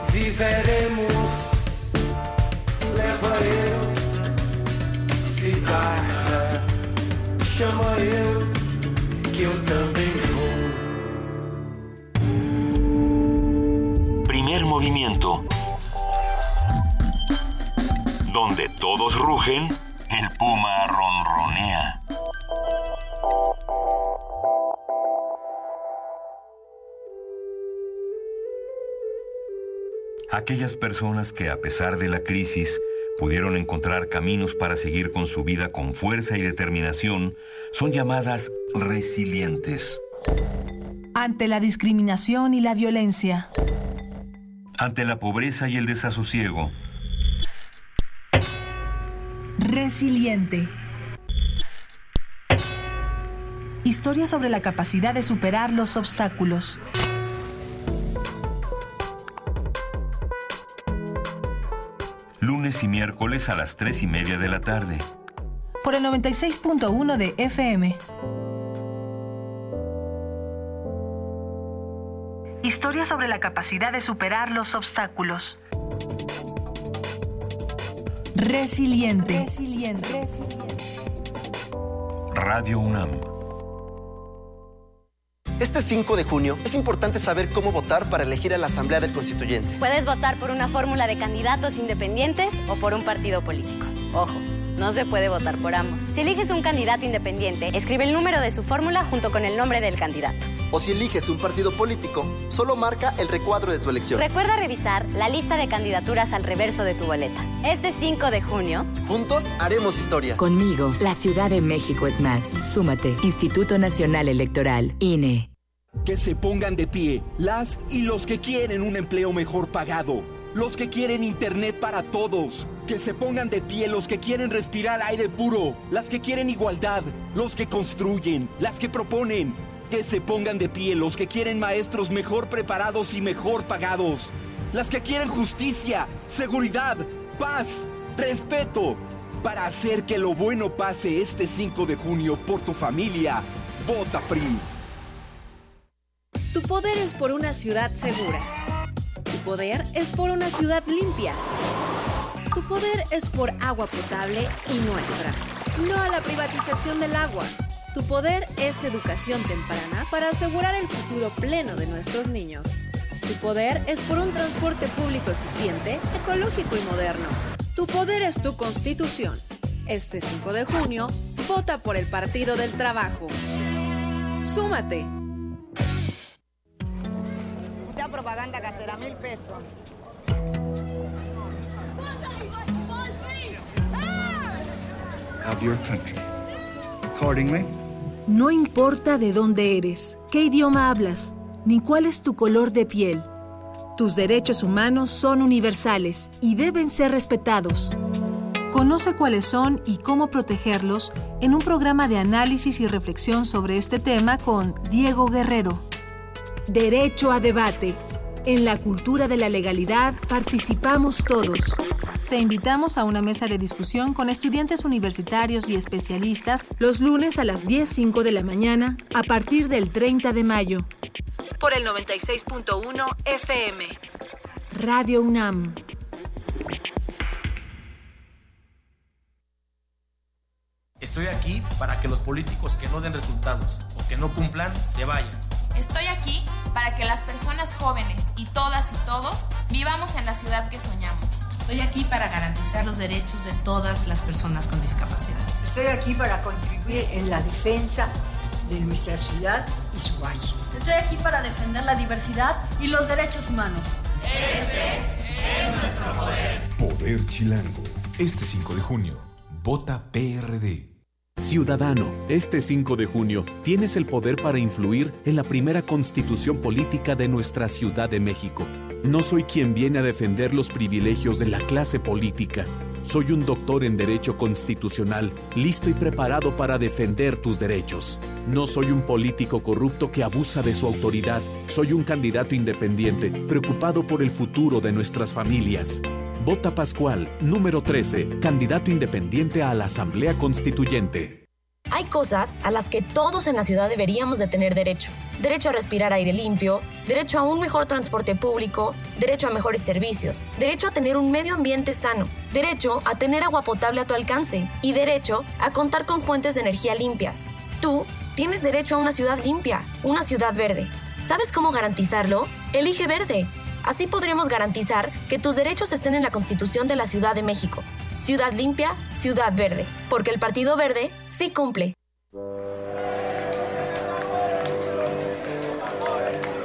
viveremos. Leva eu, Siddhartha. Chama eu, que eu também vou. Primer movimiento. Donde todos rugen, el puma ronronea. Aquellas personas que a pesar de la crisis pudieron encontrar caminos para seguir con su vida con fuerza y determinación son llamadas resilientes. Ante la discriminación y la violencia. Ante la pobreza y el desasosiego, Resiliente. Historia sobre la capacidad de superar los obstáculos. lunes y miércoles a las 3 y media de la tarde. Por el 96.1 de FM. Historia sobre la capacidad de superar los obstáculos. Resiliente. Resiliente. Radio UNAM. Este 5 de junio es importante saber cómo votar para elegir a la Asamblea del Constituyente. Puedes votar por una fórmula de candidatos independientes o por un partido político. Ojo, no se puede votar por ambos. Si eliges un candidato independiente, escribe el número de su fórmula junto con el nombre del candidato. O si eliges un partido político, solo marca el recuadro de tu elección. Recuerda revisar la lista de candidaturas al reverso de tu boleta. Este 5 de junio, juntos haremos historia. Conmigo, la Ciudad de México es más. Súmate. Instituto Nacional Electoral, INE. Que se pongan de pie las y los que quieren un empleo mejor pagado. Los que quieren internet para todos. Que se pongan de pie los que quieren respirar aire puro. Las que quieren igualdad. Los que construyen. Las que proponen. Que se pongan de pie los que quieren maestros mejor preparados y mejor pagados. Las que quieren justicia, seguridad, paz, respeto. Para hacer que lo bueno pase este 5 de junio por tu familia. Vota PRI. Tu poder es por una ciudad segura. Tu poder es por una ciudad limpia. Tu poder es por agua potable y nuestra. No a la privatización del agua. Tu poder es educación temprana para asegurar el futuro pleno de nuestros niños. Tu poder es por un transporte público eficiente, ecológico y moderno. Tu poder es tu constitución. Este 5 de junio, vota por el Partido del Trabajo. Súmate. Mucha propaganda casera, mil pesos. of your country. Accordingly, No importa de dónde eres, qué idioma hablas, ni cuál es tu color de piel. Tus derechos humanos son universales y deben ser respetados. Conoce cuáles son y cómo protegerlos en un programa de análisis y reflexión sobre este tema con Diego Guerrero. Derecho a debate. En la cultura de la legalidad participamos todos. Te invitamos a una mesa de discusión con estudiantes universitarios y especialistas los lunes a las 10.05 de la mañana a partir del 30 de mayo. Por el 96.1 FM. Radio UNAM. Estoy aquí para que los políticos que no den resultados o que no cumplan se vayan. Estoy aquí para que las personas jóvenes y todas y todos vivamos en la ciudad que soñamos. Estoy aquí para garantizar los derechos de todas las personas con discapacidad. Estoy aquí para contribuir en la defensa de nuestra ciudad y su valle. Estoy aquí para defender la diversidad y los derechos humanos. Este es nuestro poder. Poder Chilango. Este 5 de junio, vota PRD. Ciudadano, este 5 de junio tienes el poder para influir en la primera constitución política de nuestra Ciudad de México. No soy quien viene a defender los privilegios de la clase política. Soy un doctor en Derecho Constitucional, listo y preparado para defender tus derechos. No soy un político corrupto que abusa de su autoridad. Soy un candidato independiente, preocupado por el futuro de nuestras familias. Vota Pascual, número 13, candidato independiente a la Asamblea Constituyente. Hay cosas a las que todos en la ciudad deberíamos de tener derecho. Derecho a respirar aire limpio, derecho a un mejor transporte público, derecho a mejores servicios, derecho a tener un medio ambiente sano, derecho a tener agua potable a tu alcance y derecho a contar con fuentes de energía limpias. Tú tienes derecho a una ciudad limpia, una ciudad verde. ¿Sabes cómo garantizarlo? Elige verde. Así podremos garantizar que tus derechos estén en la Constitución de la Ciudad de México. Ciudad limpia, ciudad verde. Porque el Partido Verde sí cumple.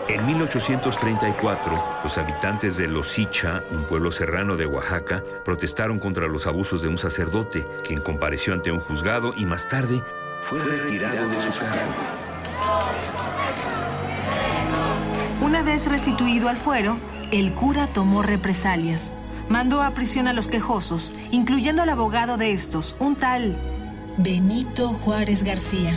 En 1834, los habitantes de Losicha, un pueblo serrano de Oaxaca, protestaron contra los abusos de un sacerdote, quien compareció ante un juzgado y más tarde fue retirado de su cargo. Vez restituido al fuero, el cura tomó represalias. Mandó a prisión a los quejosos, incluyendo al abogado de estos, un tal Benito Juárez García.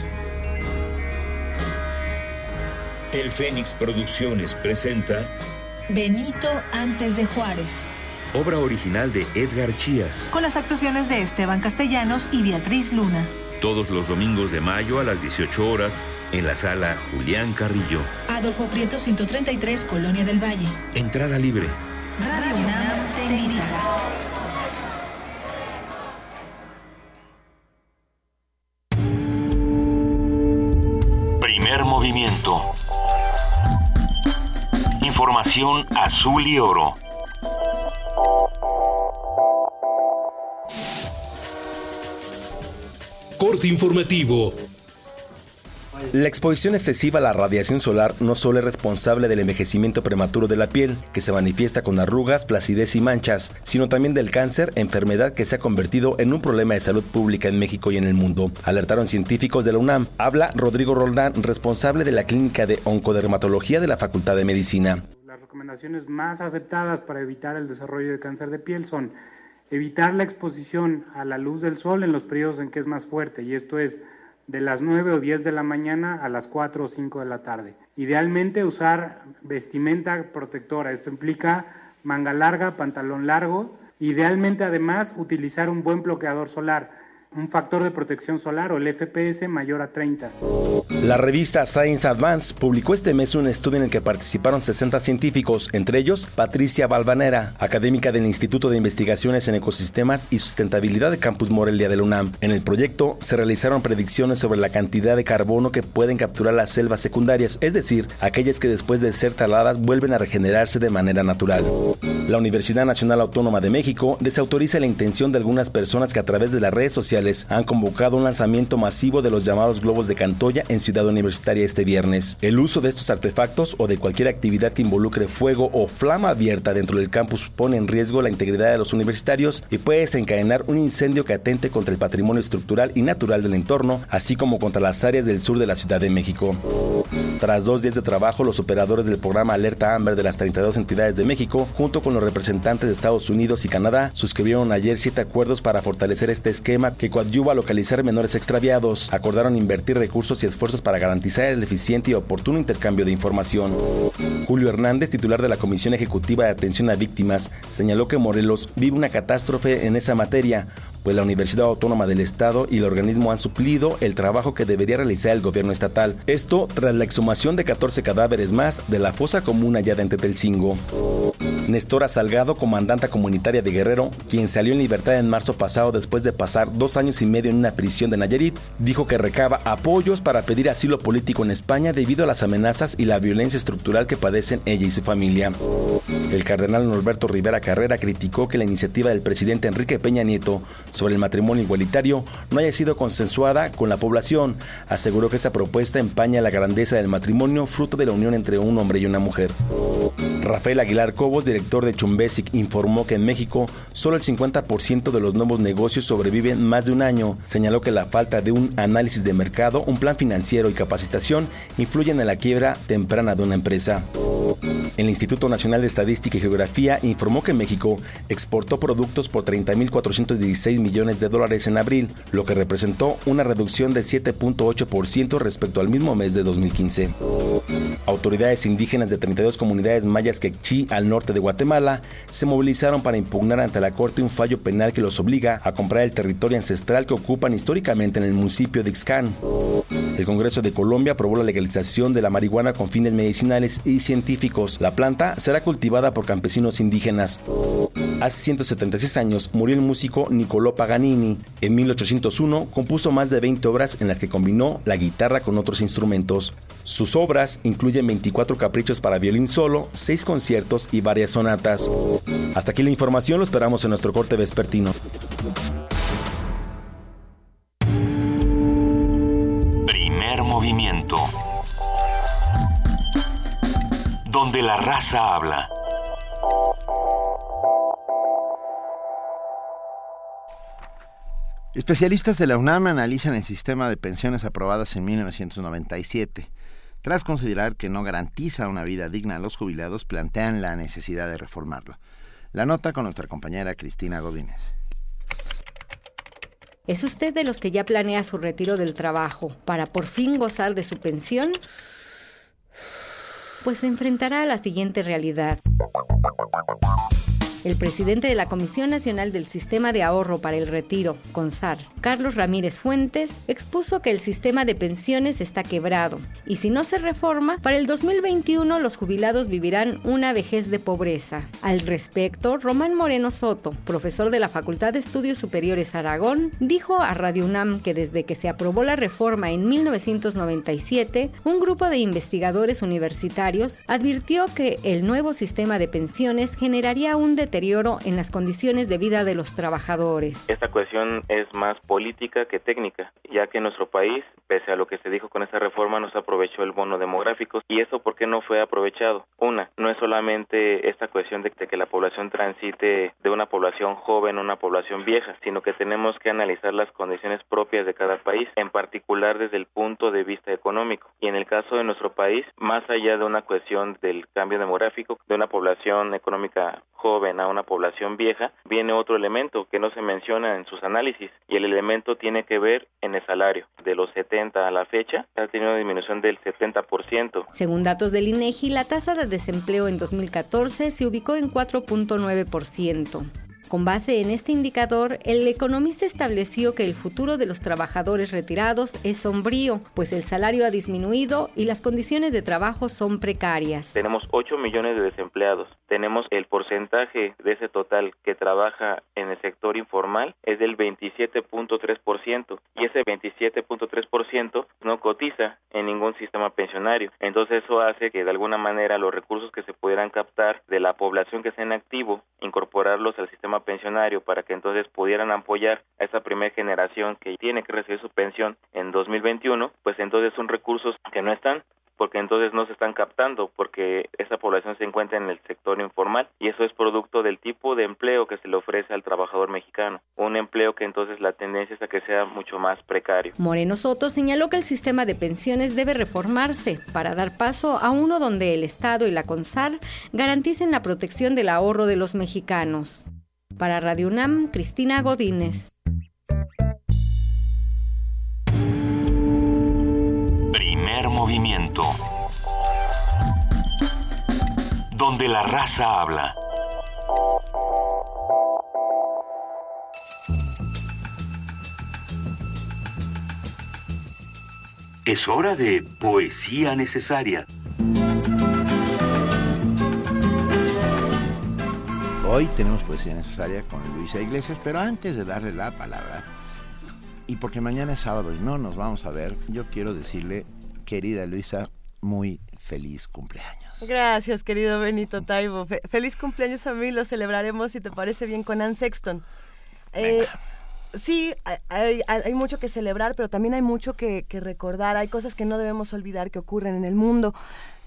El Fénix Producciones presenta Benito antes de Juárez, obra original de Edgar Chías. con las actuaciones de Esteban Castellanos y Beatriz Luna. Todos los domingos de mayo a las 18 horas en la sala Julián Carrillo. Adolfo Prieto 133, Colonia del Valle. Entrada libre. Radio UNAM te invita. Primer movimiento. Información azul y oro. Corte informativo. La exposición excesiva a la radiación solar no solo es responsable del envejecimiento prematuro de la piel, que se manifiesta con arrugas, flacidez y manchas, sino también del cáncer, enfermedad que se ha convertido en un problema de salud pública en México y en el mundo. Alertaron científicos de la UNAM. Habla Rodrigo Roldán, responsable de la Clínica de Oncodermatología de la Facultad de Medicina. Las recomendaciones más aceptadas para evitar el desarrollo de cáncer de piel son evitar la exposición a la luz del sol en los periodos en que es más fuerte, y esto es de las 9 o 10 de la mañana a las 4 o 5 de la tarde. Idealmente usar vestimenta protectora, esto implica manga larga, pantalón largo, idealmente además utilizar un buen bloqueador solar, un factor de protección solar o el FPS mayor a 30. La revista Science Advance publicó este mes un estudio en el que participaron 60 científicos, entre ellos Patricia Balvanera, académica del Instituto de Investigaciones en Ecosistemas y Sustentabilidad de Campus Morelia de la UNAM. En el proyecto se realizaron predicciones sobre la cantidad de carbono que pueden capturar las selvas secundarias, es decir, aquellas que después de ser taladas vuelven a regenerarse de manera natural. La Universidad Nacional Autónoma de México desautoriza la intención de algunas personas que a través de las redes sociales han convocado un lanzamiento masivo de los llamados globos de Cantoya en Ciudad Universitaria este viernes. El uso de estos artefactos o de cualquier actividad que involucre fuego o flama abierta dentro del campus pone en riesgo la integridad de los universitarios y puede desencadenar un incendio que atente contra el patrimonio estructural y natural del entorno, así como contra las áreas del sur de la Ciudad de México. Tras dos días de trabajo, los operadores del programa Alerta Amber de las 32 entidades de México, junto con los representantes de Estados Unidos y Canadá, suscribieron ayer siete acuerdos para fortalecer este esquema que coadyuva a localizar menores extraviados. Acordaron invertir recursos y esfuerzos para garantizar el eficiente y oportuno intercambio de información. Julio Hernández, titular de la Comisión Ejecutiva de Atención a Víctimas, señaló que Morelos vive una catástrofe en esa materia, pues la Universidad Autónoma del Estado y el organismo han suplido el trabajo que debería realizar el gobierno estatal. Esto tras la exhumación de 14 cadáveres más de la fosa común allá de Tetelcingo. Nestora Salgado, comandanta comunitaria de Guerrero, quien salió en libertad en marzo pasado después de pasar dos años y medio en una prisión de Nayarit, dijo que recaba apoyos para pedir asilo político en España debido a las amenazas y la violencia estructural que padecen ella y su familia. El cardenal Norberto Rivera Carrera criticó que la iniciativa del presidente Enrique Peña Nieto sobre el matrimonio igualitario no haya sido consensuada con la población. Aseguró que esa propuesta empaña la grandeza del matrimonio fruto de la unión entre un hombre y una mujer. Rafael Aguilar Cobos, director de Chumbesic, informó que en México solo el 50% de los nuevos negocios sobreviven más de un año. Señaló que la falta de un análisis de mercado, un plan financiero y capacitación influyen en la quiebra temprana de una empresa. El Instituto Nacional de Estadística y Geografía informó que México exportó productos por 30.416 millones de dólares en abril, lo que representó una reducción de 7.8% respecto al mismo mes de 2015. Autoridades indígenas de 32 comunidades mayas quechí al norte de Guatemala se movilizaron para impugnar ante la Corte un fallo penal que los obliga a comprar el territorio ancestral que ocupan históricamente en el municipio de Ixcán. El Congreso de Colombia aprobó la legalización de la marihuana con fines medicinales y científicos. La planta será cultivada por campesinos indígenas. Hace 176 años murió el músico Paganini. En 1801 compuso más de 20 obras en las que combinó la guitarra con otros instrumentos. Sus obras incluyen 24 caprichos para violín solo, 6 conciertos y varias sonatas. Hasta aquí la información, lo esperamos en nuestro corte vespertino. Primer movimiento. Donde la raza habla. Especialistas de la UNAM analizan el sistema de pensiones aprobadas en 1997. Tras considerar que no garantiza una vida digna a los jubilados, plantean la necesidad de reformarlo. La nota con nuestra compañera Cristina Godínez. ¿Es usted de los que ya planea su retiro del trabajo para por fin gozar de su pensión? Pues se enfrentará a la siguiente realidad. El presidente de la Comisión Nacional del Sistema de Ahorro para el Retiro, CONSAR, Carlos Ramírez Fuentes, expuso que el sistema de pensiones está quebrado y si no se reforma, para el 2021 los jubilados vivirán una vejez de pobreza. Al respecto, Román Moreno Soto, profesor de la Facultad de Estudios Superiores Aragón, dijo a Radio UNAM que desde que se aprobó la reforma en 1997, un grupo de investigadores universitarios advirtió que el nuevo sistema de pensiones generaría un en las condiciones de vida de los trabajadores. Esta cuestión es más política que técnica, ya que nuestro país, pese a lo que se dijo con esta reforma, no se aprovechó el bono demográfico. ¿Y eso por qué no fue aprovechado? Una, no es solamente esta cuestión de que la población transite de una población joven a una población vieja, sino que tenemos que analizar las condiciones propias de cada país, en particular desde el punto de vista económico. Y en el caso de nuestro país, más allá de una cuestión del cambio demográfico, de una población económica joven a una población vieja, viene otro elemento que no se menciona en sus análisis y el elemento tiene que ver en el salario. De los 70 a la fecha ha tenido una disminución del 70%. Según datos del INEGI, la tasa de desempleo en 2014 se ubicó en 4.9%. Con base en este indicador, el economista estableció que el futuro de los trabajadores retirados es sombrío, pues el salario ha disminuido y las condiciones de trabajo son precarias. Tenemos 8 millones de desempleados. Tenemos el porcentaje de ese total que trabaja en el sector informal es del 27.3% y ese 27.3% no cotiza en ningún sistema pensionario. Entonces eso hace que de alguna manera los recursos que se pudieran captar de la población que está en activo, incorporarlos al sistema pensionario para que entonces pudieran apoyar a esa primera generación que tiene que recibir su pensión en 2021, pues entonces son recursos que no están porque entonces no se están captando, porque esa población se encuentra en el sector informal y eso es producto del tipo de empleo que se le ofrece al trabajador mexicano, un empleo que entonces la tendencia es a que sea mucho más precario. Moreno Soto señaló que el sistema de pensiones debe reformarse para dar paso a uno donde el Estado y la CONSAR garanticen la protección del ahorro de los mexicanos. Para Radio UNAM, Cristina Godínez. Primer movimiento. Donde la raza habla. Es hora de poesía necesaria. Hoy tenemos poesía necesaria con Luisa Iglesias, pero antes de darle la palabra, y porque mañana es sábado y no nos vamos a ver, yo quiero decirle, querida Luisa, muy feliz cumpleaños. Gracias, querido Benito Taibo. feliz cumpleaños a mí, lo celebraremos, si te parece bien, con Ann Sexton. Eh, sí, hay, mucho que celebrar, pero también hay mucho que, recordar. Hay cosas que no debemos olvidar que ocurren en el mundo.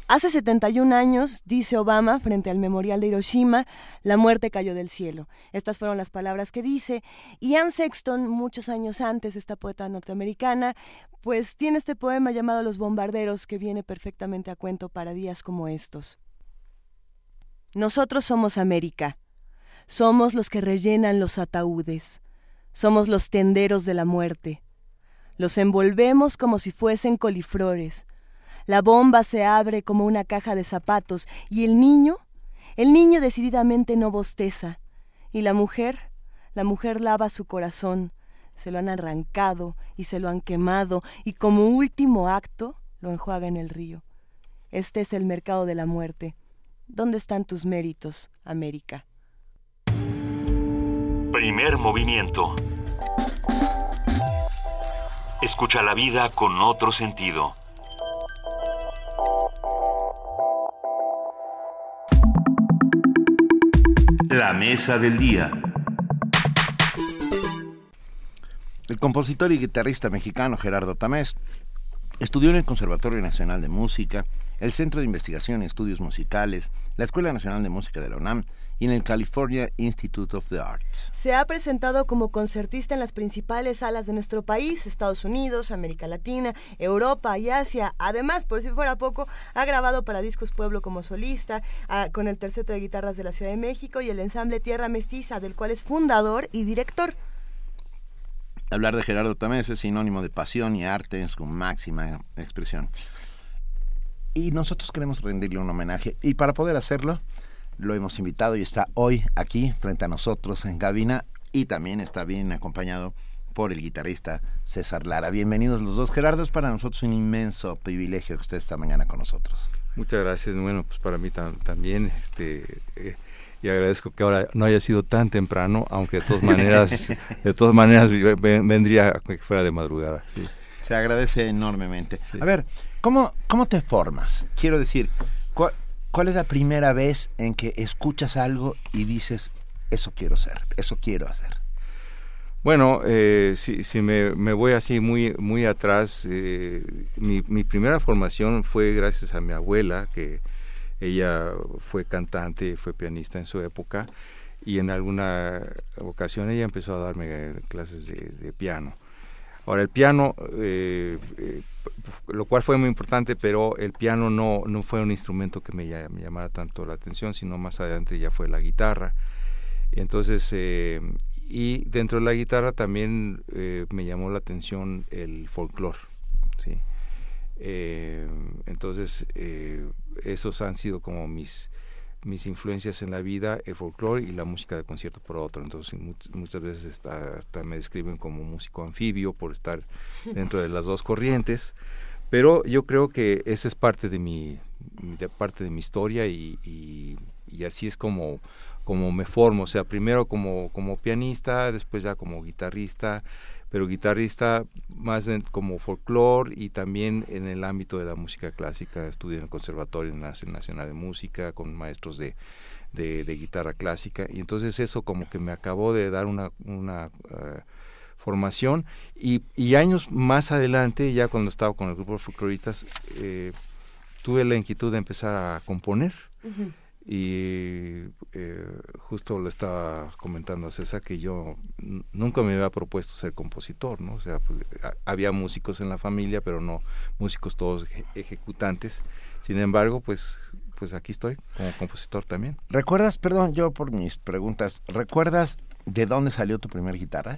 Hace 71 años, dice Obama frente al memorial de Hiroshima, la muerte cayó del cielo. Estas fueron las palabras que dice. Y Anne Sexton, muchos años antes, esta poeta norteamericana, pues tiene este poema llamado Los Bombarderos que viene perfectamente a cuento para días como estos. Nosotros somos América. Somos los que rellenan los ataúdes. Somos los tenderos de la muerte. Los envolvemos como si fuesen coliflores. La bomba se abre como una caja de zapatos y el niño, el niño decididamente no bosteza. Y la mujer, la mujer lava su corazón. Se lo han arrancado y se lo han quemado y como último acto lo enjuaga en el río. Este es el mercado de la muerte. ¿Dónde están tus méritos, América? Primer movimiento. Escucha la vida con otro sentido. La mesa del día. El compositor y guitarrista mexicano Gerardo Tamés estudió en el Conservatorio Nacional de Música, el Centro de Investigación y Estudios Musicales, la Escuela Nacional de Música de la UNAM y en el California Institute of the Arts. Se ha presentado como concertista en las principales salas de nuestro país, Estados Unidos, América Latina, Europa y Asia. Además, por si fuera poco, ha grabado para Discos Pueblo como solista, ah, con el terceto de guitarras de la Ciudad de México y el ensamble Tierra Mestiza, del cual es fundador y director. Hablar de Gerardo Tamés es sinónimo de pasión y arte en su máxima expresión. Y nosotros queremos rendirle un homenaje. Y para poder hacerlo, lo hemos invitado y está hoy aquí frente a nosotros en cabina y también está bien acompañado por el guitarrista César Lara. Bienvenidos los dos. Gerardo, es para nosotros un inmenso privilegio que usted esta mañana con nosotros. Muchas gracias. Bueno, pues para mí también, este, eh, y agradezco que ahora no haya sido tan temprano, aunque de todas maneras, de todas maneras vendría que fuera de madrugada. Se agradece enormemente. A ver, ¿cómo, ¿cómo te formas? Quiero decir, ¿Cuál es la primera vez en que escuchas algo y dices, eso quiero ser, eso quiero hacer? Bueno, eh, si, si me, voy así muy, muy atrás, eh, mi, mi, primera formación fue gracias a mi abuela, que ella fue cantante, fue pianista en su época, y en alguna ocasión ella empezó a darme clases de piano. Ahora, el piano eh, eh lo cual fue muy importante, pero el piano no, no fue un instrumento que me, llamara tanto la atención, sino más adelante ya fue la guitarra. Entonces, eh, y dentro de la guitarra también eh, me llamó la atención el folclore. ¿sí? Eh, entonces, esos han sido como mis, mis influencias en la vida, el folclore y la música de concierto por otro. Entonces muchas veces hasta me describen como músico anfibio por estar dentro de las dos corrientes. Pero yo creo que esa es parte de mi, parte de mi historia y, y, así es como, como me formo. O sea, primero como, como pianista, después ya como guitarrista pero guitarrista más como folclore y también en el ámbito de la música clásica. Estudié en el Conservatorio Nacional de Música con maestros de, de, guitarra clásica y entonces eso como que me acabó de dar una, una eh, formación y, y, años más adelante, ya cuando estaba con el grupo de folcloristas, eh, tuve la inquietud de empezar a componer. Y eh, justo le estaba comentando a César que yo nunca me había propuesto ser compositor, ¿no? O sea, pues, había músicos en la familia, pero no músicos todos ejecutantes. Sin embargo, pues, pues aquí estoy como compositor también. ¿Recuerdas, perdón, yo por mis preguntas, ¿recuerdas de dónde salió tu primer guitarra?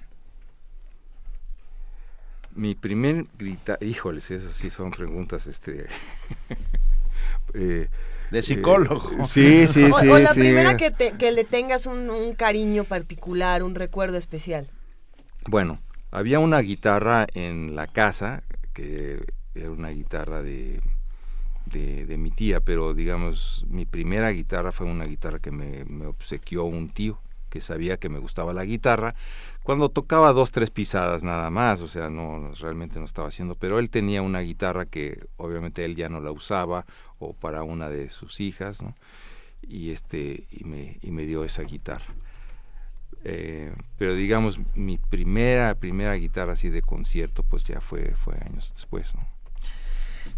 Mi primer guitarra, híjoles, esas sí son preguntas, este... eh, de psicólogo. Eh, sí, sí, sí. O, la sí. primera que, te, que le tengas un, un, cariño particular, un recuerdo especial. Bueno, había una guitarra en la casa, que era una guitarra de, de, de, mi tía, pero digamos, mi primera guitarra fue una guitarra que me, me obsequió un tío que sabía que me gustaba la guitarra, cuando tocaba dos, tres pisadas nada más, o sea, no, realmente no estaba haciendo, pero él tenía una guitarra que obviamente él ya no la usaba, o para una de sus hijas, ¿no? Y, este, y, me, y me dio esa guitarra. Eh, pero digamos, mi primera, primera guitarra así de concierto, pues ya fue, fue años después, ¿no?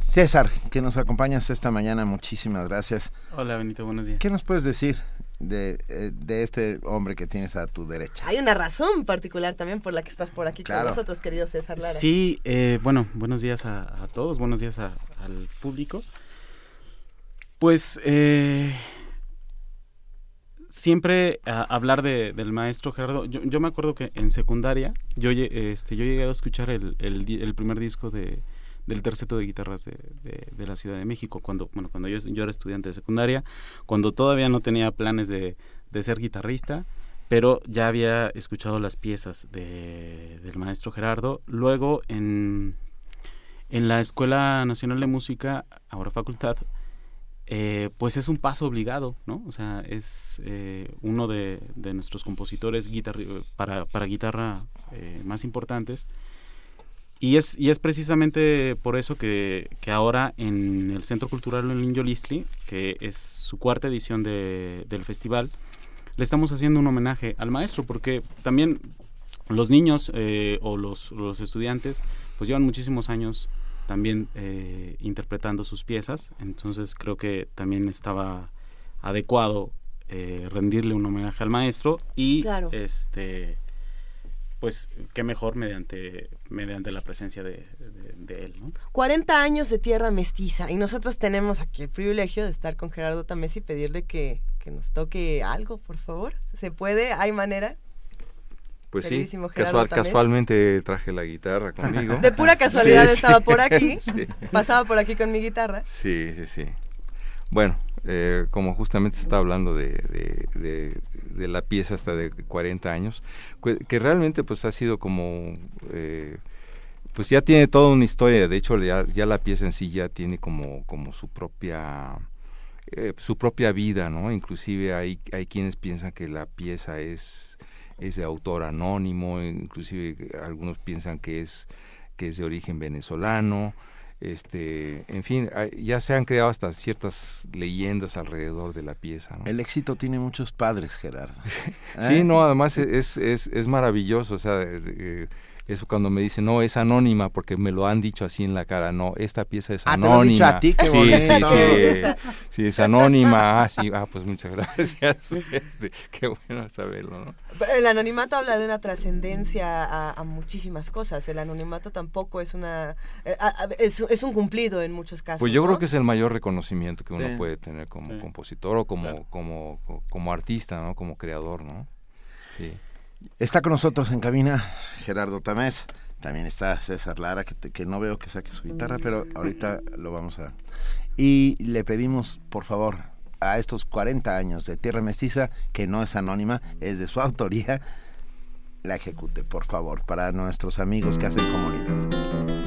César, que nos acompañas esta mañana, muchísimas gracias. Hola, Benito, buenos días. ¿Qué nos puedes decir de, de este hombre que tienes a tu derecha? Hay una razón particular también por la que estás por aquí claro. con nosotros, querido César Lara. Sí, eh, bueno, buenos días a, a todos, buenos días a, al público. Pues eh, siempre a hablar de, del maestro Gerardo, yo, me acuerdo que en secundaria yo, este, llegué a escuchar el, primer disco de, del terceto de guitarras de, la Ciudad de México, cuando, bueno, cuando yo, era estudiante de secundaria, cuando todavía no tenía planes de, de ser guitarrista, pero ya había escuchado las piezas de, del maestro Gerardo. Luego en, en la Escuela Nacional de Música, ahora facultad, eh, pues es un paso obligado, ¿no? O sea, es eh, uno de, de, nuestros compositores para, para guitarra eh, más importantes. Y es, y es precisamente por eso que, que ahora en el Centro Cultural en Yolistli, que es su cuarta edición de, del festival, le estamos haciendo un homenaje al maestro, porque también los niños o los, los estudiantes pues llevan muchísimos años también eh, interpretando sus piezas, entonces creo que también estaba adecuado eh, rendirle un homenaje al maestro y claro. este pues qué mejor mediante mediante la presencia de, de, de, él, ¿no? 40 años de tierra mestiza y nosotros tenemos aquí el privilegio de estar con Gerardo Tamés y pedirle que, que nos toque algo, por favor. ¿Se puede? ¿Hay manera? Pues sí, casual, casualmente traje la guitarra conmigo. De pura casualidad sí, estaba sí, por aquí, sí. pasaba por aquí con mi guitarra. Sí, sí, sí. Bueno, eh, como justamente se está hablando de, de, de, de, la pieza hasta de 40 años, que realmente pues ha sido como... Eh, pues ya tiene toda una historia, de hecho ya, ya la pieza en sí ya tiene como, como su propia... Eh, su propia vida, ¿no? Inclusive hay, hay quienes piensan que la pieza es es de autor anónimo, inclusive algunos piensan que es que es de origen venezolano, este, en fin, ya se han creado hasta ciertas leyendas alrededor de la pieza. ¿no? El éxito tiene muchos padres, Gerardo. sí, ¿Eh? no, además es, es, es maravilloso, o sea, eh, eso cuando me dicen, no, es anónima, porque me lo han dicho así en la cara, no, esta pieza es ah, anónima. ¿te lo he dicho a ti, qué sí, sí, sí, sí, es anónima, ah, sí, ah, pues muchas gracias, este, qué bueno saberlo, ¿no? Pero el anonimato habla de una trascendencia a, a, muchísimas cosas, el anonimato tampoco es una, eh, a, es, es, un cumplido en muchos casos. Pues yo ¿no? creo que es el mayor reconocimiento que uno sí. puede tener como sí. compositor o como, claro. como, como artista, ¿no? Como creador, ¿no? Sí. Está con nosotros en cabina Gerardo Tamés. También está César Lara, que, no veo que saque su guitarra, pero ahorita lo vamos a... Y le pedimos, por favor, a estos 40 años de Tierra Mestiza, que no es anónima, es de su autoría, la ejecute, por favor, para nuestros amigos que hacen comunidad.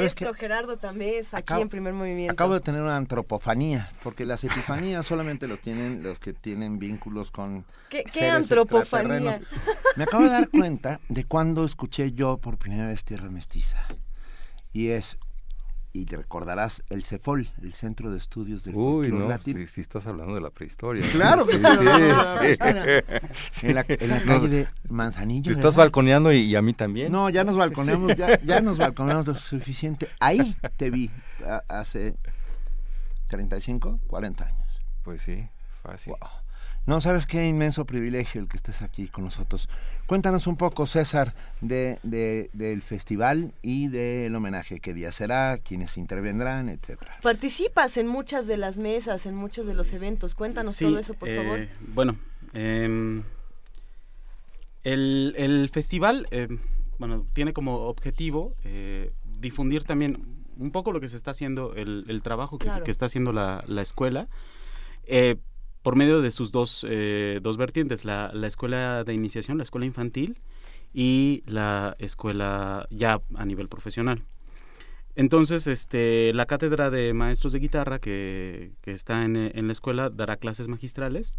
Maestro Gerardo Tamés, aquí en primer movimiento. Acabo de tener una antropofanía, porque las epifanías solamente los tienen los que tienen vínculos con. ¿Qué, qué antropofanía? Me acabo de dar cuenta de cuando escuché yo por primera vez Tierra Mestiza. Y es y te recordarás el CEFOL, el Centro de Estudios del Uy, no, sí, sí, estás hablando de la prehistoria. Claro que sí, sí, En la, calle de Manzanillo. Te estás balconeando y, a mí también. No, ya nos balconeamos, ya, ya nos balconeamos lo suficiente. Ahí te vi hace 35, 40 años. Pues sí, fácil. No sabes qué inmenso privilegio el que estés aquí con nosotros. Cuéntanos un poco, César, de, del festival y del homenaje. ¿Qué día será? ¿Quiénes intervendrán? Etcétera. Participas en muchas de las mesas, en muchos de los eventos. Cuéntanos todo eso, por favor. Eh, bueno, em, el, festival em, bueno, tiene como objetivo eh, difundir también un poco lo que se está haciendo, el, trabajo que, que, está haciendo la, la escuela. Eh, por medio de sus dos, eh, dos vertientes, la, la, escuela de iniciación, la escuela infantil y la escuela ya a nivel profesional. Entonces, este, la cátedra de maestros de guitarra que, que está en, en la escuela dará clases magistrales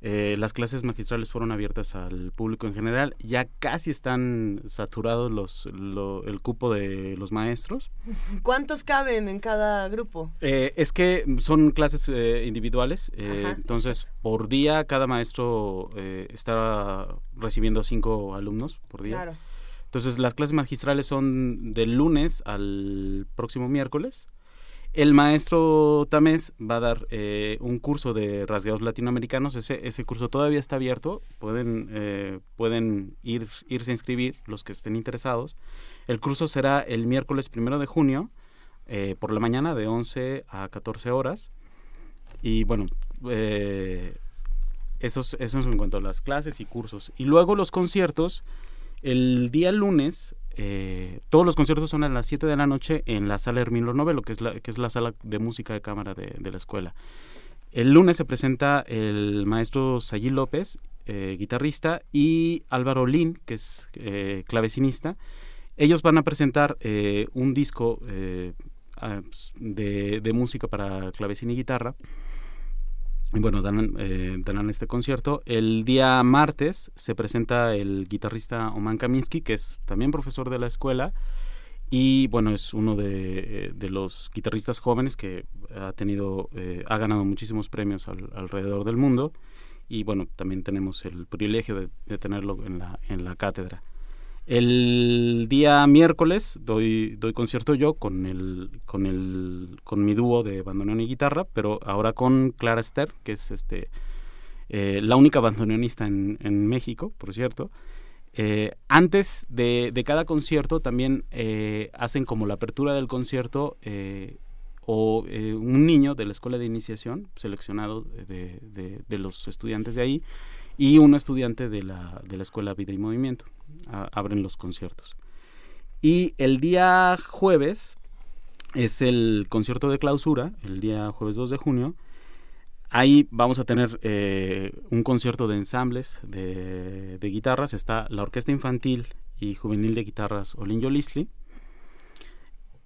eh, las clases magistrales fueron abiertas al público en general. Ya casi están saturados los, el cupo de los maestros. ¿Cuántos caben en cada grupo? Eh, es que son clases eh, individuales. entonces, por día, cada maestro está recibiendo cinco alumnos por día. Claro. Entonces, las clases magistrales son del lunes al próximo miércoles el maestro Tamés va a dar eh, un curso de rasgados latinoamericanos. Ese, ese curso todavía está abierto. Pueden, eh, pueden ir, irse a inscribir los que estén interesados. El curso será el miércoles primero de junio eh, por la mañana de 11 a 14 horas. Y bueno, eso, eso es en cuanto a las clases y cursos. Y luego los conciertos. El día lunes eh, todos los conciertos son a las 7 de la noche en la sala Hermínio Novelo, que es la, que es la sala de música de cámara de, la escuela. El lunes se presenta el maestro Sayí López, eh, guitarrista, y Álvaro Lin, que es eh, clavecinista. Ellos van a presentar un disco de, de, música para clavecín y guitarra bueno, dan, eh, darán este concierto. El día martes se presenta el guitarrista Oman Kaminsky, que es también profesor de la escuela y bueno, es uno de, eh, de los guitarristas jóvenes que ha tenido, eh, ha ganado muchísimos premios alrededor del mundo y bueno, también tenemos el privilegio de, de tenerlo en la, en la cátedra. El día miércoles doy, doy concierto yo con el, con el, con mi dúo de bandoneón y guitarra, pero ahora con Clara Esther, que es este eh, la única bandoneonista en, en, México, por cierto. Eh, antes de, de, cada concierto también eh, hacen como la apertura del concierto o un niño de la escuela de iniciación, seleccionado de, de, de los estudiantes de ahí, y un estudiante de la, de la Escuela Vida y Movimiento. abren los conciertos. Y el día jueves es el concierto de clausura, el día jueves 2 de junio. Ahí vamos a tener eh, un concierto de ensambles de, guitarras. Está la Orquesta Infantil y Juvenil de Guitarras Olin Yolisli.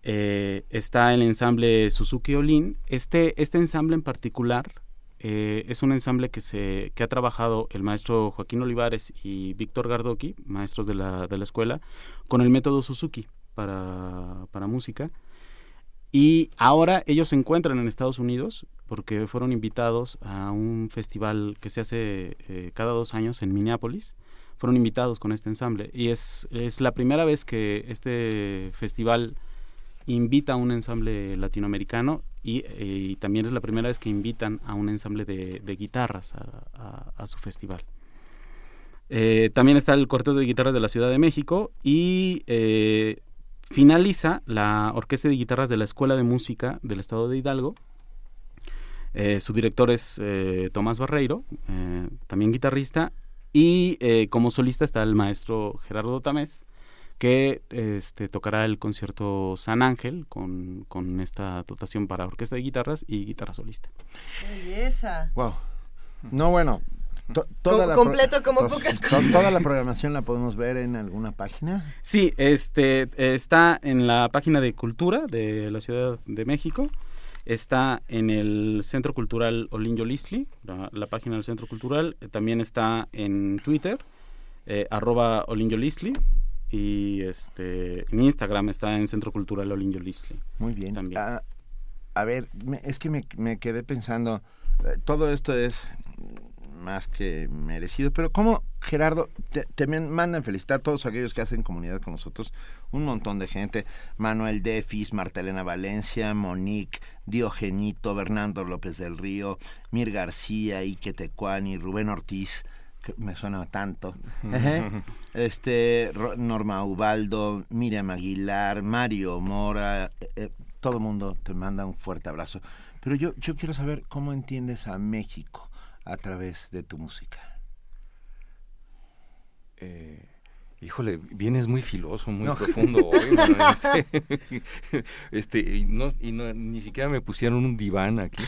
Eh, está el ensamble Suzuki Olin. Este, este ensamble en particular eh, es un ensamble que, se, que ha trabajado el maestro Joaquín Olivares y Víctor Gardoki, maestros de la, de la escuela, con el método Suzuki para, para música. Y ahora ellos se encuentran en Estados Unidos porque fueron invitados a un festival que se hace eh, cada dos años en Minneapolis. Fueron invitados con este ensamble y es, es la primera vez que este festival invita a un ensamble latinoamericano eh, y, también es la primera vez que invitan a un ensamble de, guitarras a, su festival. Eh, también está el cuarteto de guitarras de la Ciudad de México y eh, finaliza la Orquesta de Guitarras de la Escuela de Música del Estado de Hidalgo. su director es Tomás Barreiro, también guitarrista, y como solista está el maestro Gerardo Tamés, que este, tocará el concierto San Ángel con, con esta dotación para orquesta de guitarras y guitarra solista. Belleza. Wow. No, bueno, toda la completo como pocas cosas. Toda la programación la podemos ver en alguna página. Sí, este está en la página de Cultura de la Ciudad de México. Está en el Centro Cultural Olinjo Lisli, la, página del Centro Cultural. También está en Twitter, eh, arroba Olinjo Lisli. Y este, en Instagram está en Centro Cultural Olinjo Lisli. Muy bien. También. Ah, a ver, es que me, me quedé pensando, eh, todo esto es más que merecido. Pero como Gerardo, te, mandan felicitar a todos aquellos que hacen comunidad con nosotros, un montón de gente, Manuel Defis, Marta Elena Valencia, Monique, Diogenito, Bernardo López del Río, Mir García, Ike Tecuani, Rubén Ortiz, que me suena tanto, este Norma Ubaldo, Miriam Aguilar, Mario Mora, eh, eh, todo el mundo te manda un fuerte abrazo. Pero yo, yo quiero saber cómo entiendes a México a través de tu música? Eh, híjole, vienes muy filoso, muy profundo hoy. este, este, y, no, y no, ni siquiera me pusieron un diván aquí.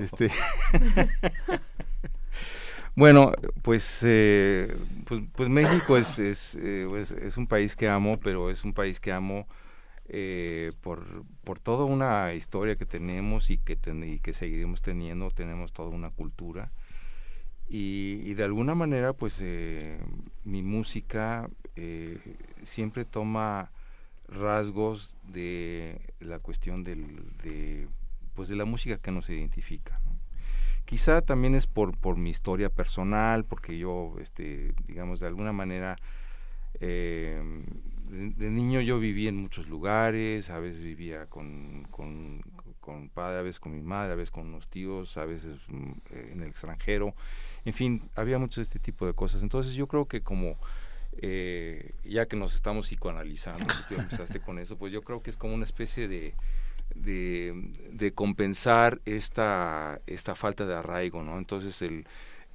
Este, bueno, pues, eh, pues, pues, México es, es, eh, pues, es, un país que amo, pero es un país que amo eh, por, por toda una historia que tenemos y que, y que seguiremos teniendo. Tenemos toda una cultura y, de alguna manera pues eh, mi música eh, siempre toma rasgos de la cuestión del, de pues de la música que nos identifica quizá también es por por mi historia personal porque yo este digamos de alguna manera eh, de, niño yo viví en muchos lugares a veces vivía con, con, con padre a veces con mi madre a veces con unos tíos a veces mm, en el extranjero en fin, había mucho de este tipo de cosas. Entonces yo creo que como, eh, ya que nos estamos psicoanalizando, que empezaste con eso, pues yo creo que es como una especie de, de, compensar esta, esta falta de arraigo, ¿no? Entonces el,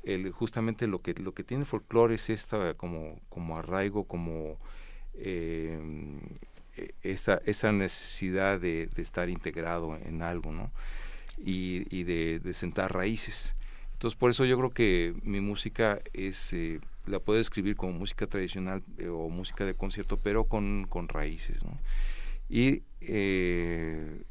el, justamente lo que, lo que tiene el folclore es esta como, como arraigo, como... Eh, esa, necesidad de, estar integrado en algo, ¿no? Y, y de, de, sentar raíces. Entonces, por eso yo creo que mi música es, eh, la puedo escribir como música tradicional eh, o música de concierto, pero con, con raíces, ¿no? Y, eh,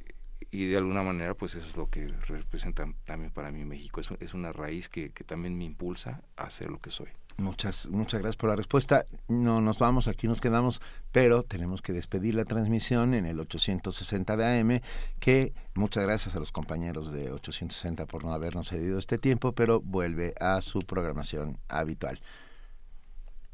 y de alguna manera, pues eso es lo que representa también para mí México. Es, es una raíz que, que también me impulsa a ser lo que soy. Muchas, muchas gracias por la respuesta. No nos vamos, aquí nos quedamos, pero tenemos que despedir la transmisión en el 860 de AM, que muchas gracias a los compañeros de 860 por no habernos cedido este tiempo, pero vuelve a su programación habitual.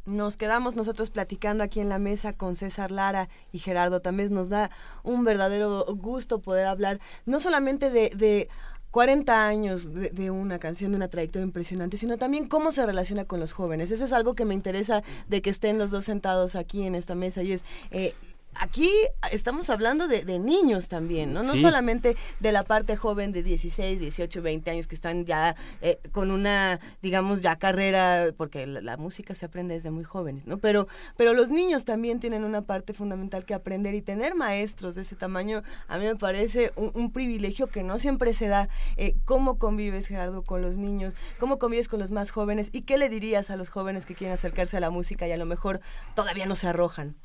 Nos quedamos nosotros platicando aquí en la mesa con César Lara y Gerardo También Nos da un verdadero gusto poder hablar no solamente de, de 40 años de, una canción, de una trayectoria impresionante, sino también cómo se relaciona con los jóvenes. Eso es algo que me interesa de que estén los dos sentados aquí en esta mesa y es eh, aquí estamos hablando de, niños también, ¿no? No solamente de la parte joven de 16, 18, 20 años que están ya eh, con una, digamos, ya carrera, porque la, música se aprende desde muy jóvenes, ¿no? Pero, pero los niños también tienen una parte fundamental que aprender y tener maestros de ese tamaño, a mí me parece un, privilegio que no siempre se da. Eh, ¿Cómo convives, Gerardo, con los niños? ¿Cómo convives con los más jóvenes? ¿Y qué le dirías a los jóvenes que quieren acercarse a la música y a lo mejor todavía no se arrojan?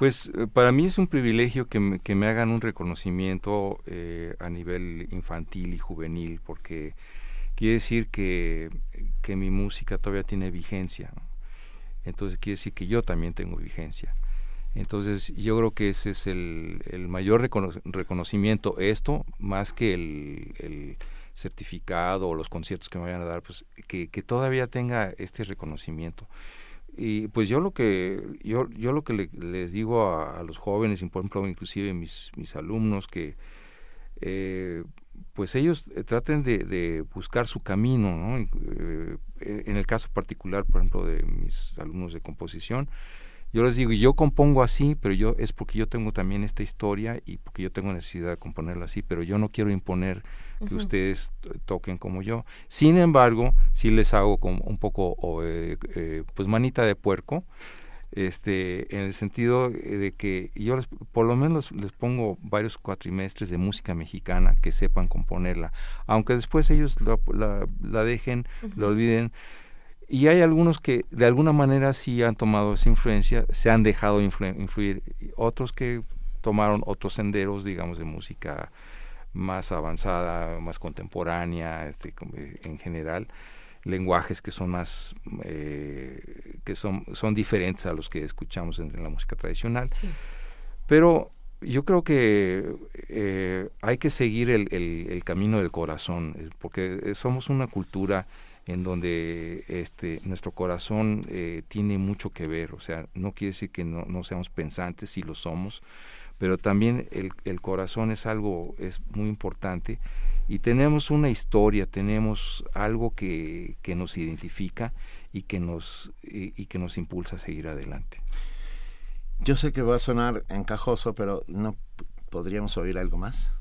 Pues eh, para mí es un privilegio que me, que me hagan un reconocimiento eh, a nivel infantil y juvenil, porque quiere decir que, que mi música todavía tiene vigencia. Entonces quiere decir que yo también tengo vigencia. Entonces yo creo que ese es el, el mayor reconocimiento, esto, más que el, el, certificado o los conciertos que me vayan a dar, pues que, que todavía tenga este reconocimiento y pues yo lo que yo yo lo que les digo a, los jóvenes por ejemplo inclusive mis mis alumnos que eh, pues ellos eh, traten de, buscar su camino ¿no? Eh, en el caso particular por ejemplo de mis alumnos de composición yo les digo, yo compongo así, pero yo es porque yo tengo también esta historia y porque yo tengo necesidad de componerlo así, pero yo no quiero imponer que ustedes toquen como yo. Sin embargo, sí les hago como un poco, eh, eh, pues manita de puerco, este, en el sentido de que yo por lo menos les pongo varios cuatrimestres de música mexicana que sepan componerla, aunque después ellos la, la, dejen, lo olviden. Y hay algunos que de alguna manera sí han tomado esa influencia, se han dejado influir, otros que tomaron otros senderos, digamos, de música más avanzada, más contemporánea, este, en general lenguajes que son más eh, que son son diferentes a los que escuchamos en, la música tradicional. Pero yo creo que eh, hay que seguir el, el, camino del corazón eh, porque somos una cultura en donde este nuestro corazón tiene mucho que ver. O sea no quiere decir que no, no seamos pensantes si lo somos pero también el, el corazón es algo es muy importante y tenemos una historia, tenemos algo que, que nos identifica y que nos, y, que nos impulsa a seguir adelante. Yo sé que va a sonar encajoso, pero no podríamos oír algo más.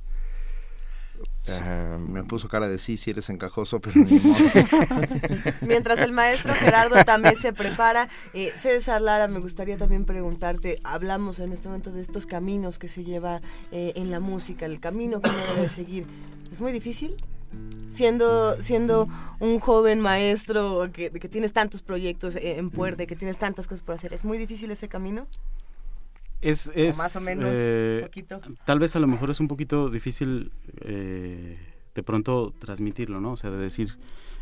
Me puso cara de sí, si eres encajoso, pero ni Mientras el maestro Gerardo también se prepara, eh, César Lara, me gustaría también preguntarte, hablamos en este momento de estos caminos que se lleva eh, en la música, el camino que uno debe seguir. ¿Es muy difícil? Siendo, siendo un joven maestro que, que tienes tantos proyectos en puerta, que tienes tantas cosas por hacer, ¿es muy difícil ese camino? Es, es más o menos eh, poquito. Tal vez a lo mejor es un poquito difícil eh, de pronto transmitirlo, ¿no? O sea, de decir,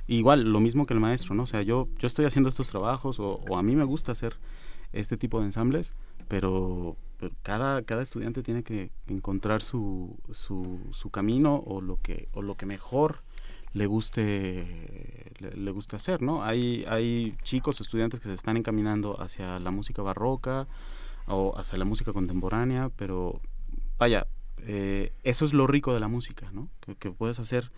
igual, lo mismo que el maestro, ¿no? O sea, yo, yo estoy haciendo estos trabajos o, o a mí me gusta hacer este tipo de ensambles, pero, cada, cada estudiante tiene que encontrar su, su, su, camino o lo que, o lo que mejor le guste le, guste hacer, ¿no? Hay, hay chicos, estudiantes que se están encaminando hacia la música barroca o hacia la música contemporánea, pero vaya, eh, eso es lo rico de la música, ¿no? Que, puedes hacer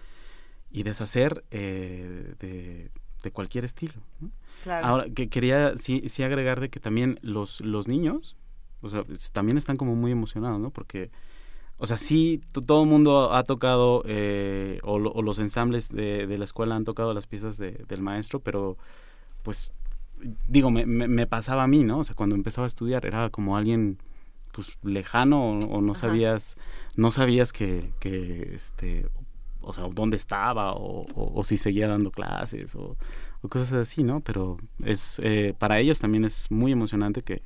y deshacer eh, de, de, cualquier estilo. Ahora, que quería sí, sí agregar de que también los, los niños, o sea, también están como muy emocionados, ¿no? Porque, o sea, sí, todo el mundo ha tocado, eh, o, los ensambles de, de, la escuela han tocado las piezas de, del maestro, pero pues, digo, me, me, pasaba a mí, ¿no? O sea, cuando empezaba a estudiar era como alguien pues lejano o, no sabías no sabías que, que este o sea dónde estaba o, o, si seguía dando clases o, cosas así no pero es eh, para ellos también es muy emocionante que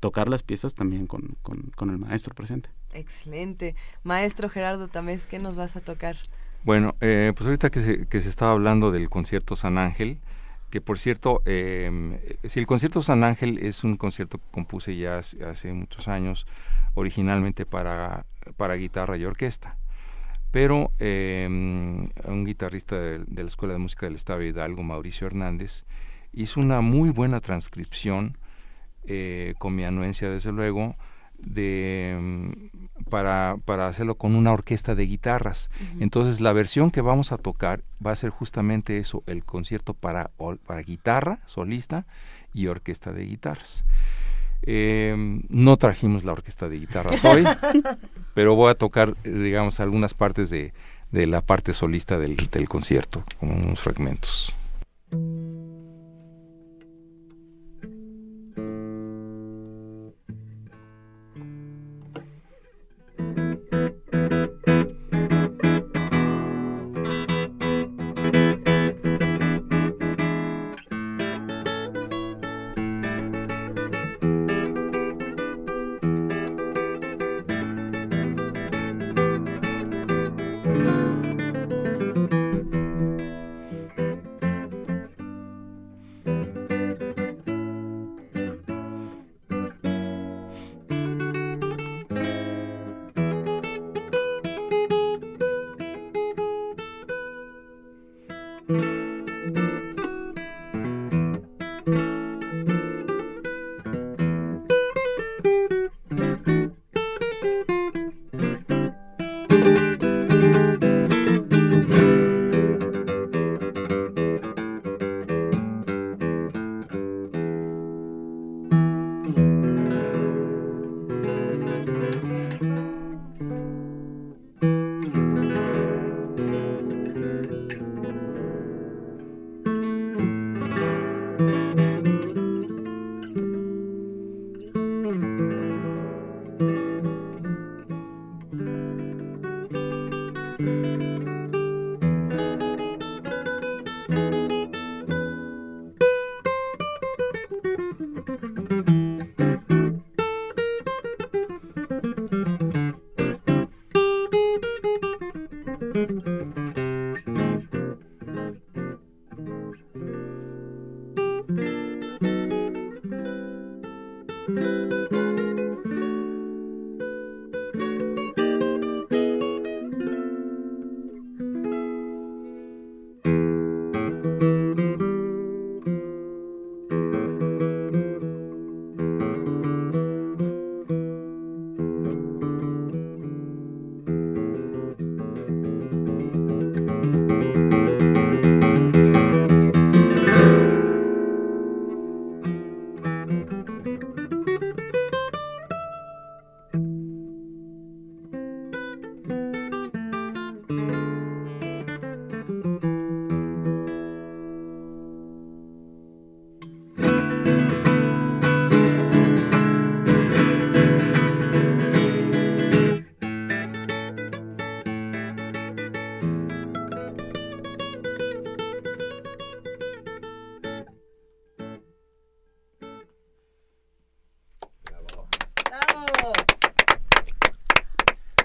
tocar las piezas también con, con, el maestro presente. Excelente. Maestro Gerardo también ¿qué nos vas a tocar? Bueno, eh, pues ahorita que se, que se estaba hablando del concierto San Ángel, que por cierto, eh, si el concierto San Ángel es un concierto que compuse ya hace, muchos años, originalmente para, para guitarra y orquesta. Pero em, un guitarrista de, la Escuela de Música del Estado Hidalgo, Mauricio Hernández, hizo una muy buena transcripción eh, con mi anuencia desde luego, de, mm, para, para hacerlo con una orquesta de guitarras. Entonces la versión que vamos a tocar va a ser justamente eso, el concierto para, para guitarra solista y orquesta de guitarras. Eh, no trajimos la orquesta de guitarras hoy, pero voy a tocar, digamos, algunas partes de, de la parte solista del, del concierto, con unos fragmentos.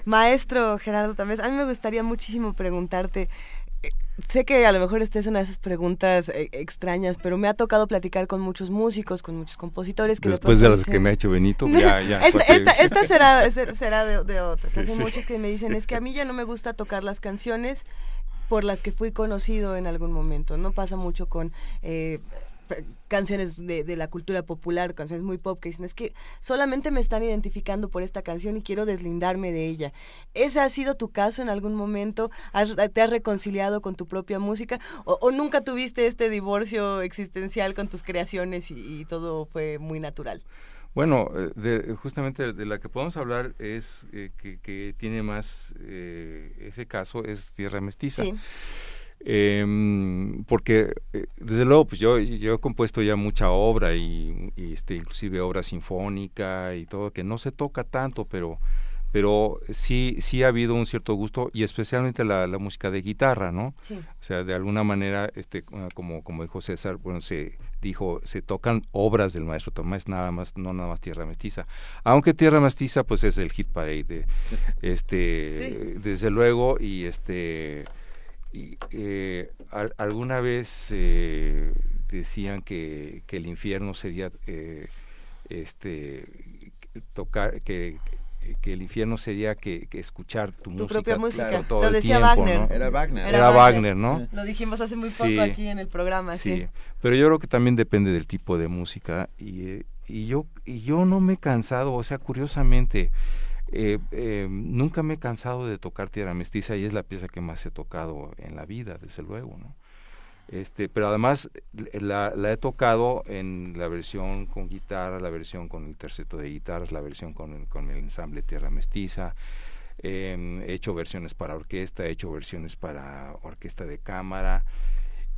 Maestro Gerardo Tamés, a mí me gustaría muchísimo preguntarte, eh, sé que a lo mejor esta es una de esas preguntas eh, extrañas, pero me ha tocado platicar con muchos músicos, con muchos compositores. Que Después de las que me ha hecho Benito, ya, ya. esta, será, será de, de otra. hay muchos que me dicen, es que a mí ya no me gusta tocar las canciones por las que fui conocido en algún momento. No pasa mucho con eh, canciones de, la cultura popular, canciones muy pop, que dicen, es que solamente me están identificando por esta canción y quiero deslindarme de ella. ¿Ese ha sido tu caso en algún momento? ¿Te has reconciliado con tu propia música? ¿O, nunca tuviste este divorcio existencial con tus creaciones y, todo fue muy natural? Bueno, eh, justamente de la que podemos hablar es eh, que, tiene más eh, ese caso, es Tierra Mestiza. Sí. Eh, porque desde luego pues yo, yo he compuesto ya mucha obra y, este inclusive obra sinfónica y todo que no se toca tanto pero pero sí sí ha habido un cierto gusto y especialmente la, la música de guitarra no sí. o sea de alguna manera este ah, como como dijo César bueno se dijo se tocan obras del maestro Tomás nada más no nada más Tierra Mestiza. Aunque Tierra Mestiza pues es el hit parade de, este desde luego y este y, eh, alguna vez eh, decían que, que, el infierno sería eh, este tocar que, que el infierno sería que, escuchar tu, tu música, propia música. todo lo decía Wagner. era Wagner. Era, Wagner, no lo dijimos hace muy poco aquí en el programa sí. pero yo creo que también depende del tipo de música y, y yo y yo no me he cansado o sea curiosamente eh, eh, nunca me he cansado de tocar Tierra Mestiza y es la pieza que más he tocado en la vida, desde luego, ¿no? Este, pero además la, he tocado en la versión con guitarra, la versión con el terceto de guitarras, la versión con el, con el ensamble Tierra Mestiza. Em, he hecho versiones para orquesta, he hecho versiones para orquesta de cámara.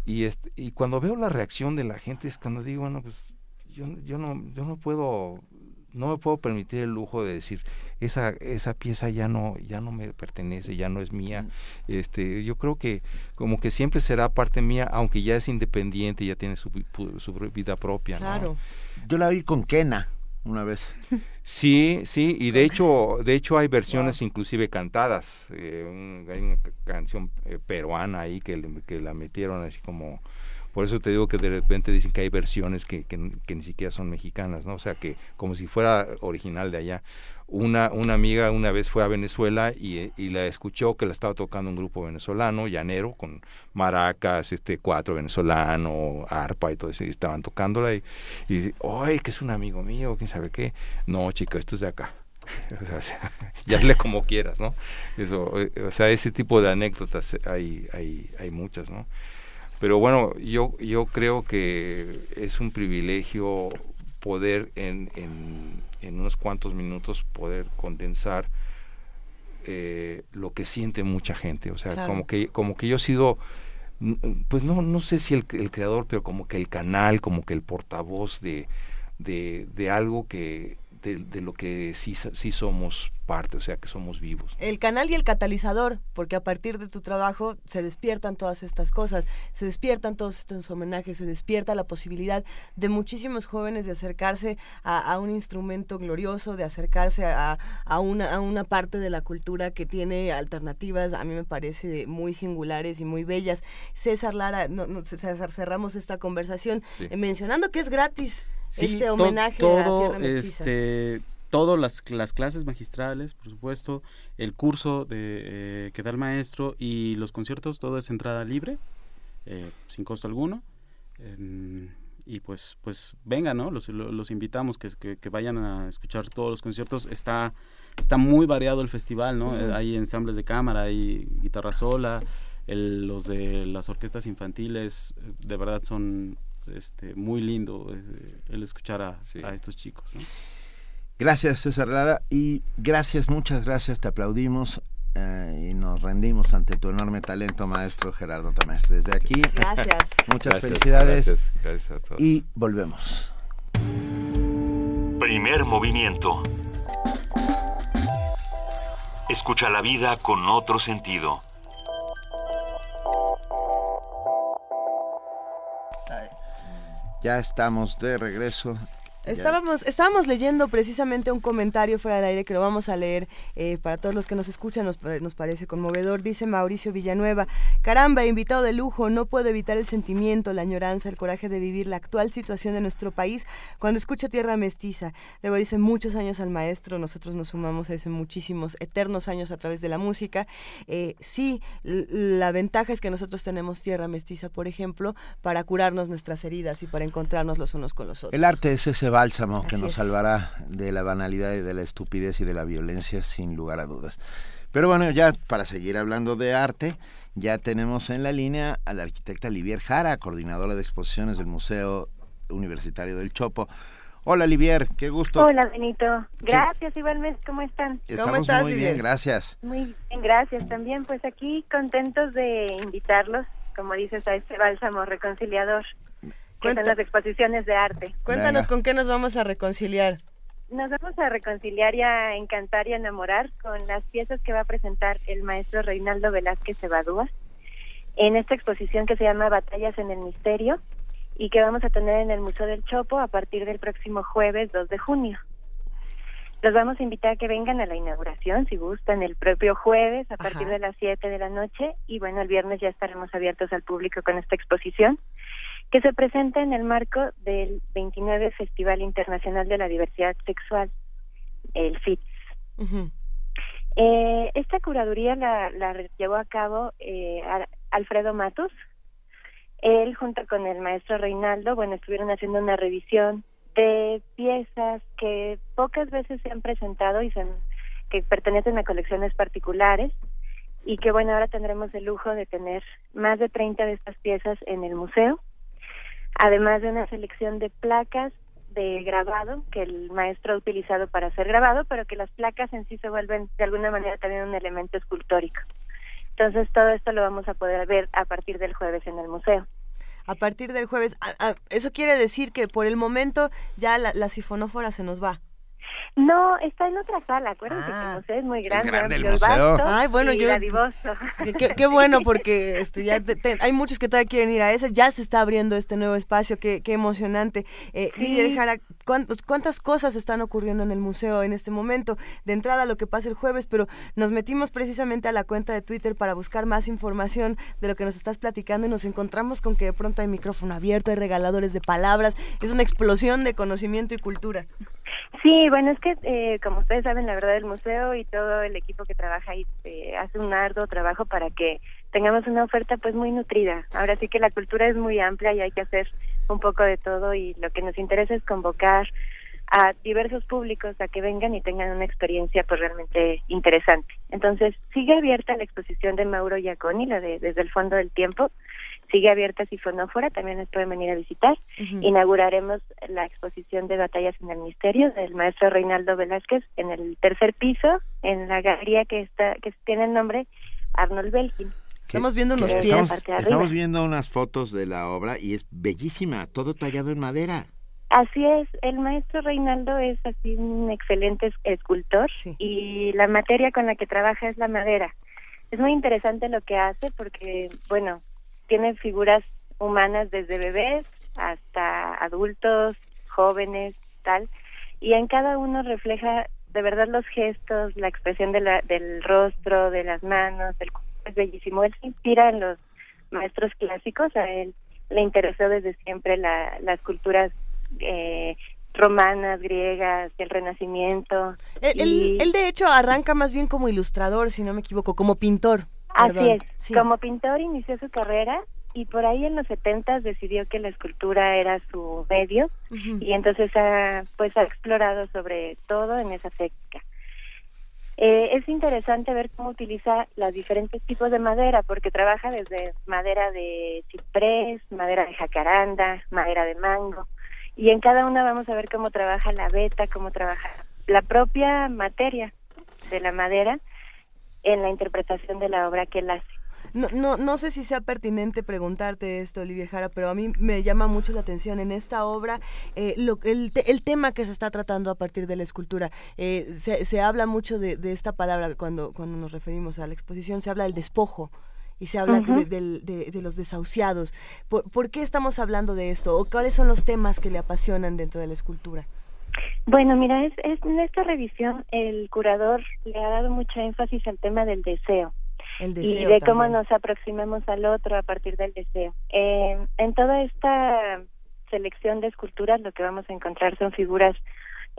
Y, este, y cuando veo la reacción de la gente es cuando digo, bueno, pues yo, yo, no, yo no puedo no me puedo permitir el lujo de decir esa esa pieza ya no ya no me pertenece ya no es mía este yo creo que como que siempre será parte mía aunque ya es independiente ya tiene su, su vida propia claro. Yo la vi con Kena una vez. Sí sí y de hecho de hecho hay versiones inclusive cantadas eh, hay una canción eh, peruana ahí que, que la metieron así como por eso te digo que de repente dicen que hay versiones que, que, ni siquiera son mexicanas, ¿no? O sea, que como si fuera original de allá. Una, una amiga una vez fue a Venezuela y, y la escuchó que la estaba tocando un grupo venezolano, llanero, con maracas, este cuatro venezolano, arpa y todo eso, y estaban tocándola y, y dice, ¡ay, que es un amigo mío! ¿Quién sabe qué? No, chica, esto es de acá. o sea, ya hazle como quieras, ¿no? Eso, eh, o sea, ese tipo de anécdotas hay, hay, hay muchas, ¿no? Pero bueno, yo, yo creo que es un privilegio poder en, en, unos cuantos minutos poder condensar eh, lo que siente mucha gente. O sea, como, que, como que yo he sido, pues no, no sé si el, el, creador, pero como que el canal, como que el portavoz de, de, de algo que, de, lo que sí, sí somos parte, o sea, que somos vivos. El canal y el catalizador, porque a partir de tu trabajo se despiertan todas estas cosas, se despiertan todos estos homenajes, se despierta la posibilidad de muchísimos jóvenes de acercarse a, un instrumento glorioso, de acercarse a, a, una, a una parte de la cultura que tiene alternativas, a mí me parece muy singulares y muy bellas. César Lara, no, no César, cerramos esta conversación eh, mencionando que es gratis este homenaje todo, a Tierra este, todas las, las, clases magistrales, por supuesto, el curso de, eh, que da el maestro y los conciertos, todo es entrada libre, eh, sin costo alguno. y pues, pues vengan, ¿no? Los, los invitamos que, que, vayan a escuchar todos los conciertos. Está, está muy variado el festival, ¿no? Hay ensambles de cámara, hay guitarra sola, los de las orquestas infantiles, de verdad son este, muy lindo eh, el escuchar a, estos chicos. Gracias César Lara y gracias, muchas gracias, te aplaudimos eh, y nos rendimos ante tu enorme talento, maestro Gerardo Tamés. Desde aquí, gracias. muchas felicidades gracias, a todos. y volvemos. Primer movimiento. Escucha la vida con otro sentido. Ya estamos de regreso Estábamos, estábamos leyendo precisamente un comentario fuera del aire que lo vamos a leer eh, para todos los que nos escuchan, nos, nos, parece conmovedor. Dice Mauricio Villanueva, caramba, invitado de lujo, no puedo evitar el sentimiento, la añoranza, el coraje de vivir la actual situación de nuestro país cuando escucha Tierra Mestiza. Luego dice muchos años al maestro, nosotros nos sumamos a ese muchísimos, eternos años a través de la música. Eh, sí, la ventaja es que nosotros tenemos Tierra Mestiza, por ejemplo, para curarnos nuestras heridas y para encontrarnos los unos con los otros. El arte es ese bálsamo que nos salvará de la banalidad y de la estupidez y de la violencia sin lugar a dudas. Pero bueno, ya para seguir hablando de arte, ya tenemos en la línea a la arquitecta Livier Jara, coordinadora de exposiciones del Museo Universitario del Chopo. Hola Livier, qué gusto. Hola Benito, gracias igualmente, ¿cómo están? Estamos ¿Cómo estás, muy bien, gracias. Muy bien, gracias también, pues aquí contentos de invitarlos, como dices, a este bálsamo reconciliador que las exposiciones de arte. Cuéntanos con qué nos vamos a reconciliar. Nos vamos a reconciliar y a encantar y a enamorar con las piezas que va a presentar el maestro Reinaldo Velázquez Evadúa en esta exposición que se llama Batallas en el Misterio y que vamos a tener en el Museo del Chopo a partir del próximo jueves 2 de junio. Los vamos a invitar a que vengan a la inauguración, si gustan, el propio jueves a partir de las 7 de la noche y bueno, el viernes ya estaremos abiertos al público con esta exposición que se presenta en el marco del 29 Festival Internacional de la Diversidad Sexual, el FITS. eh, esta curaduría la, la, llevó a cabo eh, Alfredo Matus. Él junto con el maestro Reinaldo, bueno, estuvieron haciendo una revisión de piezas que pocas veces se han presentado y son, que pertenecen a colecciones particulares y que bueno, ahora tendremos el lujo de tener más de 30 de estas piezas en el museo además de una selección de placas de grabado que el maestro ha utilizado para hacer grabado, pero que las placas en sí se vuelven de alguna manera también un elemento escultórico. Entonces todo esto lo vamos a poder ver a partir del jueves en el museo. A partir del jueves, eso quiere decir que por el momento ya la, la sifonófora se nos va. No, está en otra sala, acuérdense que el ah. museo es muy grande. Es grande el museo. Ay, bueno, yo... Qué, qué, bueno, porque este, ya hay muchos que todavía quieren ir a ese, ya se está abriendo este nuevo espacio, qué, qué emocionante. Eh, Jara, ¿cuántas cosas están ocurriendo en el museo en este momento? De entrada lo que pasa el jueves, pero nos metimos precisamente a la cuenta de Twitter para buscar más información de lo que nos estás platicando y nos encontramos con que de pronto hay micrófono abierto, hay regaladores de palabras, es una explosión de conocimiento y cultura. Sí, bueno, es que eh, como ustedes saben, la verdad el museo y todo el equipo que trabaja ahí eh, hace un arduo trabajo para que tengamos una oferta pues muy nutrida. Ahora sí que la cultura es muy amplia y hay que hacer un poco de todo y lo que nos interesa es convocar a diversos públicos a que vengan y tengan una experiencia pues realmente interesante. Entonces, sigue abierta la exposición de Mauro Giaconi, la de Desde el Fondo del Tiempo, sigue abierta Sifonófora, también nos pueden venir a visitar. Inauguraremos la exposición de Batallas en el Misterio del maestro Reinaldo Velázquez en el tercer piso, en la galería que está que tiene el nombre Arnold Belkin. Estamos viendo unos pies. Estamos, viendo unas fotos de la obra y es bellísima, todo tallado en madera. Así es, el maestro Reinaldo es así un excelente escultor y la materia con la que trabaja es la madera. Es muy interesante lo que hace porque, bueno, tiene figuras humanas desde bebés hasta adultos, jóvenes, tal, y en cada uno refleja de verdad los gestos, la expresión de la, del rostro, de las manos, el es bellísimo. Él se inspira en los maestros clásicos, a él le interesó desde siempre la, las culturas eh, romanas, griegas, el Renacimiento. Él, él, de hecho arranca más bien como ilustrador, si no me equivoco, como pintor. Así es, como pintor inició su carrera y por ahí en los setentas decidió que la escultura era su medio y entonces ha, pues ha explorado sobre todo en esa técnica. Eh, es interesante ver cómo utiliza los diferentes tipos de madera, porque trabaja desde madera de ciprés, madera de jacaranda, madera de mango, y en cada una vamos a ver cómo trabaja la beta, cómo trabaja la propia materia de la madera en la interpretación de la obra que él hace. No, no, no sé si sea pertinente preguntarte esto, Olivia Jara, pero a mí me llama mucho la atención en esta obra eh, lo, el, el, tema que se está tratando a partir de la escultura. Eh, se, se, habla mucho de, de, esta palabra cuando, cuando nos referimos a la exposición, se habla del despojo y se habla de, de, los desahuciados. ¿Por, ¿Por, qué estamos hablando de esto? ¿O cuáles son los temas que le apasionan dentro de la escultura? Bueno, mira, es, es, en esta revisión el curador le ha dado mucho énfasis al tema del deseo y de cómo nos aproximamos al otro a partir del deseo. Eh, en toda esta selección de esculturas lo que vamos a encontrar son figuras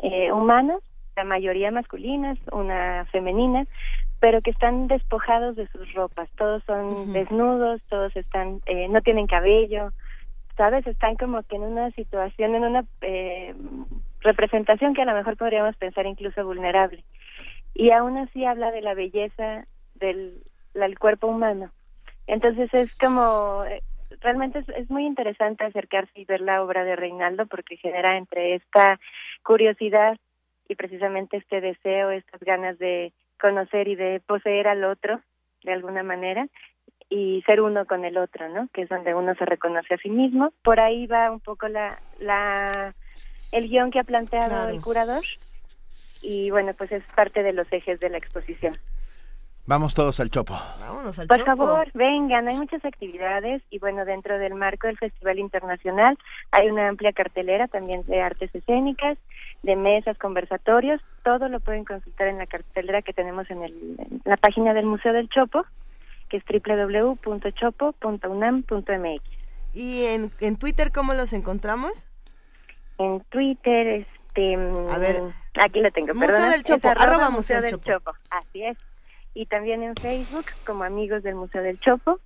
eh, humanas, la mayoría masculinas, una femenina, pero que están despojados de sus ropas. Todos son desnudos, todos están, eh, no tienen cabello, ¿sabes? Están como que en una situación, en una eh, representación que a lo mejor podríamos pensar incluso vulnerable. Y aún así habla de la belleza del el cuerpo humano. Entonces es como, eh, realmente es, muy interesante acercarse y ver la obra de Reinaldo porque genera entre esta curiosidad y precisamente este deseo, estas ganas de conocer y de poseer al otro de alguna manera y ser uno con el otro, ¿no? Que es donde uno se reconoce a sí mismo. Por ahí va un poco la, la el guion que ha planteado el curador y bueno, pues es parte de los ejes de la exposición. Vamos todos al Chopo. Vámonos al Por favor, vengan, hay muchas actividades y bueno, dentro del marco del Festival Internacional hay una amplia cartelera también de artes escénicas, de mesas, conversatorios, todo lo pueden consultar en la cartelera que tenemos en, el, en la página del Museo del Chopo, que es www.chopo.unam.mx. ¿Y en, en Twitter cómo los encontramos? En Twitter, este... A ver, aquí lo tengo, Museo del Chopo, arroba, Museo, del Chopo. Así es y también en Facebook como amigos del Museo del Chopo.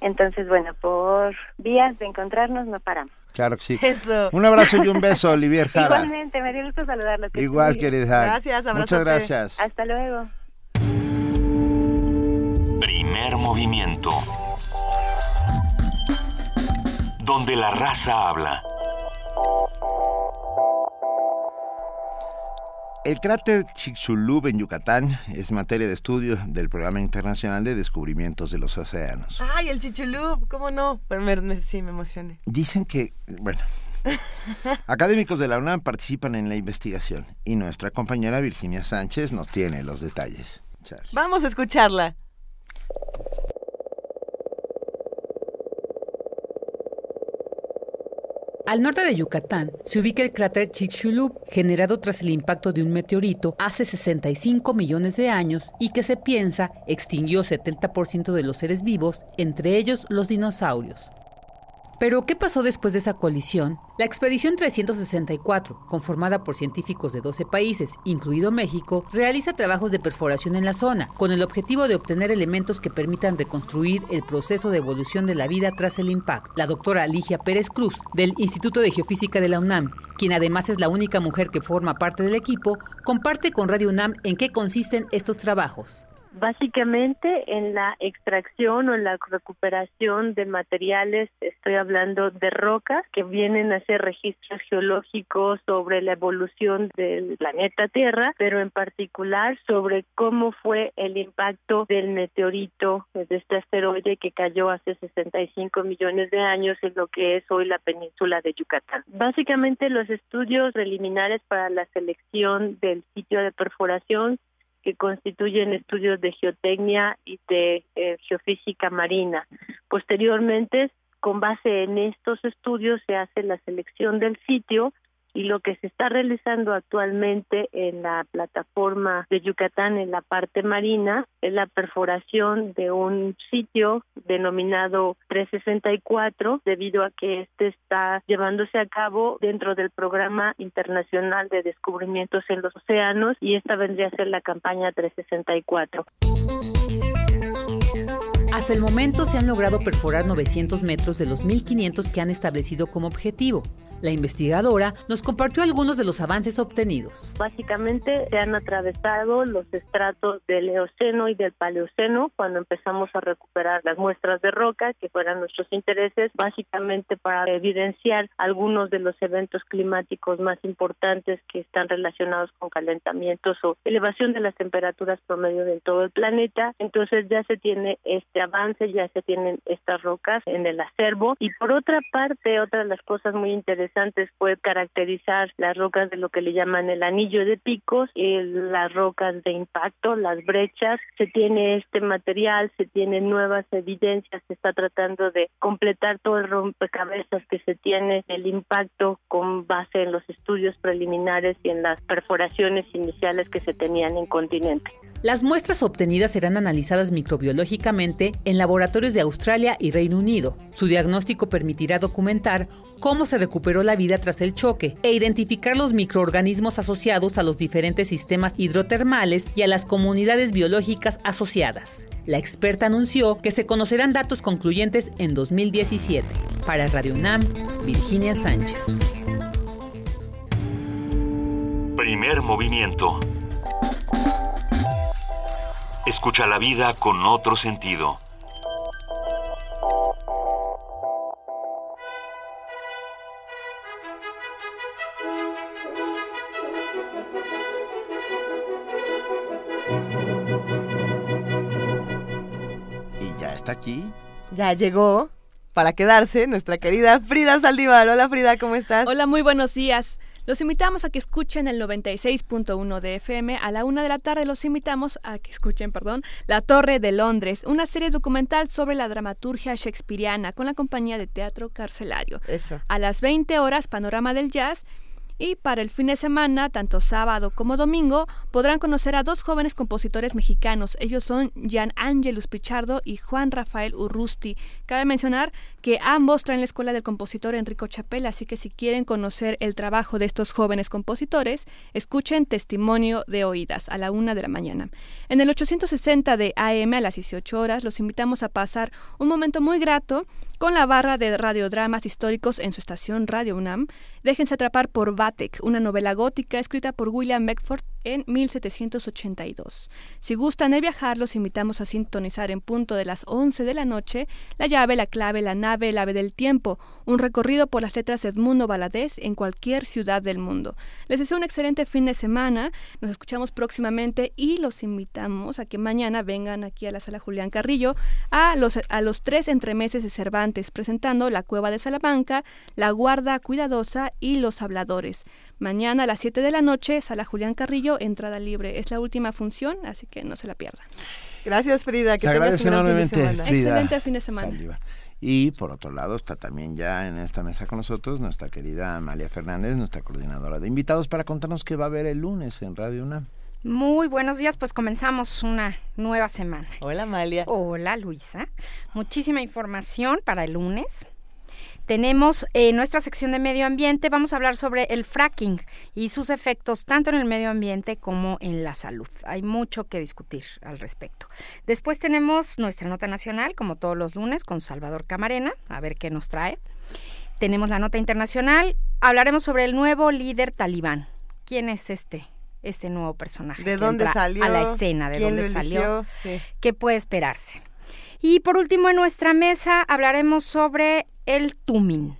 Entonces, bueno, por vías de encontrarnos no paramos. Claro que sí. Un abrazo y un beso, Olivier Jara. Igualmente, me dio gusto saludarlo. Igual, querida. Gracias, Muchas gracias. Hasta luego. Primer movimiento. Donde la raza habla. El cráter Chicxulub en Yucatán es materia de estudio del Programa Internacional de Descubrimientos de los Océanos. ¡Ay, el Chicxulub! ¿Cómo no? Pero sí, me emocioné. Dicen que, bueno, académicos de la UNAM participan en la investigación y nuestra compañera Virginia Sánchez nos tiene los detalles. Vamos a escucharla. Al norte de Yucatán se ubica el cráter Chicxulub, generado tras el impacto de un meteorito hace 65 millones de años y que se piensa extinguió 70% de los seres vivos, entre ellos los dinosaurios. Pero, ¿qué pasó después de esa colisión? La expedición 364, conformada por científicos de 12 países, incluido México, realiza trabajos de perforación en la zona, con el objetivo de obtener elementos que permitan reconstruir el proceso de evolución de la vida tras el impacto. La doctora Ligia Pérez Cruz, del Instituto de Geofísica de la UNAM, quien además es la única mujer que forma parte del equipo, comparte con Radio UNAM en qué consisten estos trabajos. Básicamente en la extracción o en la recuperación de materiales, estoy hablando de rocas que vienen a hacer registros geológicos sobre la evolución del planeta Tierra, pero en particular sobre cómo fue el impacto del meteorito de este asteroide que cayó hace 65 millones de años en lo que es hoy la península de Yucatán. Básicamente los estudios preliminares para la selección del sitio de perforación que constituyen estudios de geotecnia y de eh, geofísica marina. Posteriormente, con base en estos estudios, se hace la selección del sitio y lo que se está realizando actualmente en la plataforma de Yucatán en la parte marina es la perforación de un sitio denominado 364 debido a que este está llevándose a cabo dentro del programa internacional de descubrimientos en los océanos y esta vendría a ser la campaña 364. Hasta el momento se han logrado perforar 900 metros de los 1.500 que han establecido como objetivo. La investigadora nos compartió algunos de los avances obtenidos. Básicamente se han atravesado los estratos del Eoceno y del Paleoceno cuando empezamos a recuperar las muestras de roca, que fueran nuestros intereses, básicamente para evidenciar algunos de los eventos climáticos más importantes que están relacionados con calentamientos o elevación de las temperaturas promedio de todo el planeta. Entonces ya se tiene este avance, ya se tienen estas rocas en el acervo. Y por otra parte, otra de las cosas muy interesantes interesantes fue caracterizar las rocas de lo que le llaman el anillo de picos, y las rocas de impacto, las brechas. Se tiene este material, se tienen nuevas evidencias, se está tratando de completar todo el rompecabezas que se tiene el impacto con base en los estudios preliminares y en las perforaciones iniciales que se tenían en continente. Las muestras obtenidas serán analizadas microbiológicamente en laboratorios de Australia y Reino Unido. Su diagnóstico permitirá documentar cómo se recuperó la vida tras el choque e identificar los microorganismos asociados a los diferentes sistemas hidrotermales y a las comunidades biológicas asociadas. La experta anunció que se conocerán datos concluyentes en 2017. Para Radio UNAM, Virginia Sánchez. Primer movimiento. Escucha la vida con otro sentido. Está aquí. Ya llegó para quedarse nuestra querida Frida Saldívar. Hola Frida, ¿cómo estás? Hola, muy buenos días. Los invitamos a que escuchen el 96.1 de FM. A la una de la tarde los invitamos a que escuchen, perdón, La Torre de Londres, una serie documental sobre la dramaturgia shakespeariana con la compañía de teatro carcelario. Eso. A las 20 horas, Panorama del Jazz y para el fin de semana, tanto sábado como domingo, podrán conocer a dos jóvenes compositores mexicanos. Ellos son Jan Angelus Pichardo y Juan Rafael Urrusti. Cabe mencionar que ambos traen la escuela del compositor Enrico Chapel, así que si quieren conocer el trabajo de estos jóvenes compositores, escuchen Testimonio de Oídas a la una de la mañana. En el 860 de AM a las 18 horas, los invitamos a pasar un momento muy grato con la barra de radiodramas históricos en su estación Radio UNAM. Déjense atrapar por Batek, una novela gótica escrita por William Beckford en 1782. Si gustan de viajar, los invitamos a sintonizar en punto de las 11 de la noche La llave, la clave, la nave, el ave del tiempo, un recorrido por las letras de Edmundo Valadez en cualquier ciudad del mundo. Les deseo un excelente fin de semana, nos escuchamos próximamente y los invitamos a que mañana vengan aquí a la sala Julián Carrillo a los, a los tres entremeses de Cervantes, presentando La Cueva de Salamanca, La Guarda Cuidadosa y Los Habladores. Mañana a las 7 de la noche, Sala Julián Carrillo, entrada libre. Es la última función, así que no se la pierdan. Gracias, Frida. Que tengas un gran fin de semana. Frida Excelente fin de semana. Saldívar. Y por otro lado está también ya en esta mesa con nosotros nuestra querida Amalia Fernández, nuestra coordinadora de invitados, para contarnos qué va a haber el lunes en Radio UNAM. Muy buenos días, pues comenzamos una nueva semana. Hola Amalia. Hola Luisa. Muchísima información para el lunes. Tenemos en nuestra sección de medio ambiente, vamos a hablar sobre el fracking y sus efectos tanto en el medio ambiente como en la salud. Hay mucho que discutir al respecto. Después tenemos nuestra nota nacional, como todos los lunes, con Salvador Camarena, a ver qué nos trae. Tenemos la nota internacional, hablaremos sobre el nuevo líder talibán. ¿Quién es este? este nuevo personaje. ¿De dónde salió? A la escena, de dónde salió. ¿Qué puede esperarse? Y por último, en nuestra mesa hablaremos sobre el Tumin,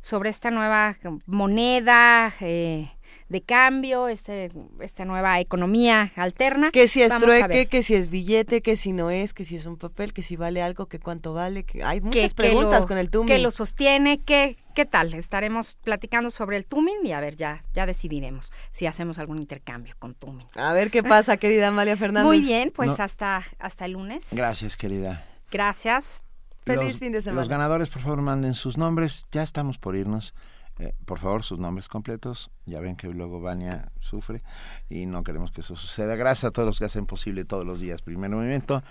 sobre esta nueva moneda. Eh, de cambio, este, esta nueva economía alterna. Que si es trueque, que si es billete, que si no es, que si es un papel, que si vale algo, que cuánto vale, que hay muchas preguntas con el Tumin. Que lo sostiene, que, ¿qué tal? Estaremos platicando sobre el Tumin y a ver, ya, ya decidiremos si hacemos algún intercambio con Tumin. A ver qué pasa, querida Amalia Fernández. Muy bien, pues hasta, hasta el lunes. Gracias, querida. Gracias. Feliz fin de semana. Los ganadores, por favor, manden sus nombres. Ya estamos por irnos. Eh, por favor, sus nombres completos. Ya ven que luego Vania sufre y no queremos que eso suceda. Gracias a todos los que hacen posible todos los días Primer Movimiento.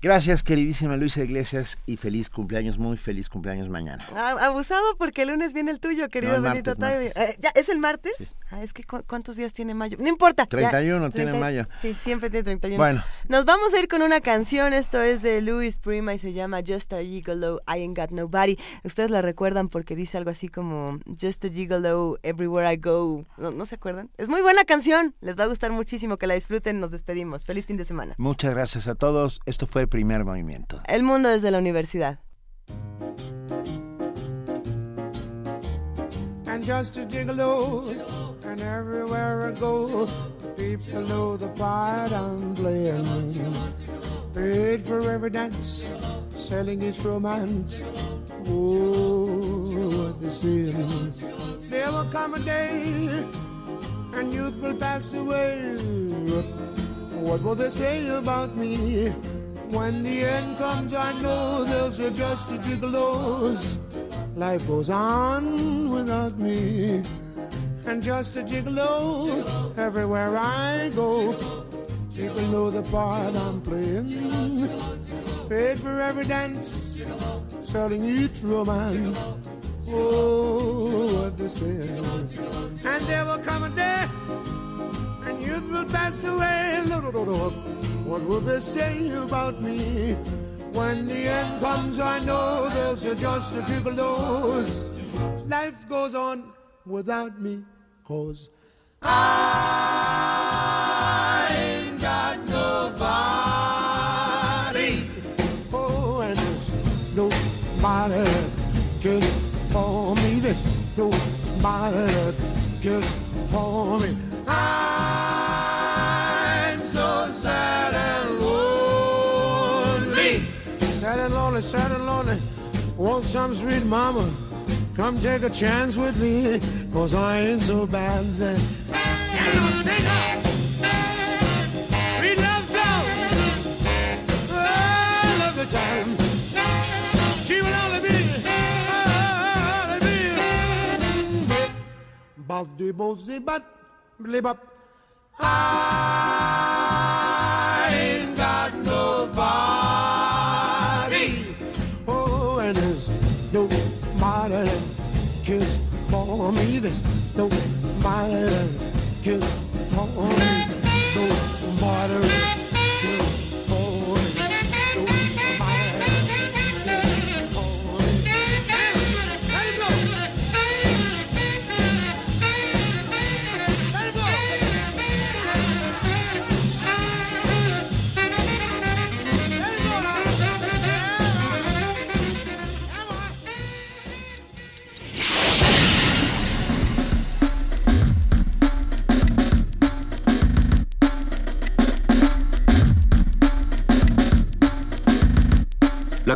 Gracias, queridísima Luisa Iglesias, y feliz cumpleaños, muy feliz cumpleaños mañana. Ah, abusado porque el lunes viene el tuyo, querido Benito eh, ¿Ya es el martes? Ah, es que ¿cuántos días tiene mayo? No importa. 31 tiene mayo. Sí, siempre tiene 31. Bueno. Nos vamos a ir con una canción, esto es de Louis Prima y se llama Just a Gigolo, I Ain't Got Nobody. Ustedes la recuerdan porque dice algo así como Just a Gigolo, Everywhere I Go. ¿No, ¿No se acuerdan? Es muy buena canción, les va a gustar muchísimo, que la disfruten, nos despedimos. Feliz fin de semana. Muchas gracias a todos, esto fue primer movimiento. El mundo desde la universidad. And just a gigolo, and everywhere I go, people know the part I'm playing. Paid for every dance, selling its romance. Oh, what they say. There will come a day, and youth will pass away. What will they say about me? When the end comes, I know they'll say just a gigolos. Life goes on without me. And just a gigolo everywhere I go. People know the part I'm playing. Paid for every dance, selling each romance. Oh, what they say. And there will come a day, and youth will pass away. What will they say about me? When the end comes, I know there's just a gigolos. Life goes on without me, cause I ain't got nobody. Oh, and there's nobody cares for me. There's nobody cares for me. I'm lonely, sad and lonely. Want some sweet mama? Come take a chance with me, cause I ain't so bad. Sweet love song. The time. She will only be, only be. I ain't got nobody. There's nobody that cares for me. There's nobody that cares for me. Nobody that cares